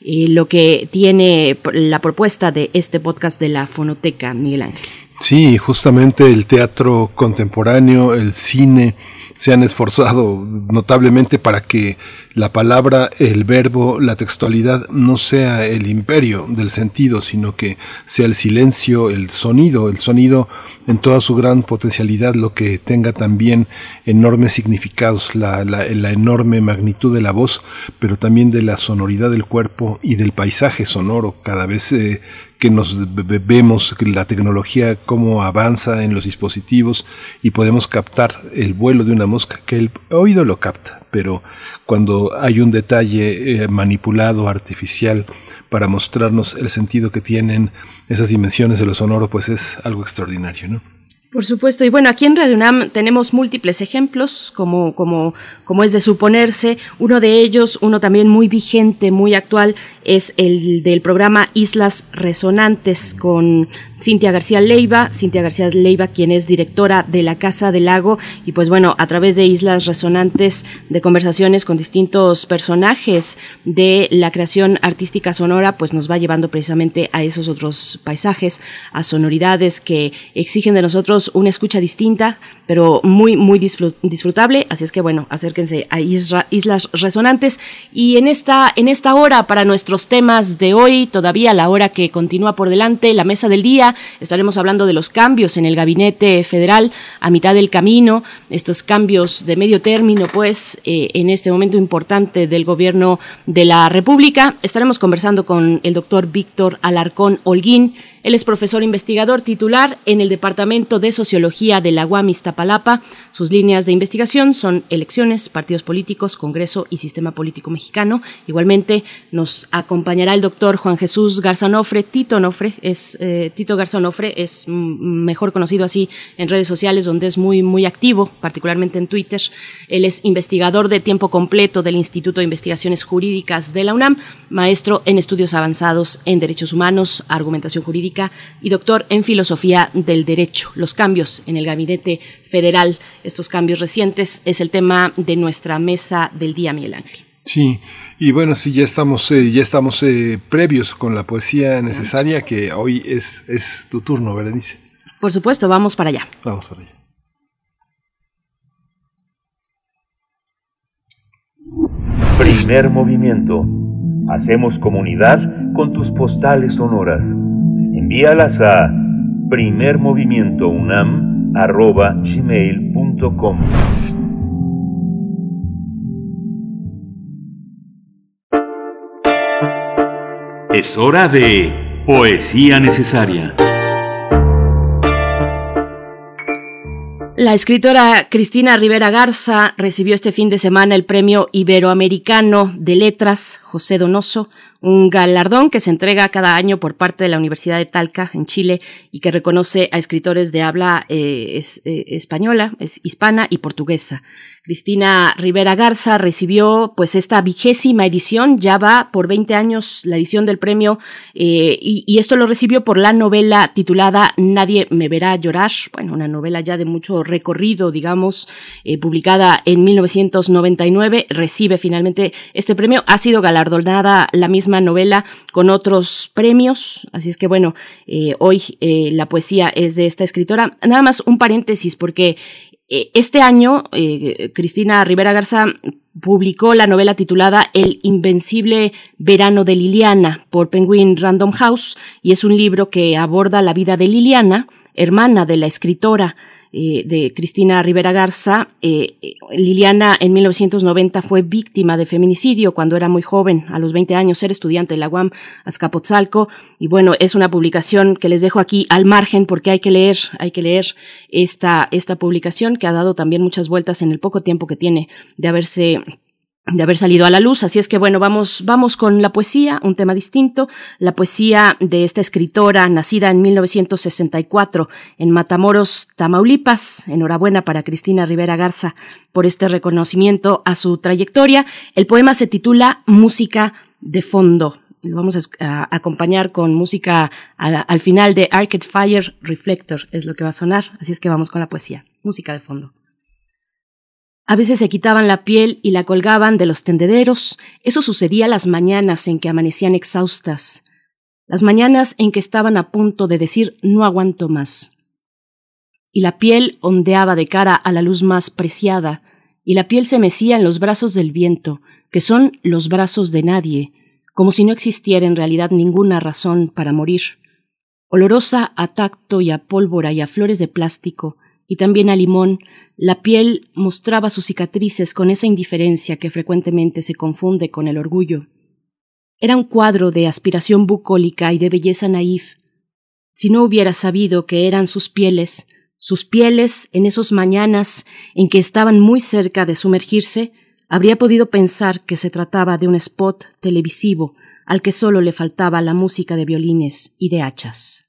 eh, lo que tiene la propuesta de este podcast de la fonoteca, Miguel Ángel. Sí, justamente el teatro contemporáneo, el cine, se han esforzado notablemente para que la palabra, el verbo, la textualidad no sea el imperio del sentido, sino que sea el silencio, el sonido, el sonido en toda su gran potencialidad, lo que tenga también enormes significados, la, la, enorme magnitud de la voz, pero también de la sonoridad del cuerpo y del paisaje sonoro. Cada vez eh, que nos vemos la tecnología cómo avanza en los dispositivos y podemos captar el vuelo de una mosca, que el oído lo capta, pero cuando hay un detalle eh, manipulado, artificial, para mostrarnos el sentido que tienen esas dimensiones de lo sonoro, pues es algo extraordinario, ¿no? Por supuesto, y bueno, aquí en Radio UNAM tenemos múltiples ejemplos, como, como, como es de suponerse. Uno de ellos, uno también muy vigente, muy actual, es el del programa Islas Resonantes con Cintia García Leiva, Cintia García Leiva, quien es directora de la Casa del Lago, y pues bueno, a través de Islas Resonantes, de conversaciones con distintos personajes de la creación artística sonora, pues nos va llevando precisamente a esos otros paisajes, a sonoridades que exigen de nosotros una escucha distinta, pero muy, muy disfrutable. Así es que bueno, acérquense a Islas Resonantes. Y en esta, en esta hora, para nuestros temas de hoy, todavía la hora que continúa por delante, la mesa del día, estaremos hablando de los cambios en el gabinete federal a mitad del camino, estos cambios de medio término, pues, eh, en este momento importante del gobierno de la República. Estaremos conversando con el doctor Víctor Alarcón Holguín, él es profesor investigador titular en el Departamento de Sociología de la UAM Iztapalapa. Sus líneas de investigación son elecciones, partidos políticos, Congreso y sistema político mexicano. Igualmente nos acompañará el doctor Juan Jesús Garzanofre. Tito Nofre es eh, Tito Garzanofre es mejor conocido así en redes sociales donde es muy muy activo, particularmente en Twitter. Él es investigador de tiempo completo del Instituto de Investigaciones Jurídicas de la UNAM, maestro en estudios avanzados en derechos humanos, argumentación jurídica y doctor en Filosofía del Derecho. Los cambios en el gabinete federal, estos cambios recientes, es el tema de nuestra mesa del día, Miguel Ángel. Sí, y bueno, sí, ya estamos, eh, ya estamos eh, previos con la poesía necesaria, que hoy es, es tu turno, Berenice. Por supuesto, vamos para allá. Vamos para allá. Primer movimiento. Hacemos comunidad con tus postales sonoras envíalas a primermovimientounam.gmail.com Es hora de Poesía Necesaria. La escritora Cristina Rivera Garza recibió este fin de semana el Premio Iberoamericano de Letras José Donoso un galardón que se entrega cada año por parte de la Universidad de Talca, en Chile, y que reconoce a escritores de habla eh, eh, española, hispana y portuguesa. Cristina Rivera Garza recibió pues esta vigésima edición, ya va por 20 años la edición del premio, eh, y, esto lo recibió por la novela titulada Nadie me verá llorar, bueno, una novela ya de mucho recorrido, digamos, publicada en 1999, recibe finalmente este premio, ha sido galardonada la misma novela con otros premios. Así es que bueno, eh, hoy eh, la poesía es de esta escritora. Nada más un paréntesis porque eh, este año Cristina Rivera Garza publicó la novela titulada El Invencible Verano de Liliana por Penguin Random House y es un libro que aborda la vida de Liliana, hermana de la escritora eh, de Cristina Rivera Garza. Eh, Liliana en 1990 fue víctima de feminicidio cuando era muy joven, a los 20 años, era estudiante de la UAM Azcapotzalco. Y bueno, es una publicación que les dejo aquí al margen porque hay que leer, hay que leer esta, esta publicación que ha dado también muchas vueltas en el poco tiempo que tiene de haberse de haber salido a la luz. Así es que bueno, vamos, vamos con la poesía, un tema distinto. La poesía de esta escritora nacida en 1964 en Matamoros, Tamaulipas. Enhorabuena para Cristina Rivera Garza por este reconocimiento a su trayectoria. El poema se titula Música de fondo. Lo vamos a, acompañar con música al final de Arcade Fire Reflector, es lo que va a sonar. Así es que vamos con la poesía. Música de fondo. A veces se quitaban la piel y la colgaban de los tendederos. Eso sucedía las mañanas en que amanecían exhaustas, las mañanas en que estaban a punto de decir no aguanto más. Y la piel ondeaba de cara a la luz más preciada, y la piel se mecía en los brazos del viento, que son los brazos de nadie, como si no existiera en realidad ninguna razón para morir. Olorosa a tacto y a pólvora y a flores de plástico, y también a limón, la piel mostraba sus cicatrices con esa indiferencia que frecuentemente se confunde con el orgullo. Era un cuadro de aspiración bucólica y de belleza naif. Si no hubiera sabido que eran sus pieles, sus pieles en esos mañanas en que estaban muy cerca de sumergirse, habría podido pensar que se trataba de un spot televisivo al que solo le faltaba la música de violines y de hachas.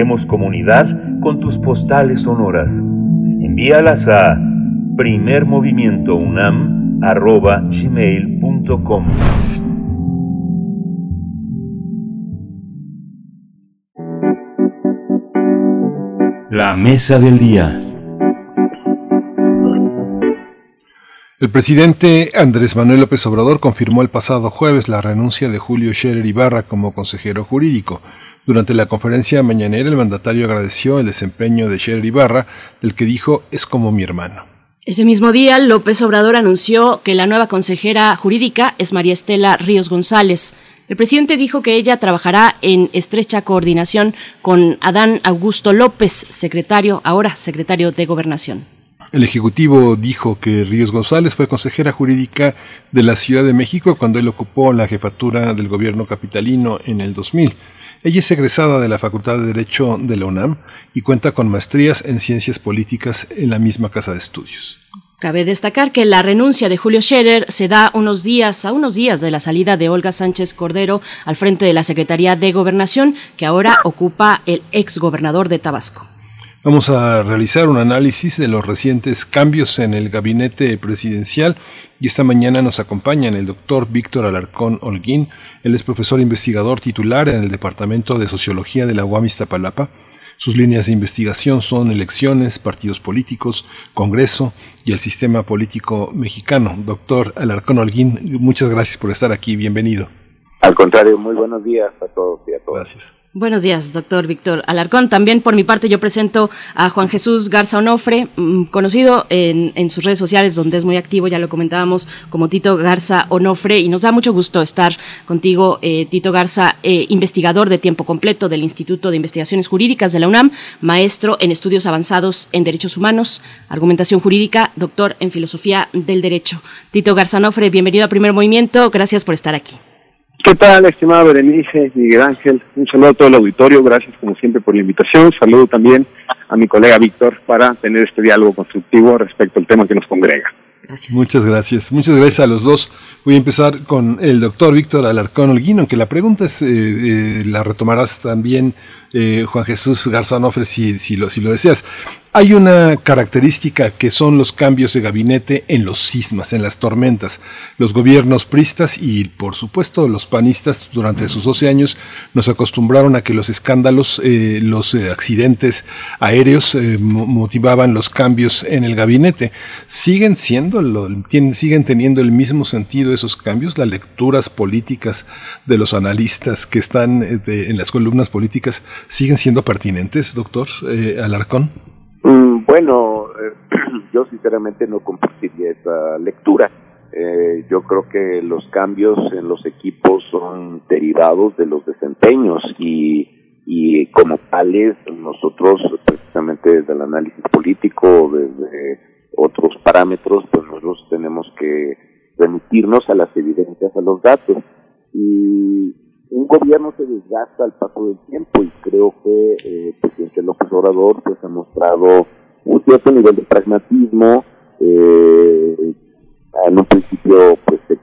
Hacemos comunidad con tus postales sonoras. Envíalas a primermovimientounam.gmail.com La mesa del día. El presidente Andrés Manuel López Obrador confirmó el pasado jueves la renuncia de Julio Scherer Ibarra como consejero jurídico. Durante la conferencia mañanera, el mandatario agradeció el desempeño de Scherer Ibarra, del que dijo es como mi hermano. Ese mismo día, López Obrador anunció que la nueva consejera jurídica es María Estela Ríos González. El presidente dijo que ella trabajará en estrecha coordinación con Adán Augusto López, secretario, ahora secretario de Gobernación. El Ejecutivo dijo que Ríos González fue consejera jurídica de la Ciudad de México cuando él ocupó la jefatura del gobierno capitalino en el 2000. Ella es egresada de la Facultad de Derecho de la UNAM y cuenta con maestrías en ciencias políticas en la misma casa de estudios. Cabe destacar que la renuncia de Julio Scherer se da unos días, a unos días de la salida de Olga Sánchez Cordero al frente de la Secretaría de Gobernación, que ahora ocupa el exgobernador de Tabasco. Vamos a realizar un análisis de los recientes cambios en el gabinete presidencial y esta mañana nos acompaña el doctor Víctor Alarcón Holguín. Él es profesor investigador titular en el Departamento de Sociología de la UAM Iztapalapa. Sus líneas de investigación son elecciones, partidos políticos, Congreso y el sistema político mexicano. Doctor Alarcón Holguín, muchas gracias por estar aquí. Bienvenido. Al contrario, muy buenos días a todos y a todas. Gracias. Buenos días, doctor Víctor Alarcón. También por mi parte yo presento a Juan Jesús Garza Onofre, mm, conocido en, en, sus redes sociales, donde es muy activo, ya lo comentábamos, como Tito Garza Onofre, y nos da mucho gusto estar contigo, eh, Tito Garza, eh, investigador de tiempo completo del Instituto de Investigaciones Jurídicas de la UNAM, maestro en estudios avanzados en derechos humanos, argumentación jurídica, doctor en filosofía del derecho. Tito Garza Onofre, bienvenido a Primer Movimiento, gracias por estar aquí. ¿Qué tal, estimada Berenice, Miguel Ángel? Un saludo a todo el auditorio, gracias como siempre por la invitación. Saludo también a mi colega Víctor para tener este diálogo constructivo respecto al tema que nos congrega. Gracias. Muchas gracias. Muchas gracias a los dos. Voy a empezar con el doctor Víctor Alarcón Holguín, aunque la pregunta es, eh, eh, la retomarás también, eh, Juan Jesús Garzanofre, si, si, lo, si lo deseas. Hay una característica que son los cambios de gabinete en los sismas, en las tormentas. Los gobiernos pristas y, por supuesto, los panistas durante sus 12 años nos acostumbraron a que los escándalos, eh, los eh, accidentes aéreos eh, motivaban los cambios en el gabinete. ¿Siguen siendo, siguen teniendo el mismo sentido esos cambios? Las lecturas políticas de los analistas que están en las columnas políticas siguen siendo pertinentes, doctor Alarcón? Bueno, eh, [clears throat] yo sinceramente no compartiría esa lectura. Eh, yo creo que los cambios en los equipos son derivados de los desempeños y, y como tales nosotros precisamente desde el análisis político, desde otros parámetros, pues nosotros tenemos que remitirnos a las evidencias, a los datos. Y un gobierno se desgasta al paso del tiempo y creo que eh, el presidente López Obrador pues ha mostrado un cierto nivel de pragmatismo eh, en un principio pues se,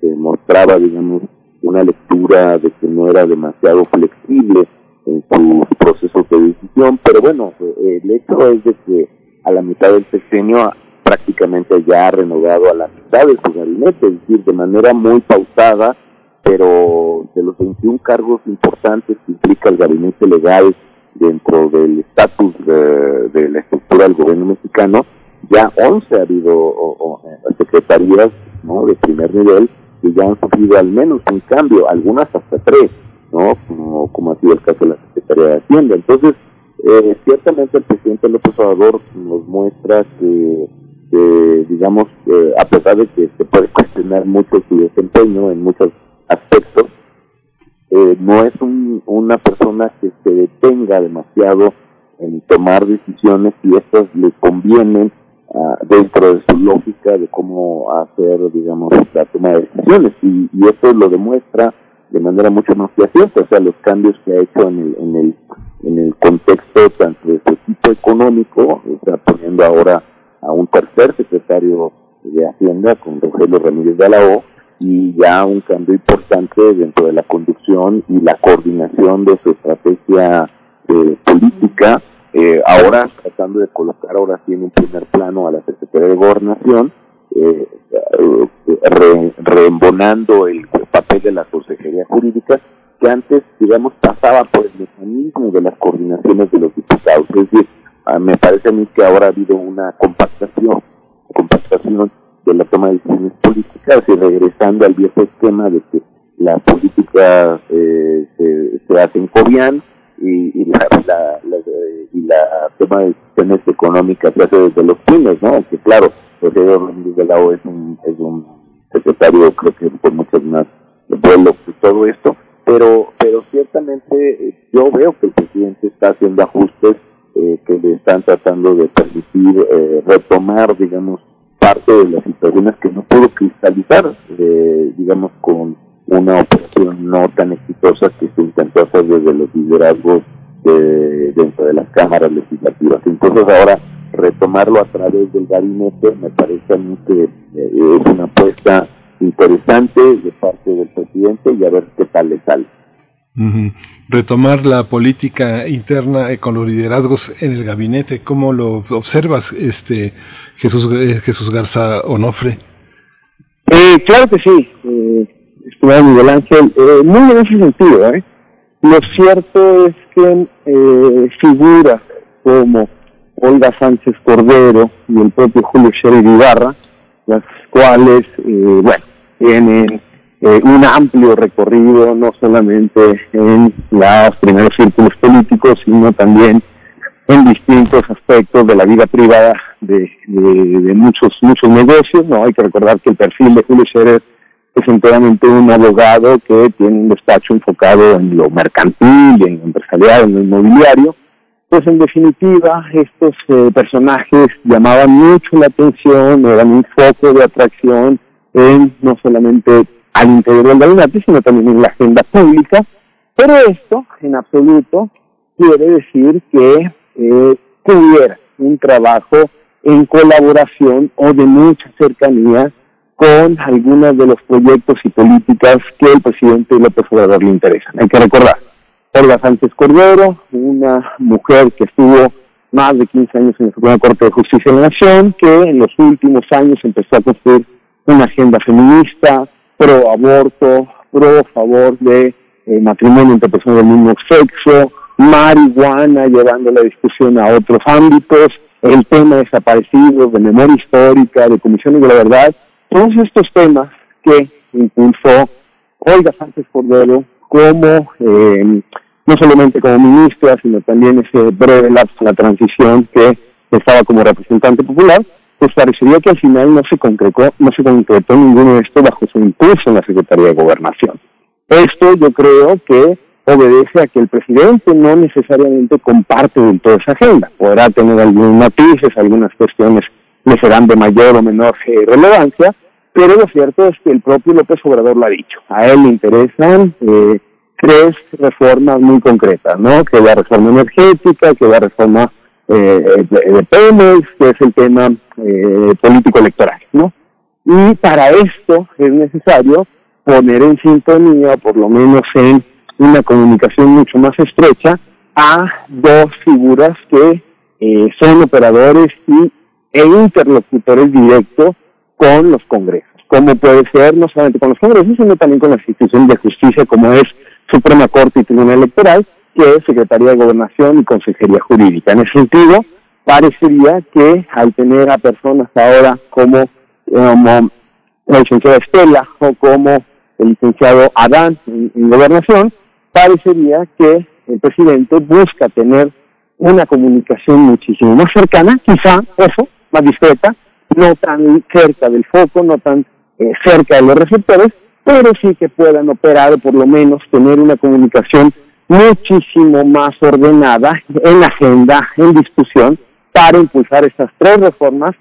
se, mostraba digamos una lectura de que no era demasiado flexible en sus procesos de decisión pero bueno eh, el hecho es de que a la mitad del sexenio prácticamente ya ha renovado a la mitad de su gabinete es decir de manera muy pausada pero de los 21 cargos importantes que implica el gabinete legal dentro del estatus de, la estructura del gobierno mexicano, ya 11 ha habido o, o, secretarías ¿no? de primer nivel que ya han sufrido al menos un cambio, algunas hasta tres, ¿no? como, ha sido el caso de la Secretaría de Hacienda. Entonces, eh, ciertamente el presidente López Obrador nos muestra que, que digamos, eh, a pesar de que se puede cuestionar mucho su desempeño en muchas aspectos, eh, no es un, una persona que se detenga demasiado en tomar decisiones y estas le convienen uh, dentro de su lógica de cómo hacer, digamos, la toma de decisiones. Y, y esto lo demuestra de manera mucho más fehaciente, o sea, los cambios que ha hecho en el, en el, en el contexto tanto de su equipo económico, sea, poniendo ahora a un tercer secretario de Hacienda con Rogelio Ramírez de la O, y ya un cambio importante dentro de la conducción y la coordinación de su estrategia eh, política, eh, ahora tratando de colocar ahora sí en un primer plano a la Secretaría de Gobernación, eh, re, reembonando el papel de la Consejería Jurídica, que antes, digamos, pasaba por el mecanismo de las coordinaciones de los diputados. Es decir, me parece a mí que ahora ha habido una compactación, compactación de la toma de decisiones políticas y regresando al viejo esquema de que la política eh, se, se, hace en Cobian y, la, y la toma de decisiones económicas se hace desde los pines, ¿no? Que claro, José Ramírez de la O es un, es un secretario, creo que por muchos más vuelos y todo esto, pero, pero ciertamente eh, yo veo que el presidente está haciendo ajustes eh, que le están tratando de permitir eh, retomar, digamos, parte de las situaciones que no pudo cristalizar, eh, digamos, con una operación no tan exitosa que se intentó hacer desde los liderazgos de, dentro de las cámaras legislativas. Entonces ahora retomarlo a través del gabinete me parece a mí que eh, es una apuesta interesante de parte del presidente y a ver qué tal le sale. Uh. Retomar la política interna eh, con los liderazgos en el gabinete, ¿cómo lo observas, este Jesús eh, Jesús Garza Onofre? Eh, claro que sí, eh, estimado Miguel Ángel, eh, muy en ese sentido. ¿eh? Lo cierto es que eh, figuras como Olga Sánchez Cordero y el propio Julio Scherer Ibarra, las cuales, eh, bueno, tienen eh, un amplio recorrido no solamente en los primeros círculos políticos, sino también en distintos aspectos de la vida privada de, muchos muchos negocios. No hay que recordar que el perfil de Julio Scherer es enteramente un abogado que tiene un despacho enfocado en lo mercantil, en lo empresarial, en lo inmobiliario. Pues en definitiva, estos eh, personajes llamaban mucho la atención, eran un foco de atracción en no solamente al interior del gabinete, sino también en la agenda pública. Pero esto, en absoluto, quiere decir que eh, tuviera un trabajo en colaboración o de mucha cercanía con algunos de los proyectos y políticas que el presidente López Obrador le interesan. Hay que recordar, Olga Sánchez Cordero, una mujer que estuvo más de 15 años en la Suprema Corte de Justicia de la Nación, que en los últimos años empezó a construir una agenda feminista, pro aborto, pro favor de eh, matrimonio entre personas del mismo sexo, marihuana, llevando la discusión a otros ámbitos, el tema de desaparecidos, de memoria histórica, de comisiones de la verdad, todos estos temas que impulsó Olga Sánchez Cordero como, eh, no solamente como ministra, sino también ese breve lapso la transición que estaba como representante popular, pues parecería que al final no se concretó, no se concretó ninguno de esto bajo su impulso en la Secretaría de Gobernación. Esto yo creo que obedece a que el presidente no necesariamente comparte del todo esa agenda. Podrá tener algunos matices, algunas cuestiones le serán de mayor o menor relevancia, pero lo cierto es que el propio López Obrador lo ha dicho. A él le interesan eh, tres reformas muy concretas, ¿no? Que la reforma energética, que la reforma eh, de, de que es el tema eh, político electoral, ¿no? Y para esto es necesario poner en sintonía, por lo menos en una comunicación mucho más estrecha, a dos figuras que eh, son operadores y, e interlocutores directos con los congresos, como puede ser no solamente con los congresos, sino también con las instituciones de justicia, como es Suprema Corte y Tribunal Electoral, que Secretaría de Gobernación y Consejería Jurídica. En ese sentido, parecería que al tener a personas ahora como, como la licenciada Estela o como el licenciado Adán en, en Gobernación, parecería que el presidente busca tener una comunicación muchísimo más cercana, quizá eso, más discreta, no tan cerca del foco, no tan eh, cerca de los receptores, pero sí que puedan operar o por lo menos tener una comunicación muchísimo más ordenada en agenda, en discusión, para impulsar estas tres reformas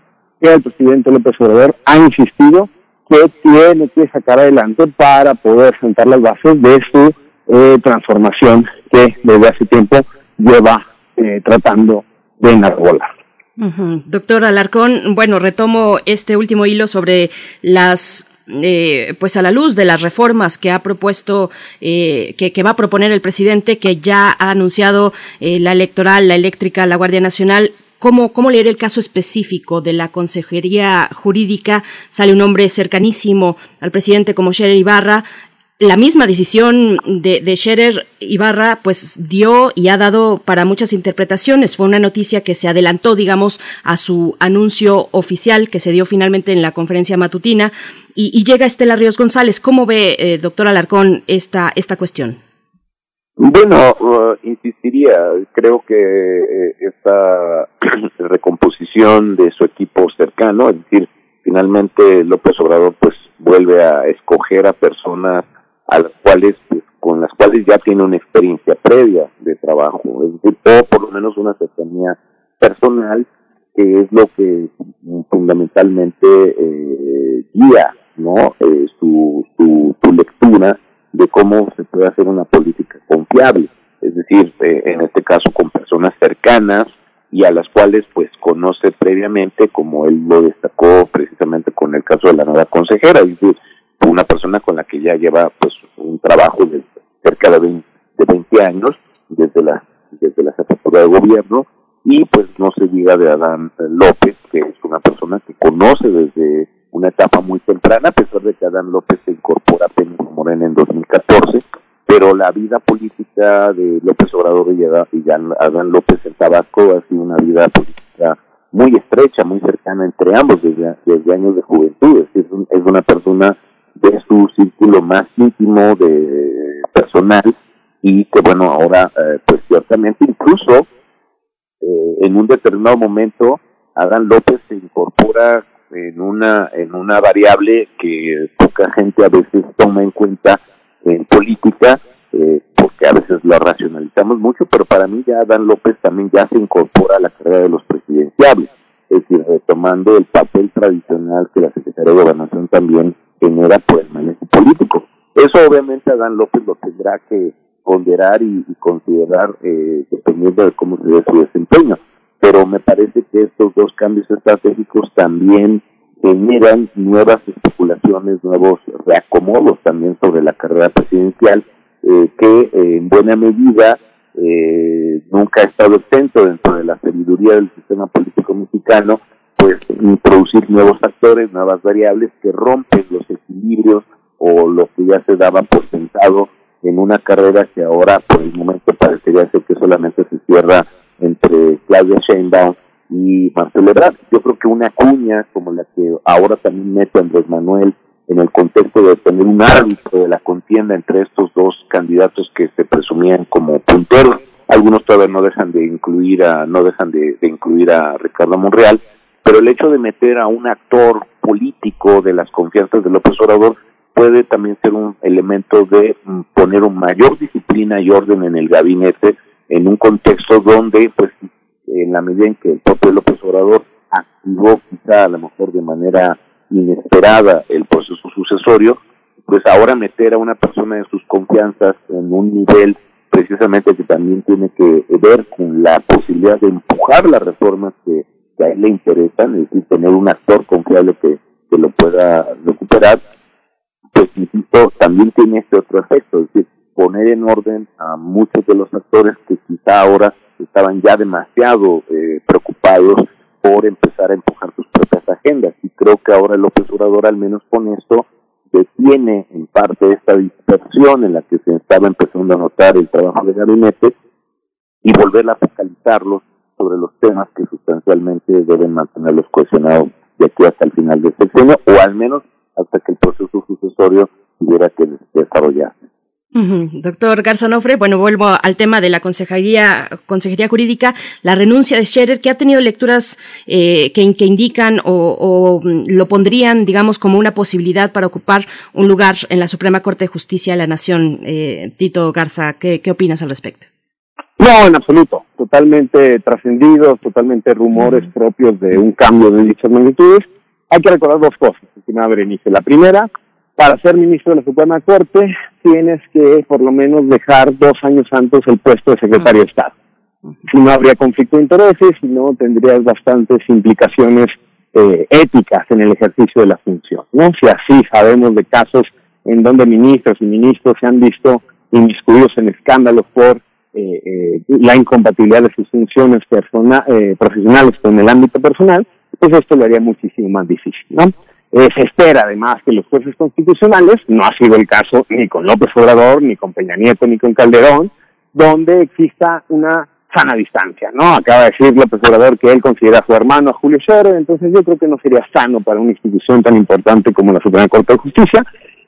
que el presidente López Obrador ha insistido que tiene que sacar adelante para poder sentar las bases de su eh, transformación que desde hace tiempo lleva eh, tratando de enarbolar. Doctor Alarcón, bueno, retomo este último hilo sobre las eh, pues a la luz de las reformas que ha propuesto, eh, que, va a proponer el presidente, que ya ha anunciado eh, la electoral, la eléctrica, la Guardia Nacional, ¿Cómo, ¿Cómo, leer el caso específico de la Consejería Jurídica? Sale un hombre cercanísimo al presidente como Scherer Ibarra, la misma decisión de, de, Scherer Ibarra pues dio y ha dado para muchas interpretaciones. Fue una noticia que se adelantó, digamos, a su anuncio oficial que se dio finalmente en la conferencia matutina y, llega Estela Ríos González. ¿Cómo ve, eh, doctor Alarcón, esta, esta cuestión? Bueno, uh, insistiría, creo que eh, esta [clears throat] recomposición de su equipo cercano, es decir, finalmente López Obrador pues vuelve a escoger a personas a las cuales, pues, con las cuales ya tiene una experiencia previa de trabajo, es decir, o por lo menos una cercanía personal, que es lo que fundamentalmente eh, guía, ¿no? Eh, su, su, lectura de cómo se puede hacer una política confiable, es decir, eh, en este caso con personas cercanas y a las cuales pues conoce previamente, como él lo destacó precisamente con el caso de la nueva consejera, es una persona con la que ya lleva pues un trabajo de cerca de 20, de 20 años desde la desde la de gobierno. Y pues no se diga de Adán López que es una persona que conoce desde una etapa muy temprana a pesar de que Adán López se incorpora apenas a Morena en 2014 pero la vida política de López Obrador y Adán López en Tabasco ha sido una vida política muy estrecha, muy cercana entre ambos desde, desde años de juventud, es decir, es una persona de su círculo más íntimo de personal y que bueno ahora eh, pues ciertamente incluso eh, en un determinado momento Adán López se incorpora en una en una variable que poca gente a veces toma en cuenta en política eh, porque a veces lo racionalizamos mucho pero para mí ya Adán López también ya se incorpora a la carrera de los presidenciables es decir retomando el papel tradicional que la Secretaría de Gobernación también genera por el manejo político. Eso obviamente Adán López lo tendrá que ponderar y, considerar eh, dependiendo de cómo se ve su desempeño. Pero me parece que estos dos cambios estratégicos también generan nuevas especulaciones, nuevos reacomodos también sobre la carrera presidencial, eh, que eh, en buena medida eh, nunca ha estado exento dentro de la sabiduría del sistema político mexicano pues introducir nuevos factores, nuevas variables que rompen los equilibrios o lo que ya se daba por sentado en una carrera que ahora por el momento parecería ser que solamente se cierra entre Claudia Sheinbaum y Marcelo Ebrard. Yo creo que una cuña como la que ahora también mete Andrés Manuel en el contexto de tener un árbitro de la contienda entre estos dos candidatos que se presumían como punteros, algunos todavía no dejan de incluir a no dejan de incluir a Ricardo Monreal pero el hecho de meter a un actor político de las confianzas de López Obrador puede también ser un elemento de mm, poner una mayor disciplina y orden en el gabinete en un contexto donde, pues, en la medida en que el propio López Obrador activó quizá a lo mejor de manera inesperada el proceso sucesorio, pues ahora meter a una persona de sus confianzas en un nivel precisamente que también tiene que ver con la posibilidad de empujar las reformas que a él le interesan, es decir, tener un actor confiable que, que lo pueda recuperar, pues insisto, también tiene este otro efecto, es decir, poner en orden a muchos de los actores que quizá ahora estaban ya demasiado eh, preocupados por empezar a empujar sus propias agendas. Y creo que ahora López Obrador, al menos con esto, detiene en parte esta dispersión en la que se estaba empezando a notar el trabajo de gabinete y volver a focalizarlos sobre los temas que sustancialmente deben mantenerlos cohesionados de aquí hasta el final de este año o al menos hasta que el proceso sucesorio tuviera que desarrollarse. Doctor Garzonofre, bueno, vuelvo al tema de la consejería, consejería jurídica, la renuncia de Scherer, que ha tenido lecturas eh, que, que, indican o, mm, lo pondrían, digamos, como una posibilidad para ocupar un lugar en la Suprema Corte de Justicia de la Nación. Eh, Tito Garza, ¿qué, ¿qué opinas al respecto? No, en absoluto. Totalmente trascendidos, totalmente rumores propios de un cambio de dichas magnitudes. hay que recordar dos cosas, estimada Berenice. La primera, para ser ministro de la Suprema Corte, tienes que por lo menos dejar dos años antes el puesto de secretario de Estado. Si no habría conflicto de intereses, si no tendrías bastantes implicaciones eh, éticas en el ejercicio de la función. ¿no? Si así sabemos de casos en donde ministros y ministros se han visto inmiscuidos en escándalos por eh, eh, la incompatibilidad de sus funciones persona, eh, profesionales con el ámbito personal, pues esto lo haría muchísimo más difícil. ¿no? Eh, se espera además que los jueces constitucionales, no ha sido el caso ni con López Obrador, ni con Peña Nieto, ni con Calderón, donde exista una sana distancia, ¿no? Acaba de decir López Obrador que él considera a su hermano a Julio Scherer, entonces yo creo que no sería sano para una institución tan importante como la Suprema Corte de Justicia.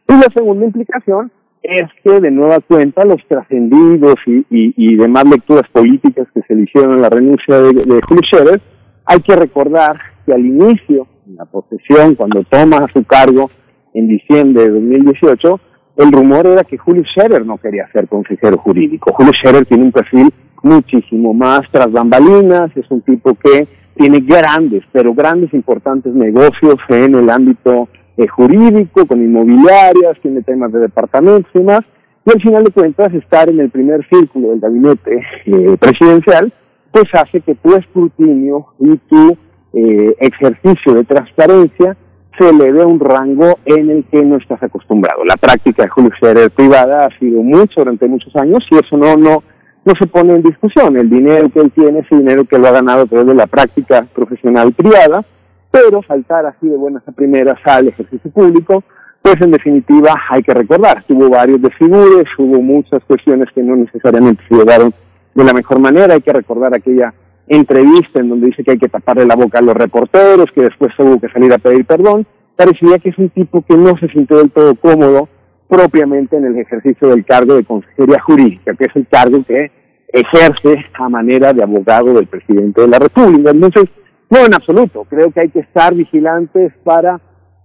Y la segunda implicación es que de nueva cuenta los trascendidos y, y, demás lecturas políticas que se le hicieron en la renuncia de, de Julio Scherer, hay que recordar que al inicio, la posesión, cuando toma su cargo en diciembre de 2018, el rumor era que Julio Scherer no quería ser consejero jurídico. Julio Scherer tiene un perfil muchísimo más tras bambalinas, es un tipo que tiene grandes, pero grandes importantes negocios en el ámbito eh, jurídico, con inmobiliarias, tiene temas de departamentos y demás, y al final de cuentas estar en el primer círculo del gabinete eh, presidencial, pues hace que tu escrutinio y tu eh, ejercicio de transparencia se le dé un rango en el que no estás acostumbrado. La práctica de Julio Scherer privada ha sido mucho durante muchos años y eso no, no, no se pone en discusión. El dinero que él tiene es el dinero que lo ha ganado a través de la práctica profesional privada, pero saltar así de buenas a primeras al ejercicio público, pues en definitiva hay que recordar, tuvo varios desfigures, hubo muchas cuestiones que no necesariamente se llevaron de la mejor manera, hay que recordar aquella entrevista en donde dice que hay que taparle la boca a los reporteros, que después tuvo que salir a pedir perdón, parecía que es un tipo que no se sintió del todo cómodo propiamente en el ejercicio del cargo de consejería jurídica, que es el cargo que ejerce a manera de abogado del presidente de la República. Entonces, no en absoluto, creo que hay que estar vigilantes para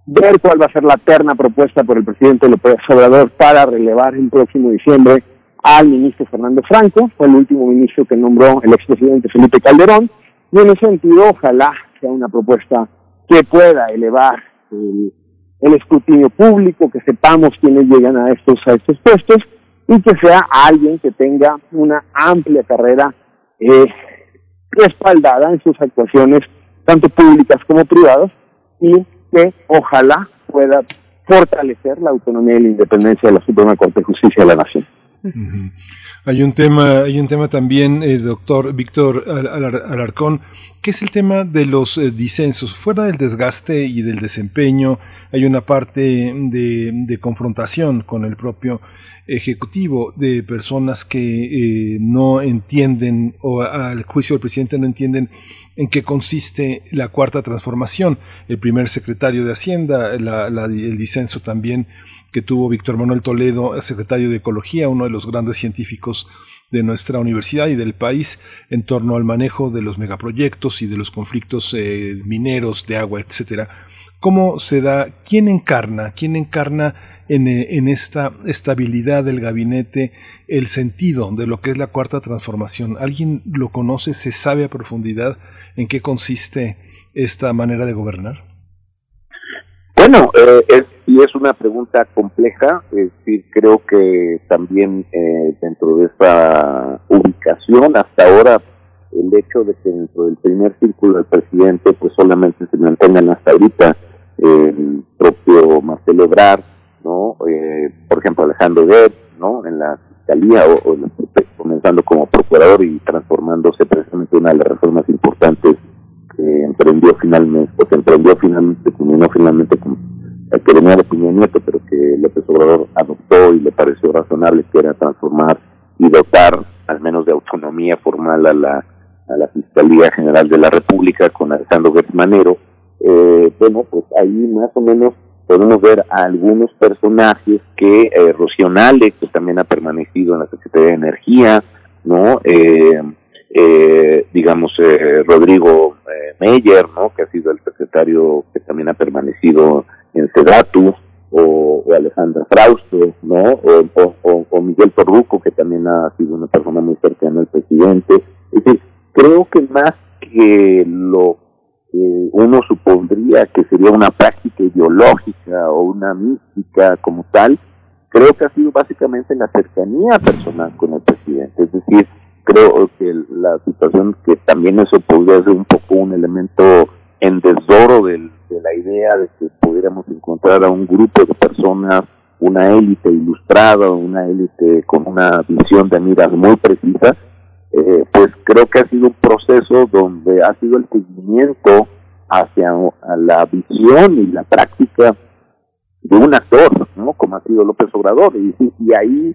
ver cuál va a ser la terna propuesta por el presidente López Obrador para relevar en próximo diciembre al ministro Fernando Franco, fue el último ministro que nombró el expresidente Felipe Calderón, y en ese sentido ojalá sea una propuesta que pueda elevar el, escrutinio público, que sepamos quiénes llegan a estos, a estos puestos, y que sea alguien que tenga una amplia carrera eh, respaldada en sus actuaciones, tanto públicas como privadas, y que ojalá pueda fortalecer la autonomía y la independencia de la Suprema Corte de Justicia de la Nación. Hay un tema, hay un tema también, eh, doctor Víctor Al- Alar- Alarcón, que es el tema de los eh, disensos. Fuera del desgaste y del desempeño, hay una parte de, confrontación con el propio ejecutivo de personas que eh, no entienden o al juicio del presidente no entienden en qué consiste la cuarta transformación. El primer secretario de Hacienda, la- el disenso también que tuvo Víctor Manuel Toledo, secretario de Ecología, uno de los grandes científicos de nuestra universidad y del país en torno al manejo de los megaproyectos y de los conflictos eh, mineros, de agua, etcétera. ¿Cómo se da? ¿Quién encarna? ¿Quién encarna en, eh, en esta estabilidad del gabinete el sentido de lo que es la cuarta transformación? ¿Alguien lo conoce? ¿Se sabe a profundidad en qué consiste esta manera de gobernar? Bueno, eh, y es una pregunta compleja, es decir, creo que también eh, dentro de esa ubicación, hasta ahora, el hecho de que dentro del primer círculo del presidente, pues solamente se mantengan hasta ahorita eh, el propio Marcelo Ebrard, ¿no? Eh, por ejemplo, Alejandro Gertz, ¿no? En la fiscalía o, comenzando como procurador y transformándose precisamente una de las reformas importantes que emprendió finalmente, o que emprendió finalmente, culminó finalmente con que venía de Peña Nieto, pero que López Obrador adoptó y le pareció razonable, que era transformar y dotar al menos de autonomía formal a la, a la Fiscalía General de la República con Alejandro Gertz Manero. Eh, bueno, pues ahí más o menos podemos ver a algunos personajes que eh, Rocío que también ha permanecido en la Secretaría de Energía, ¿no? Eh, eh, digamos, eh, Rodrigo eh, Meyer, ¿no? Que ha sido el secretario que también ha permanecido en Sedatu, o, o Alejandra Frausto, ¿no? O, Miguel Torruco, que también ha sido una persona muy cercana al presidente. Es decir, creo que más que lo eh, uno supondría que sería una práctica ideológica o una mística como tal, creo que ha sido básicamente la cercanía personal con el presidente. Es decir, creo que la situación que también eso podría ser un poco un elemento en desdoro de la idea de que pudiéramos encontrar a un grupo de personas, una élite ilustrada, una élite con una visión de miras muy precisa, eh, pues creo que ha sido un proceso donde ha sido el seguimiento hacia la visión y la práctica de un actor, ¿no? Como ha sido López Obrador. Y, y ahí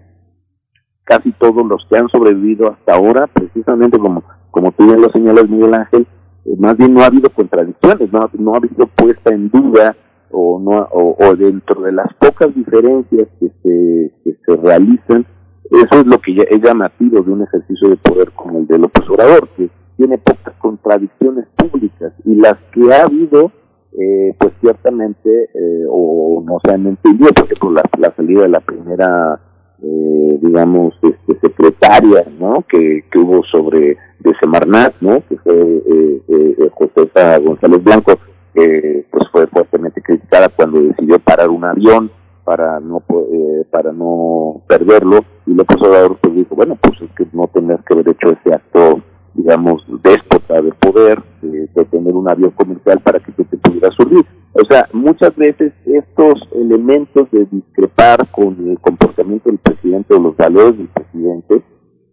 casi todos los que han sobrevivido hasta ahora, precisamente como, como tú bien lo señalas, Miguel Ángel, eh, más bien no ha habido contradicciones, no, no ha habido puesta en duda o, no, o, dentro de las pocas diferencias que se, que se realizan, eso es lo que ya es llamativo de un ejercicio de poder como el de López Obrador, que tiene pocas contradicciones públicas y las que ha habido eh, pues ciertamente eh, o no se han entendido, por la, la salida de la primera, eh, digamos, este, secretaria, ¿no? Que, que hubo sobre de Semarnat, ¿no? Que fue eh, eh, Josefa González Blanco, que pues fue fuertemente criticada cuando decidió parar un avión para no eh, para no perderlo y López Obrador pues dijo bueno pues es que no tenías que haber hecho ese acto digamos, déspota de poder, de, tener un avión comercial para que te pudiera subir. O sea, muchas veces estos elementos de discrepar con el comportamiento del presidente o los valores del presidente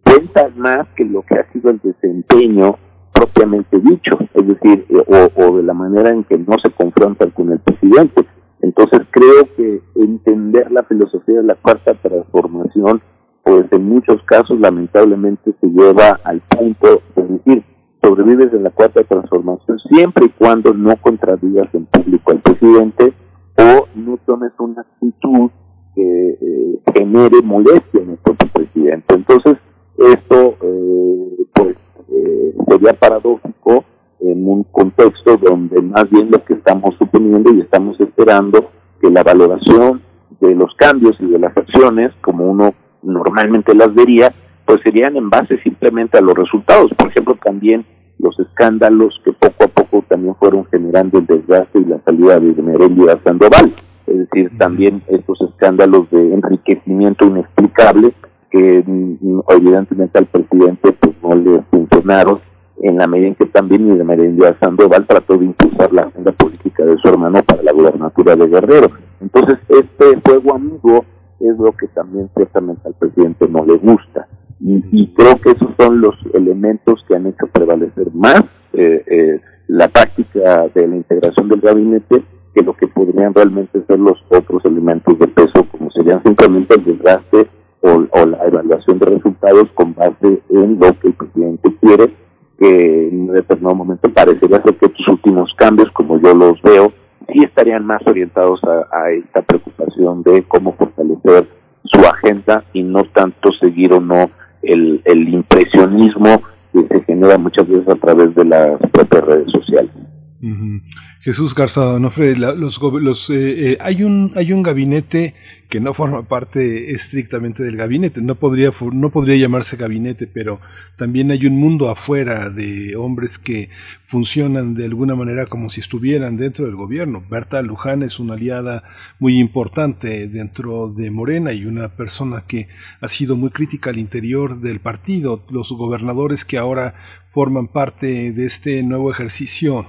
cuentan más que lo que ha sido el desempeño propiamente dicho, es decir, eh, o, de la manera en que no se confrontan con el presidente. Entonces creo que entender la filosofía de la cuarta transformación pues en muchos casos lamentablemente se lleva al punto de decir, sobrevives en la cuarta transformación siempre y cuando no contradigas en público al presidente o no tomes una actitud que eh, genere molestia en el propio presidente. Entonces, esto eh, pues eh, sería paradójico en un contexto donde más bien lo que estamos suponiendo y estamos esperando que la valoración de los cambios y de las acciones, como uno normalmente las vería, pues serían en base simplemente a los resultados. Por ejemplo, también los escándalos que poco a poco también fueron generando el desgaste y la salida de Merendía Sandoval. Es decir, también estos escándalos de enriquecimiento inexplicable que mm, evidentemente al presidente pues no le funcionaron en la medida en que también de Sandoval trató de impulsar la agenda política de su hermano para la gubernatura de Guerrero. Entonces, este juego amigo es lo que también ciertamente al presidente no le gusta. Y, creo que esos son los elementos que han hecho prevalecer más eh, eh, la práctica de la integración del gabinete que lo que podrían realmente ser los otros elementos de peso, como serían simplemente el desgaste o, la evaluación de resultados con base en lo que el presidente quiere, que en un determinado momento parecería ser que estos últimos cambios, como yo los veo, sí estarían más orientados a, esta preocupación de cómo fortalecer su agenda y no tanto seguir o no el, el impresionismo que se genera muchas veces a través de las propias redes sociales. Jesús Garza Donofre, los, los, eh, eh, hay, un, hay un gabinete que no forma parte estrictamente del gabinete, no podría, no podría llamarse gabinete, pero también hay un mundo afuera de hombres que funcionan de alguna manera como si estuvieran dentro del gobierno. Berta Luján es una aliada muy importante dentro de Morena y una persona que ha sido muy crítica al interior del partido. Los gobernadores que ahora forman parte de este nuevo ejercicio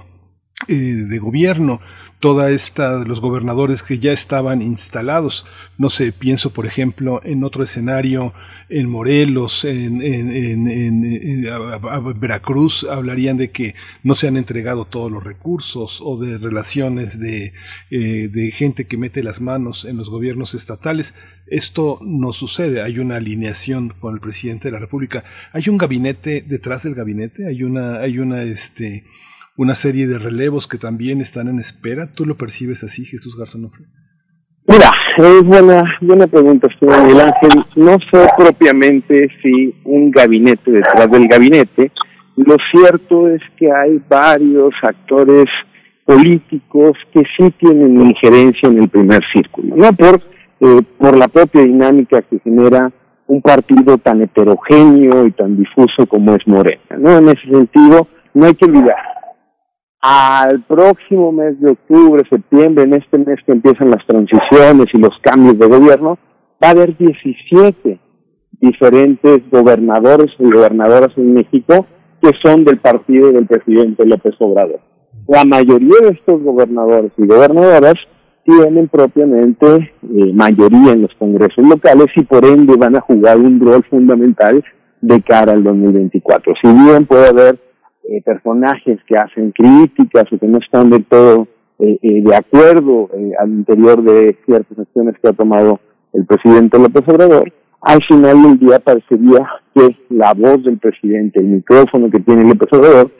eh, de gobierno, toda esta, los gobernadores que ya estaban instalados. No sé, pienso por ejemplo en otro escenario, en Morelos, en, en, Veracruz, hablarían de que no se han entregado todos los recursos o de relaciones de, eh, de gente que mete las manos en los gobiernos estatales. Esto no sucede, hay una alineación con el presidente de la República. Hay un gabinete detrás del gabinete, hay una, hay una, este, una serie de relevos que también están en espera. ¿Tú lo percibes así, Jesús Garzonofre? Mira, es buena, buena pregunta, señor Miguel Ángel. No sé propiamente si un gabinete detrás del gabinete. Lo cierto es que hay varios actores políticos que sí tienen injerencia en el primer círculo, ¿no? Por, eh, por la propia dinámica que genera un partido tan heterogéneo y tan difuso como es Morena, ¿no? En ese sentido, no hay que olvidar al próximo mes de octubre, septiembre, en este mes que empiezan las transiciones y los cambios de gobierno, va a haber 17 diferentes gobernadores y gobernadoras en México que son del partido del presidente López Obrador. La mayoría de estos gobernadores y gobernadoras tienen propiamente eh, mayoría en los congresos locales y por ende van a jugar un rol fundamental de cara al 2024. Si bien puede haber eh, personajes que hacen críticas o que no están del todo eh, de acuerdo al interior de ciertas acciones que ha tomado el presidente López Obrador, al final del día parecería que la voz del presidente, el micrófono que tiene López Obrador,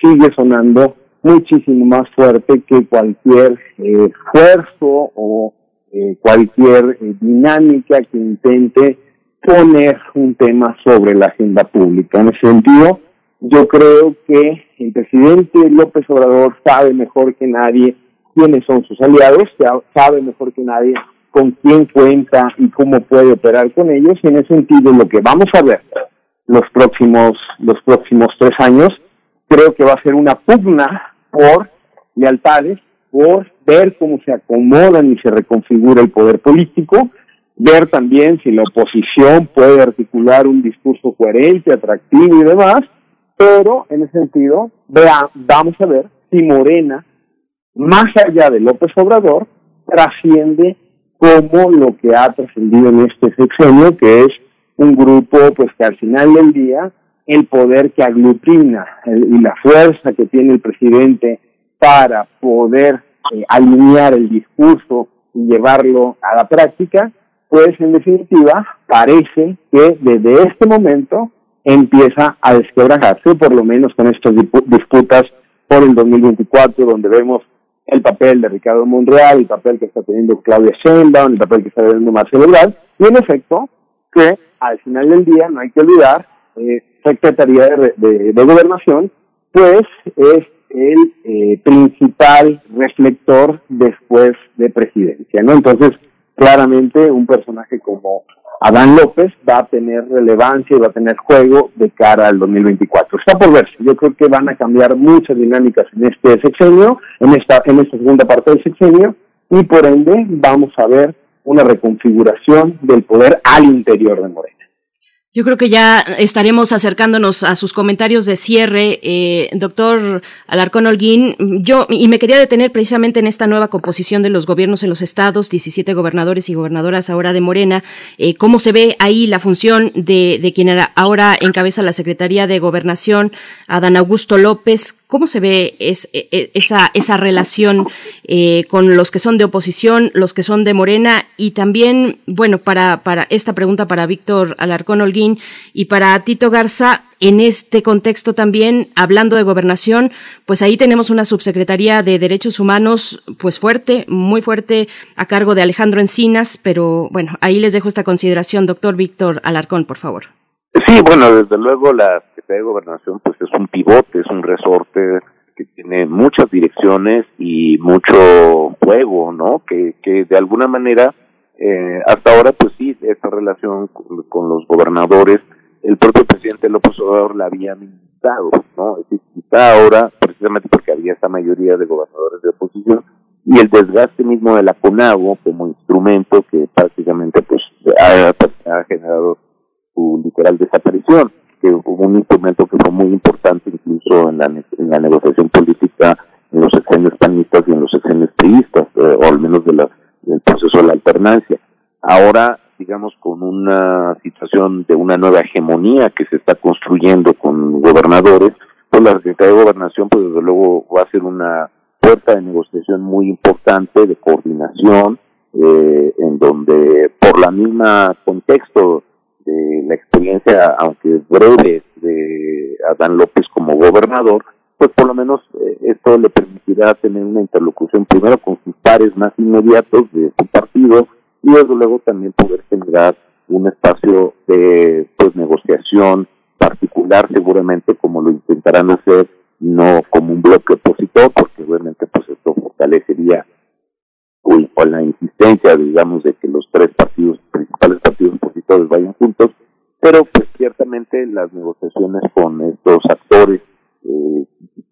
sigue sonando muchísimo más fuerte que cualquier eh, esfuerzo o eh, cualquier eh, dinámica que intente poner un tema sobre la agenda pública. En ese sentido, yo creo que el presidente López Obrador sabe mejor que nadie quiénes son sus aliados, sabe mejor que nadie con quién cuenta y cómo puede operar con ellos. Y en ese sentido, lo que vamos a ver los próximos, los próximos tres años, creo que va a ser una pugna por lealtades, por ver cómo se acomodan y se reconfigura el poder político, ver también si la oposición puede articular un discurso coherente, atractivo y demás, pero en ese sentido, vea, vamos a ver si Morena, más allá de López Obrador, trasciende como lo que ha trascendido en este sexenio, que es un grupo pues que al final del día el poder que aglutina y la fuerza que tiene el presidente para poder eh, alinear el discurso y llevarlo a la práctica, pues en definitiva parece que desde este momento empieza a desquebrajarse, por lo menos con estas disputas por el 2024, donde vemos el papel de Ricardo Monreal, el papel que está teniendo Claudia Sheinbaum, el papel que está teniendo Marcelo Ebrard, y en efecto, que al final del día, no hay que olvidar, eh, Secretaría de, Gobernación, pues es el eh, principal reflector después de presidencia. Entonces, claramente un personaje como Adán López va a tener relevancia y va a tener juego de cara al 2024. Está por verse. Yo creo que van a cambiar muchas dinámicas en este sexenio, en esta, en esta segunda parte del sexenio, y por ende vamos a ver una reconfiguración del poder al interior de Morena. Yo creo que ya estaremos acercándonos a sus comentarios de cierre, eh, doctor Alarcón Holguín. Yo, y me quería detener precisamente en esta nueva composición de los gobiernos en los estados, 17 gobernadores y gobernadoras ahora de Morena. Eh, ¿Cómo se ve ahí la función de, de quien ahora encabeza la Secretaría de Gobernación, Adán Augusto López? ¿Cómo se ve e, e, esa, esa relación eh, con los que son de oposición, los que son de Morena? Y también, bueno, para, para esta pregunta para Víctor Alarcón Holguín, y para Tito Garza, en este contexto también, hablando de gobernación, pues ahí tenemos una subsecretaría de Derechos Humanos, pues fuerte, muy fuerte, a cargo de Alejandro Encinas, pero bueno, ahí les dejo esta consideración, doctor Víctor Alarcón, por favor. Sí, bueno, desde luego la Secretaría de Gobernación pues es un pivote, es un resorte que tiene muchas direcciones y mucho juego, ¿no? Que, que de alguna manera eh, hasta ahora, pues sí, esta relación con, los gobernadores, el propio presidente López Obrador la había minimizado, ¿no? Es decir, quizá ahora, precisamente porque había esta mayoría de gobernadores de oposición, y el desgaste mismo de la CONAGO como instrumento que prácticamente pues ha, ha generado su literal desaparición, que fue un instrumento que fue muy importante incluso en la, en la negociación política en los sexenios panistas y en los sexenios priistas, eh, o al menos de la el proceso de la alternancia. Ahora, digamos, con una situación de una nueva hegemonía que se está construyendo con gobernadores, pues la Secretaría de Gobernación, pues desde luego va a ser una puerta de negociación muy importante, de coordinación, eh, en donde por la misma contexto de la experiencia, aunque breve, de Adán López como gobernador, pues por lo menos eh, esto le permitirá tener una interlocución primero con sus pares más inmediatos de su partido y desde luego también poder generar un espacio de pues negociación particular seguramente como lo intentarán hacer no como un bloque opositor porque obviamente pues esto fortalecería o la insistencia digamos de que los tres partidos principales partidos opositores vayan juntos pero pues ciertamente las negociaciones con estos actores eh,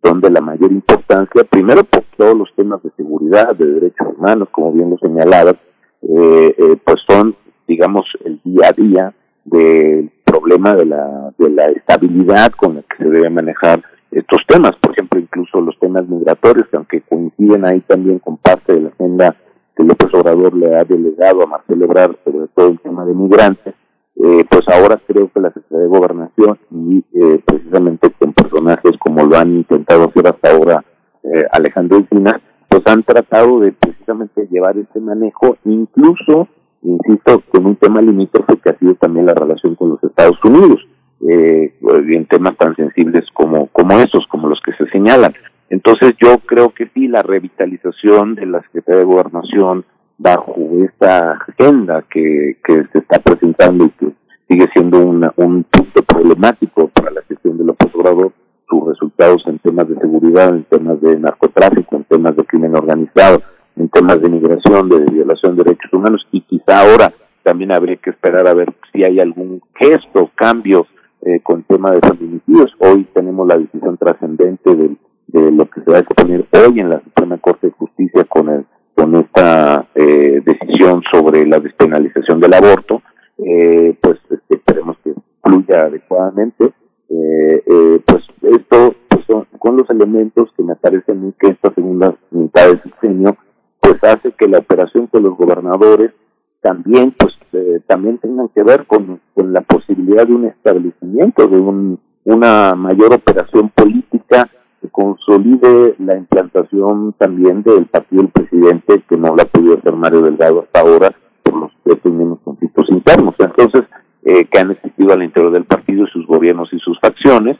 son de la mayor importancia, primero por todos los temas de seguridad, de derechos humanos, como bien lo señalabas, eh, eh, pues son, digamos, el día a día del problema de la, de la estabilidad con la que se debe manejar estos temas, por ejemplo, incluso los temas migratorios, que aunque coinciden ahí también con parte de la agenda que López Obrador le ha delegado a Marcelo Ebrard, sobre todo el tema de migrantes, eh, pues ahora creo que la Secretaría de Gobernación y eh, precisamente con personajes como lo han intentado hacer hasta ahora eh, Alejandro Encina, pues han tratado de precisamente llevar este manejo, incluso, insisto, con un tema limítrofe que ha sido también la relación con los Estados Unidos, eh, en temas tan sensibles como, como esos, como los que se señalan. Entonces yo creo que sí, la revitalización de la Secretaría de Gobernación bajo esta agenda que, que se está presentando y que sigue siendo una, un punto problemático para la gestión de López Obrador, sus resultados en temas de seguridad, en temas de narcotráfico, en temas de crimen organizado, en temas de migración, de violación de derechos humanos y quizá ahora también habría que esperar a ver si hay algún gesto, cambio eh, con tema de feminicidios. Hoy tenemos la decisión trascendente de lo que se va a exponer hoy en la Suprema Corte de Justicia con el, con esta eh, decisión sobre la despenalización del aborto, eh, pues este, esperemos que fluya adecuadamente. Eh, eh, pues esto pues, son, con los elementos que me parecen a mí que esta segunda mitad del sexenio pues hace que la operación con los gobernadores también pues eh, también tengan que ver con, con la posibilidad de un establecimiento de un, una mayor operación política que consolide la implantación también del partido del presidente, que no la ha podido hacer Mario Delgado hasta ahora por los estos mismos conflictos internos. Entonces, eh, que han existido al interior del partido sus gobiernos y sus facciones,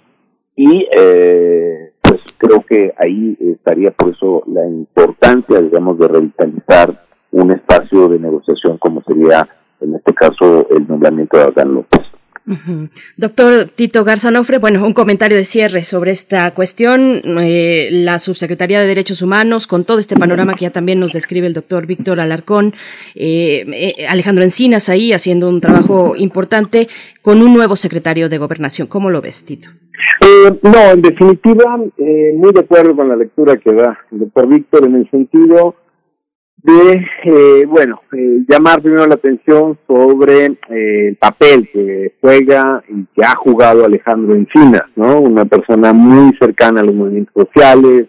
y eh, pues creo que ahí estaría por eso la importancia, digamos, de revitalizar un espacio de negociación como sería en este caso el nombramiento de Adán López. Doctor Tito Garzanofre, bueno, un comentario de cierre sobre esta cuestión. Eh, la Subsecretaría de Derechos Humanos, con todo este panorama que ya también nos describe el doctor Víctor Alarcón, eh, eh, Alejandro Encinas ahí haciendo un trabajo importante con un nuevo secretario de Gobernación. ¿Cómo lo ves, Tito? no, en definitiva, muy de acuerdo con la lectura que da el doctor Víctor en el sentido de, eh, bueno, eh, llamar primero la atención sobre eh, el papel que juega y que ha jugado Alejandro Encinas, ¿no? Una persona muy cercana a los movimientos sociales,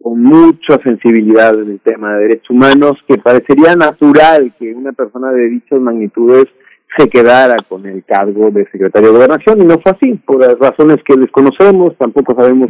con mucha sensibilidad en el tema de derechos humanos, que parecería natural que una persona de dichas magnitudes se quedara con el cargo de secretario de gobernación y no fue así, por las razones que desconocemos, tampoco sabemos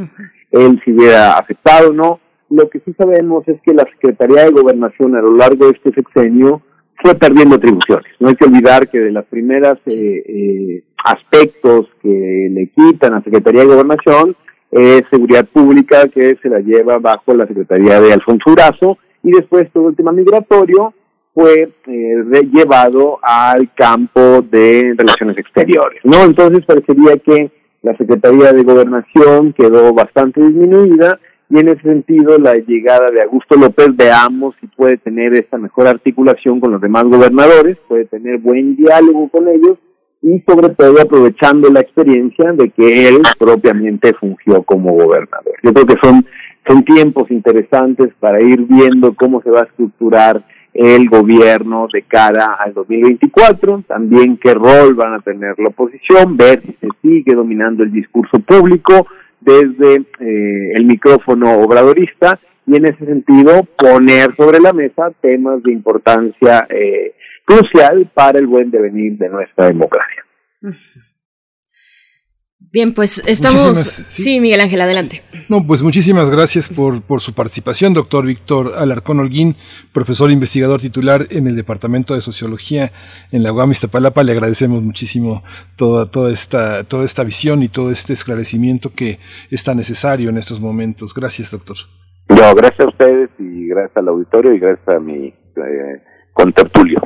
él si hubiera aceptado o no, lo que sí sabemos es que la Secretaría de Gobernación a lo largo de este sexenio fue perdiendo atribuciones. No hay que olvidar que de las primeras eh, eh, aspectos que le quitan a la Secretaría de Gobernación es seguridad pública que se la lleva bajo la Secretaría de Alfonso Urazo y después todo el tema migratorio fue eh, llevado al campo de relaciones exteriores, ¿no? Entonces parecería que la Secretaría de Gobernación quedó bastante disminuida y en ese sentido la llegada de Augusto López veamos si puede tener esta mejor articulación con los demás gobernadores, puede tener buen diálogo con ellos y sobre todo aprovechando la experiencia de que él propiamente fungió como gobernador. Yo creo que son, son tiempos interesantes para ir viendo cómo se va a estructurar el gobierno de cara al 2024, también qué rol van a tener la oposición, ver si se sigue dominando el discurso público, desde eh, el micrófono obradorista y en ese sentido poner sobre la mesa temas de importancia eh, crucial para el buen devenir de nuestra democracia. Bien, pues estamos... ¿sí? ¿sí? Miguel Ángel, adelante. No, pues muchísimas gracias por, por su participación, doctor Víctor Alarcón Holguín, profesor investigador titular en el Departamento de Sociología en la UAM Iztapalapa. Le agradecemos muchísimo toda, toda, esta, toda esta visión y todo este esclarecimiento que es tan necesario en estos momentos. Gracias, doctor. No, gracias a ustedes y gracias al auditorio y gracias a mi... Eh, con tertulio.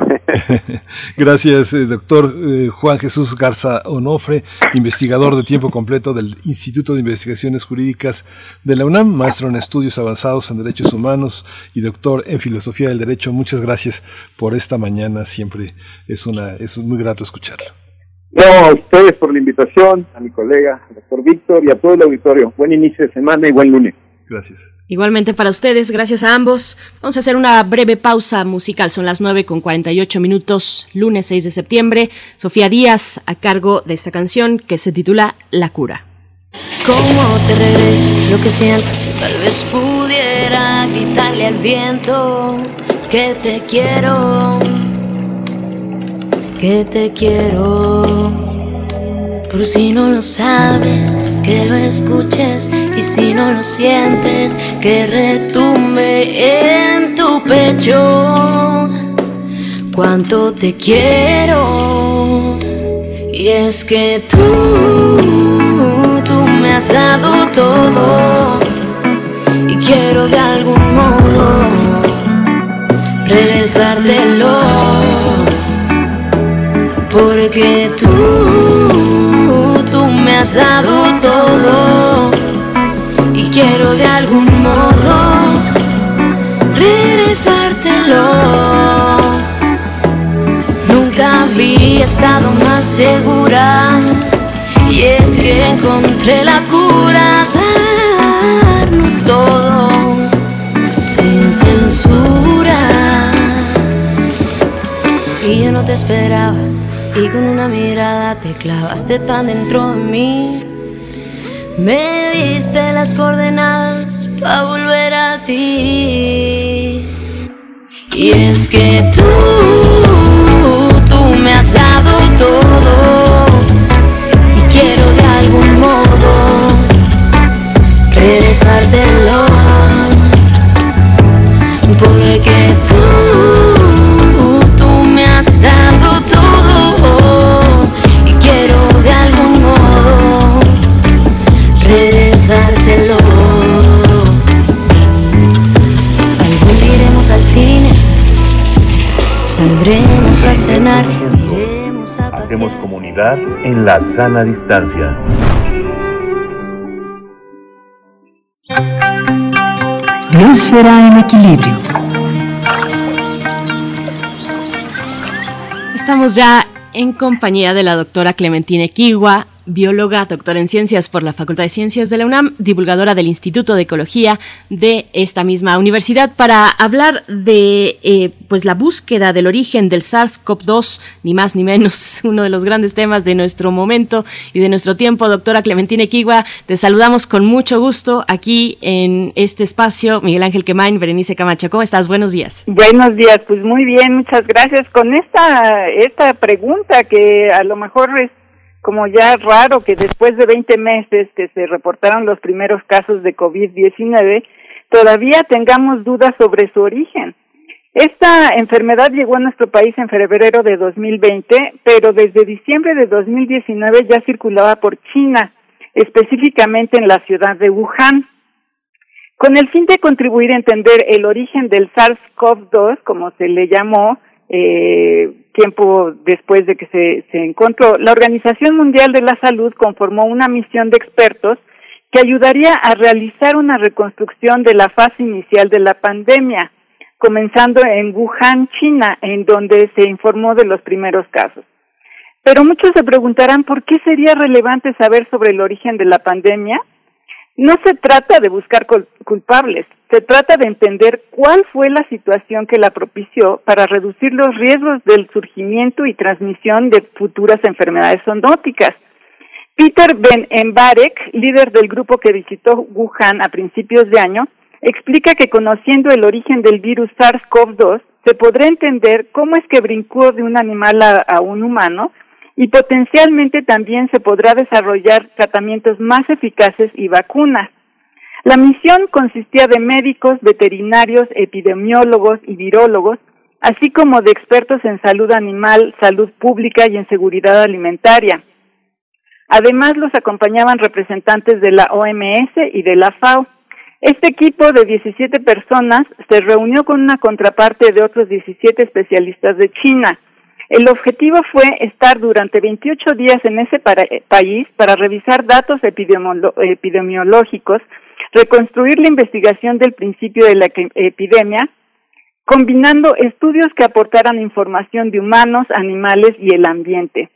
[laughs] Gracias, eh, doctor eh, Juan Jesús Garza Onofre, investigador de tiempo completo del Instituto de Investigaciones Jurídicas de la UNAM, maestro en estudios avanzados en derechos humanos y doctor en filosofía del derecho. Muchas gracias por esta mañana, siempre es una es muy grato escucharlo. No, a ustedes por la invitación, a mi colega, al doctor Víctor y a todo el auditorio. Buen inicio de semana y buen lunes. Gracias. Igualmente para ustedes, gracias a ambos. Vamos a hacer una breve pausa musical. Son las 9 con 48 minutos, lunes 6 de septiembre. Sofía Díaz a cargo de esta canción que se titula La cura. ¿Cómo te regreso lo que siento? Tal vez pudiera gritarle al viento que te quiero, que te quiero. Por si no lo sabes, que lo escuches y si no lo sientes, que retumbe en tu pecho. Cuánto te quiero. Y es que tú, tú me has dado todo y quiero de algún modo regresártelo. Porque tú, has dado todo y quiero de algún modo regresártelo. Nunca había estado más segura y es que encontré la cura darnos todo sin censura. Y yo no te esperaba y con una mirada clavaste tan dentro de mí. Me diste las coordenadas para volver a ti. Y es que tú, tú me has dado todo. Y quiero de algún modo regresártelo. Porque tú, cenar, iremos a Hacemos comunidad en la sana distancia. Biosfera en equilibrio. Estamos ya en compañía de la doctora Clementina Kiwa, bióloga, doctora en ciencias por la Facultad de Ciencias de la UNAM, divulgadora del Instituto de Ecología de esta misma universidad, para hablar de eh, pues la búsqueda del origen del SARS-CoV-2, ni más ni menos, [laughs] uno de los grandes temas de nuestro momento y de nuestro tiempo. Doctora Clementina Equigua, te saludamos con mucho gusto aquí en este espacio. Miguel Ángel Quemain, Berenice Camacho, ¿cómo estás? Buenos días. Buenos días, pues muy bien, muchas gracias. Con esta, esta pregunta que a lo mejor es como ya raro que después de 20 meses que se reportaron los primeros casos de COVID-19, todavía tengamos dudas sobre su origen. Esta enfermedad llegó a nuestro país en febrero de 2020, pero desde diciembre de 2019 ya circulaba por China, específicamente en la ciudad de Wuhan. Con el fin de contribuir a entender el origen del SARS-CoV-2, como se le llamó, eh, tiempo después de que se, se encontró, la Organización Mundial de la Salud conformó una misión de expertos que ayudaría a realizar una reconstrucción de la fase inicial de la pandemia, comenzando en Wuhan, China, en donde se informó de los primeros casos. Pero muchos se preguntarán por qué sería relevante saber sobre el origen de la pandemia. No se trata de buscar culpables, se trata de entender cuál fue la situación que la propició para reducir los riesgos del surgimiento y transmisión de futuras enfermedades zoonóticas. Peter Ben Embarek, líder del grupo que visitó Wuhan a principios de año, explica que conociendo el origen del virus SARS-CoV-2, se podrá entender cómo es que brincó de un animal a, a un humano y potencialmente también se podrá desarrollar tratamientos más eficaces y vacunas. La misión consistía de médicos, veterinarios, epidemiólogos y virólogos, así como de expertos en salud animal, salud pública y en seguridad alimentaria. Además, los acompañaban representantes de la OMS y de la FAO. Este equipo de 17 personas se reunió con una contraparte de otros 17 especialistas de China. El objetivo fue estar durante 28 días en ese para, país para revisar datos epidemiológicos, reconstruir la investigación del principio de la epidemia, combinando estudios que aportaran información de humanos, animales y el ambiente.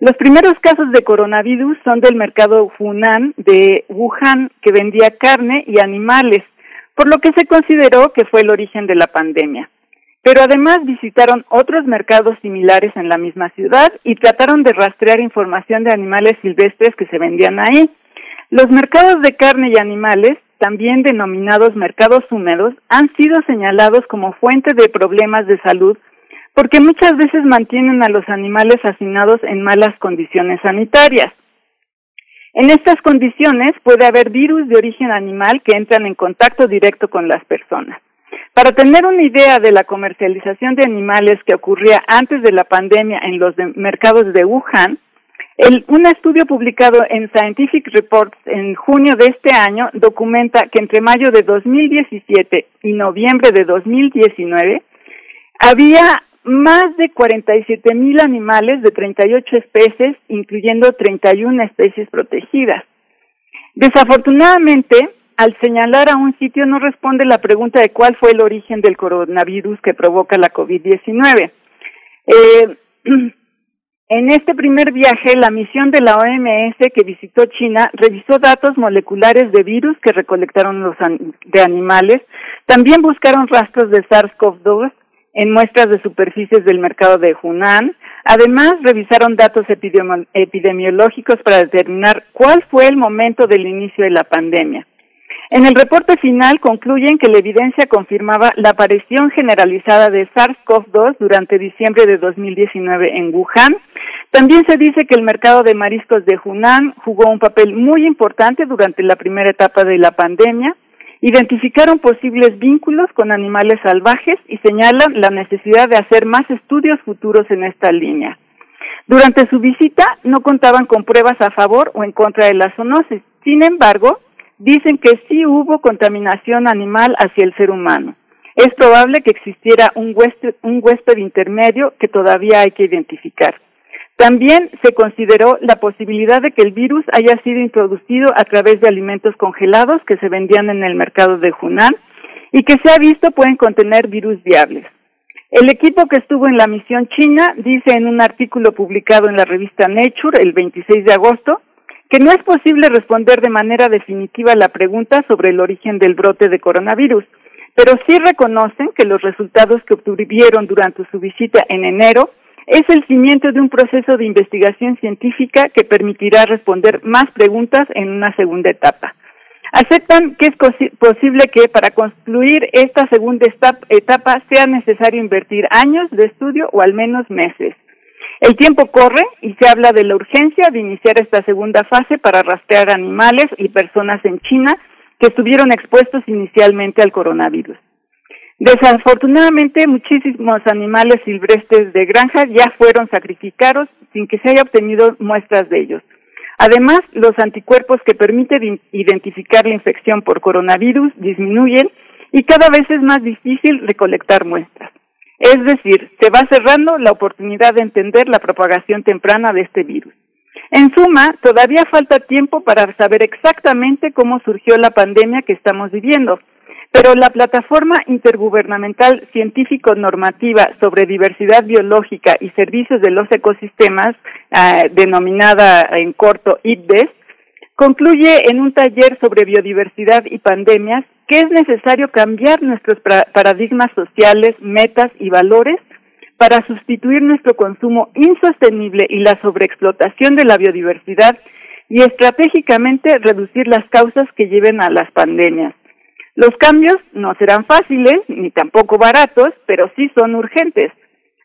Los primeros casos de coronavirus son del mercado Hunan de Wuhan, que vendía carne y animales, por lo que se consideró que fue el origen de la pandemia. Pero además visitaron otros mercados similares en la misma ciudad y trataron de rastrear información de animales silvestres que se vendían ahí. Los mercados de carne y animales, también denominados mercados húmedos, han sido señalados como fuente de problemas de salud porque muchas veces mantienen a los animales hacinados en malas condiciones sanitarias. En estas condiciones puede haber virus de origen animal que entran en contacto directo con las personas. Para tener una idea de la comercialización de animales que ocurría antes de la pandemia en los mercados de Wuhan, un estudio publicado en Scientific Reports en junio de este año documenta que entre mayo de 2017 y noviembre de 2019 había más de 47 mil animales de 38 especies, incluyendo 31 especies protegidas. Desafortunadamente, al señalar a un sitio no responde la pregunta de cuál fue el origen del coronavirus que provoca la COVID-19. Eh, [clears throat] en este primer viaje, la misión de la OMS que visitó China revisó datos moleculares de virus que recolectaron los de animales. También buscaron rastros de SARS-CoV-2 en muestras de superficies del mercado de Hunan. Además, revisaron datos epidemiológicos para determinar cuál fue el momento del inicio de la pandemia. En el reporte final concluyen que la evidencia confirmaba la aparición generalizada de SARS-CoV-2 durante diciembre de 2019 en Wuhan. También se dice que el mercado de mariscos de Hunan jugó un papel muy importante durante la primera etapa de la pandemia identificaron posibles vínculos con animales salvajes y señalan la necesidad de hacer más estudios futuros en esta línea. Durante su visita no contaban con pruebas a favor o en contra de la zoonosis. Sin embargo, dicen que sí hubo contaminación animal hacia el ser humano. Es probable que existiera un huésped, intermedio que todavía hay que identificar. También se consideró la posibilidad de que el virus haya sido introducido a través de alimentos congelados que se vendían en el mercado de Hunan y que se ha visto pueden contener virus viables. El equipo que estuvo en la misión china dice en un artículo publicado en la revista Nature el 26 de agosto que no es posible responder de manera definitiva la pregunta sobre el origen del brote de coronavirus, pero sí reconocen que los resultados que obtuvieron durante su visita en enero es el cimiento de un proceso de investigación científica que permitirá responder más preguntas en una segunda etapa. Aceptan que es posible que para concluir esta segunda etapa sea necesario invertir años de estudio o al menos meses. El tiempo corre y se habla de la urgencia de iniciar esta segunda fase para rastrear animales y personas en China que estuvieron expuestos inicialmente al coronavirus. Desafortunadamente, muchísimos animales silvestres de granja ya fueron sacrificados sin que se haya obtenido muestras de ellos. Además, los anticuerpos que permiten identificar la infección por coronavirus disminuyen y cada vez es más difícil recolectar muestras. Es decir, se va cerrando la oportunidad de entender la propagación temprana de este virus. En suma, todavía falta tiempo para saber exactamente cómo surgió la pandemia que estamos viviendo pero la plataforma intergubernamental científico-normativa sobre diversidad biológica y servicios de los ecosistemas, ah, denominada en corto IPBES, concluye en un taller sobre biodiversidad y pandemias que es necesario cambiar nuestros paradigmas sociales, metas y valores para sustituir nuestro consumo insostenible y la sobreexplotación de la biodiversidad y estratégicamente reducir las causas que lleven a las pandemias. Los cambios no serán fáciles ni tampoco baratos, pero sí son urgentes.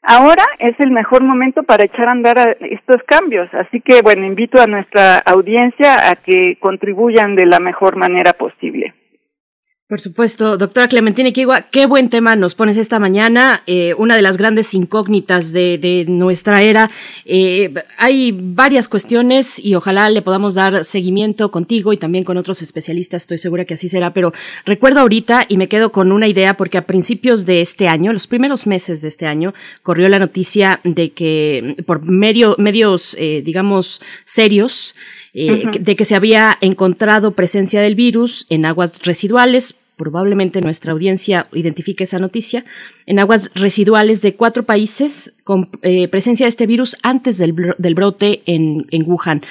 Ahora es el mejor momento para echar a andar estos cambios, así que bueno, invito a nuestra audiencia a que contribuyan de la mejor manera posible. Por supuesto, doctora Clementina Kigua, qué buen tema nos pones esta mañana, eh, una de las grandes incógnitas de, nuestra era. Eh, hay varias cuestiones y ojalá le podamos dar seguimiento contigo y también con otros especialistas, estoy segura que así será, pero recuerdo ahorita y me quedo con una idea porque a principios de este año, los primeros meses de este año, corrió la noticia de que por medio, medios, eh, digamos, serios, de que se había encontrado presencia del virus en aguas residuales. Probablemente nuestra audiencia identifique esa noticia, en aguas residuales de cuatro países con eh, presencia de este virus antes del, del brote en, en Wuhan.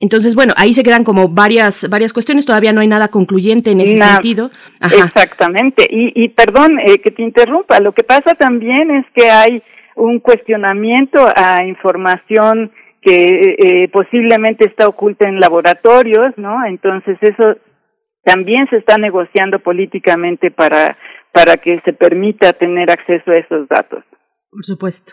Entonces, bueno, ahí se quedan como varias, varias cuestiones, todavía no hay nada concluyente en ese sentido. Exactamente, y, y perdón eh, que te interrumpa, lo que pasa también es que hay un cuestionamiento a información que eh, posiblemente está oculta en laboratorios, ¿no? Entonces eso también se está negociando políticamente para, para que se permita tener acceso a esos datos. Por supuesto.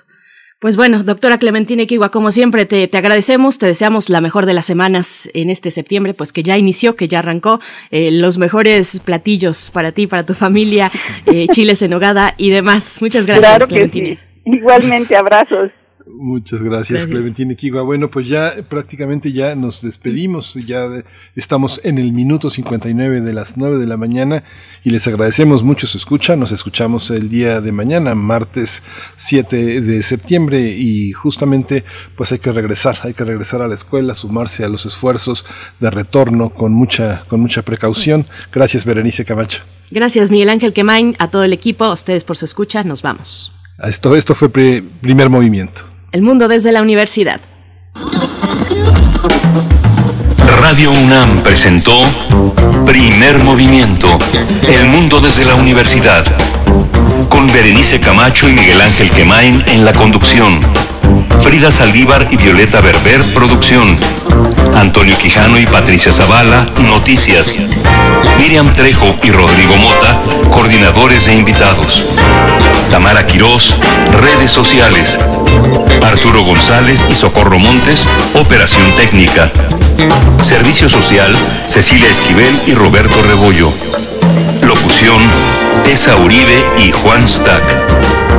Pues bueno, doctora Clementina Equigua, como siempre, te, te, agradecemos, te deseamos la mejor de las semanas en este septiembre, pues que ya inició, que ya arrancó, eh, los mejores platillos para ti, para tu familia, eh, [laughs] chiles en hogada y demás. Muchas gracias, claro Clementina. Igualmente, abrazos. Muchas gracias, Clementina Kigua. Bueno, pues ya prácticamente ya nos despedimos, ya estamos en el minuto 59 de las 9 de la mañana y les agradecemos mucho su escucha. Nos escuchamos el día de mañana, martes 7 de septiembre y justamente pues hay que regresar, hay que regresar a la escuela, sumarse a los esfuerzos de retorno con mucha con mucha precaución. Gracias, Berenice Camacho. Gracias, Miguel Ángel Quemain, a todo el equipo, a ustedes por su escucha. Nos vamos. Esto, esto fue primer movimiento. El mundo desde la universidad. Radio UNAM presentó Primer Movimiento. El mundo desde la universidad. Con Berenice Camacho y Miguel Ángel Quemain en la conducción. Frida Saldívar y Violeta Berber, producción. Antonio Quijano y Patricia Zavala, noticias. Miriam Trejo y Rodrigo Mota, coordinadores e invitados. Tamara Quirós, redes sociales. Arturo González y Socorro Montes, operación técnica. Servicio social, Cecilia Esquivel y Roberto Rebollo. Locución, Esa Uribe y Juan Stack.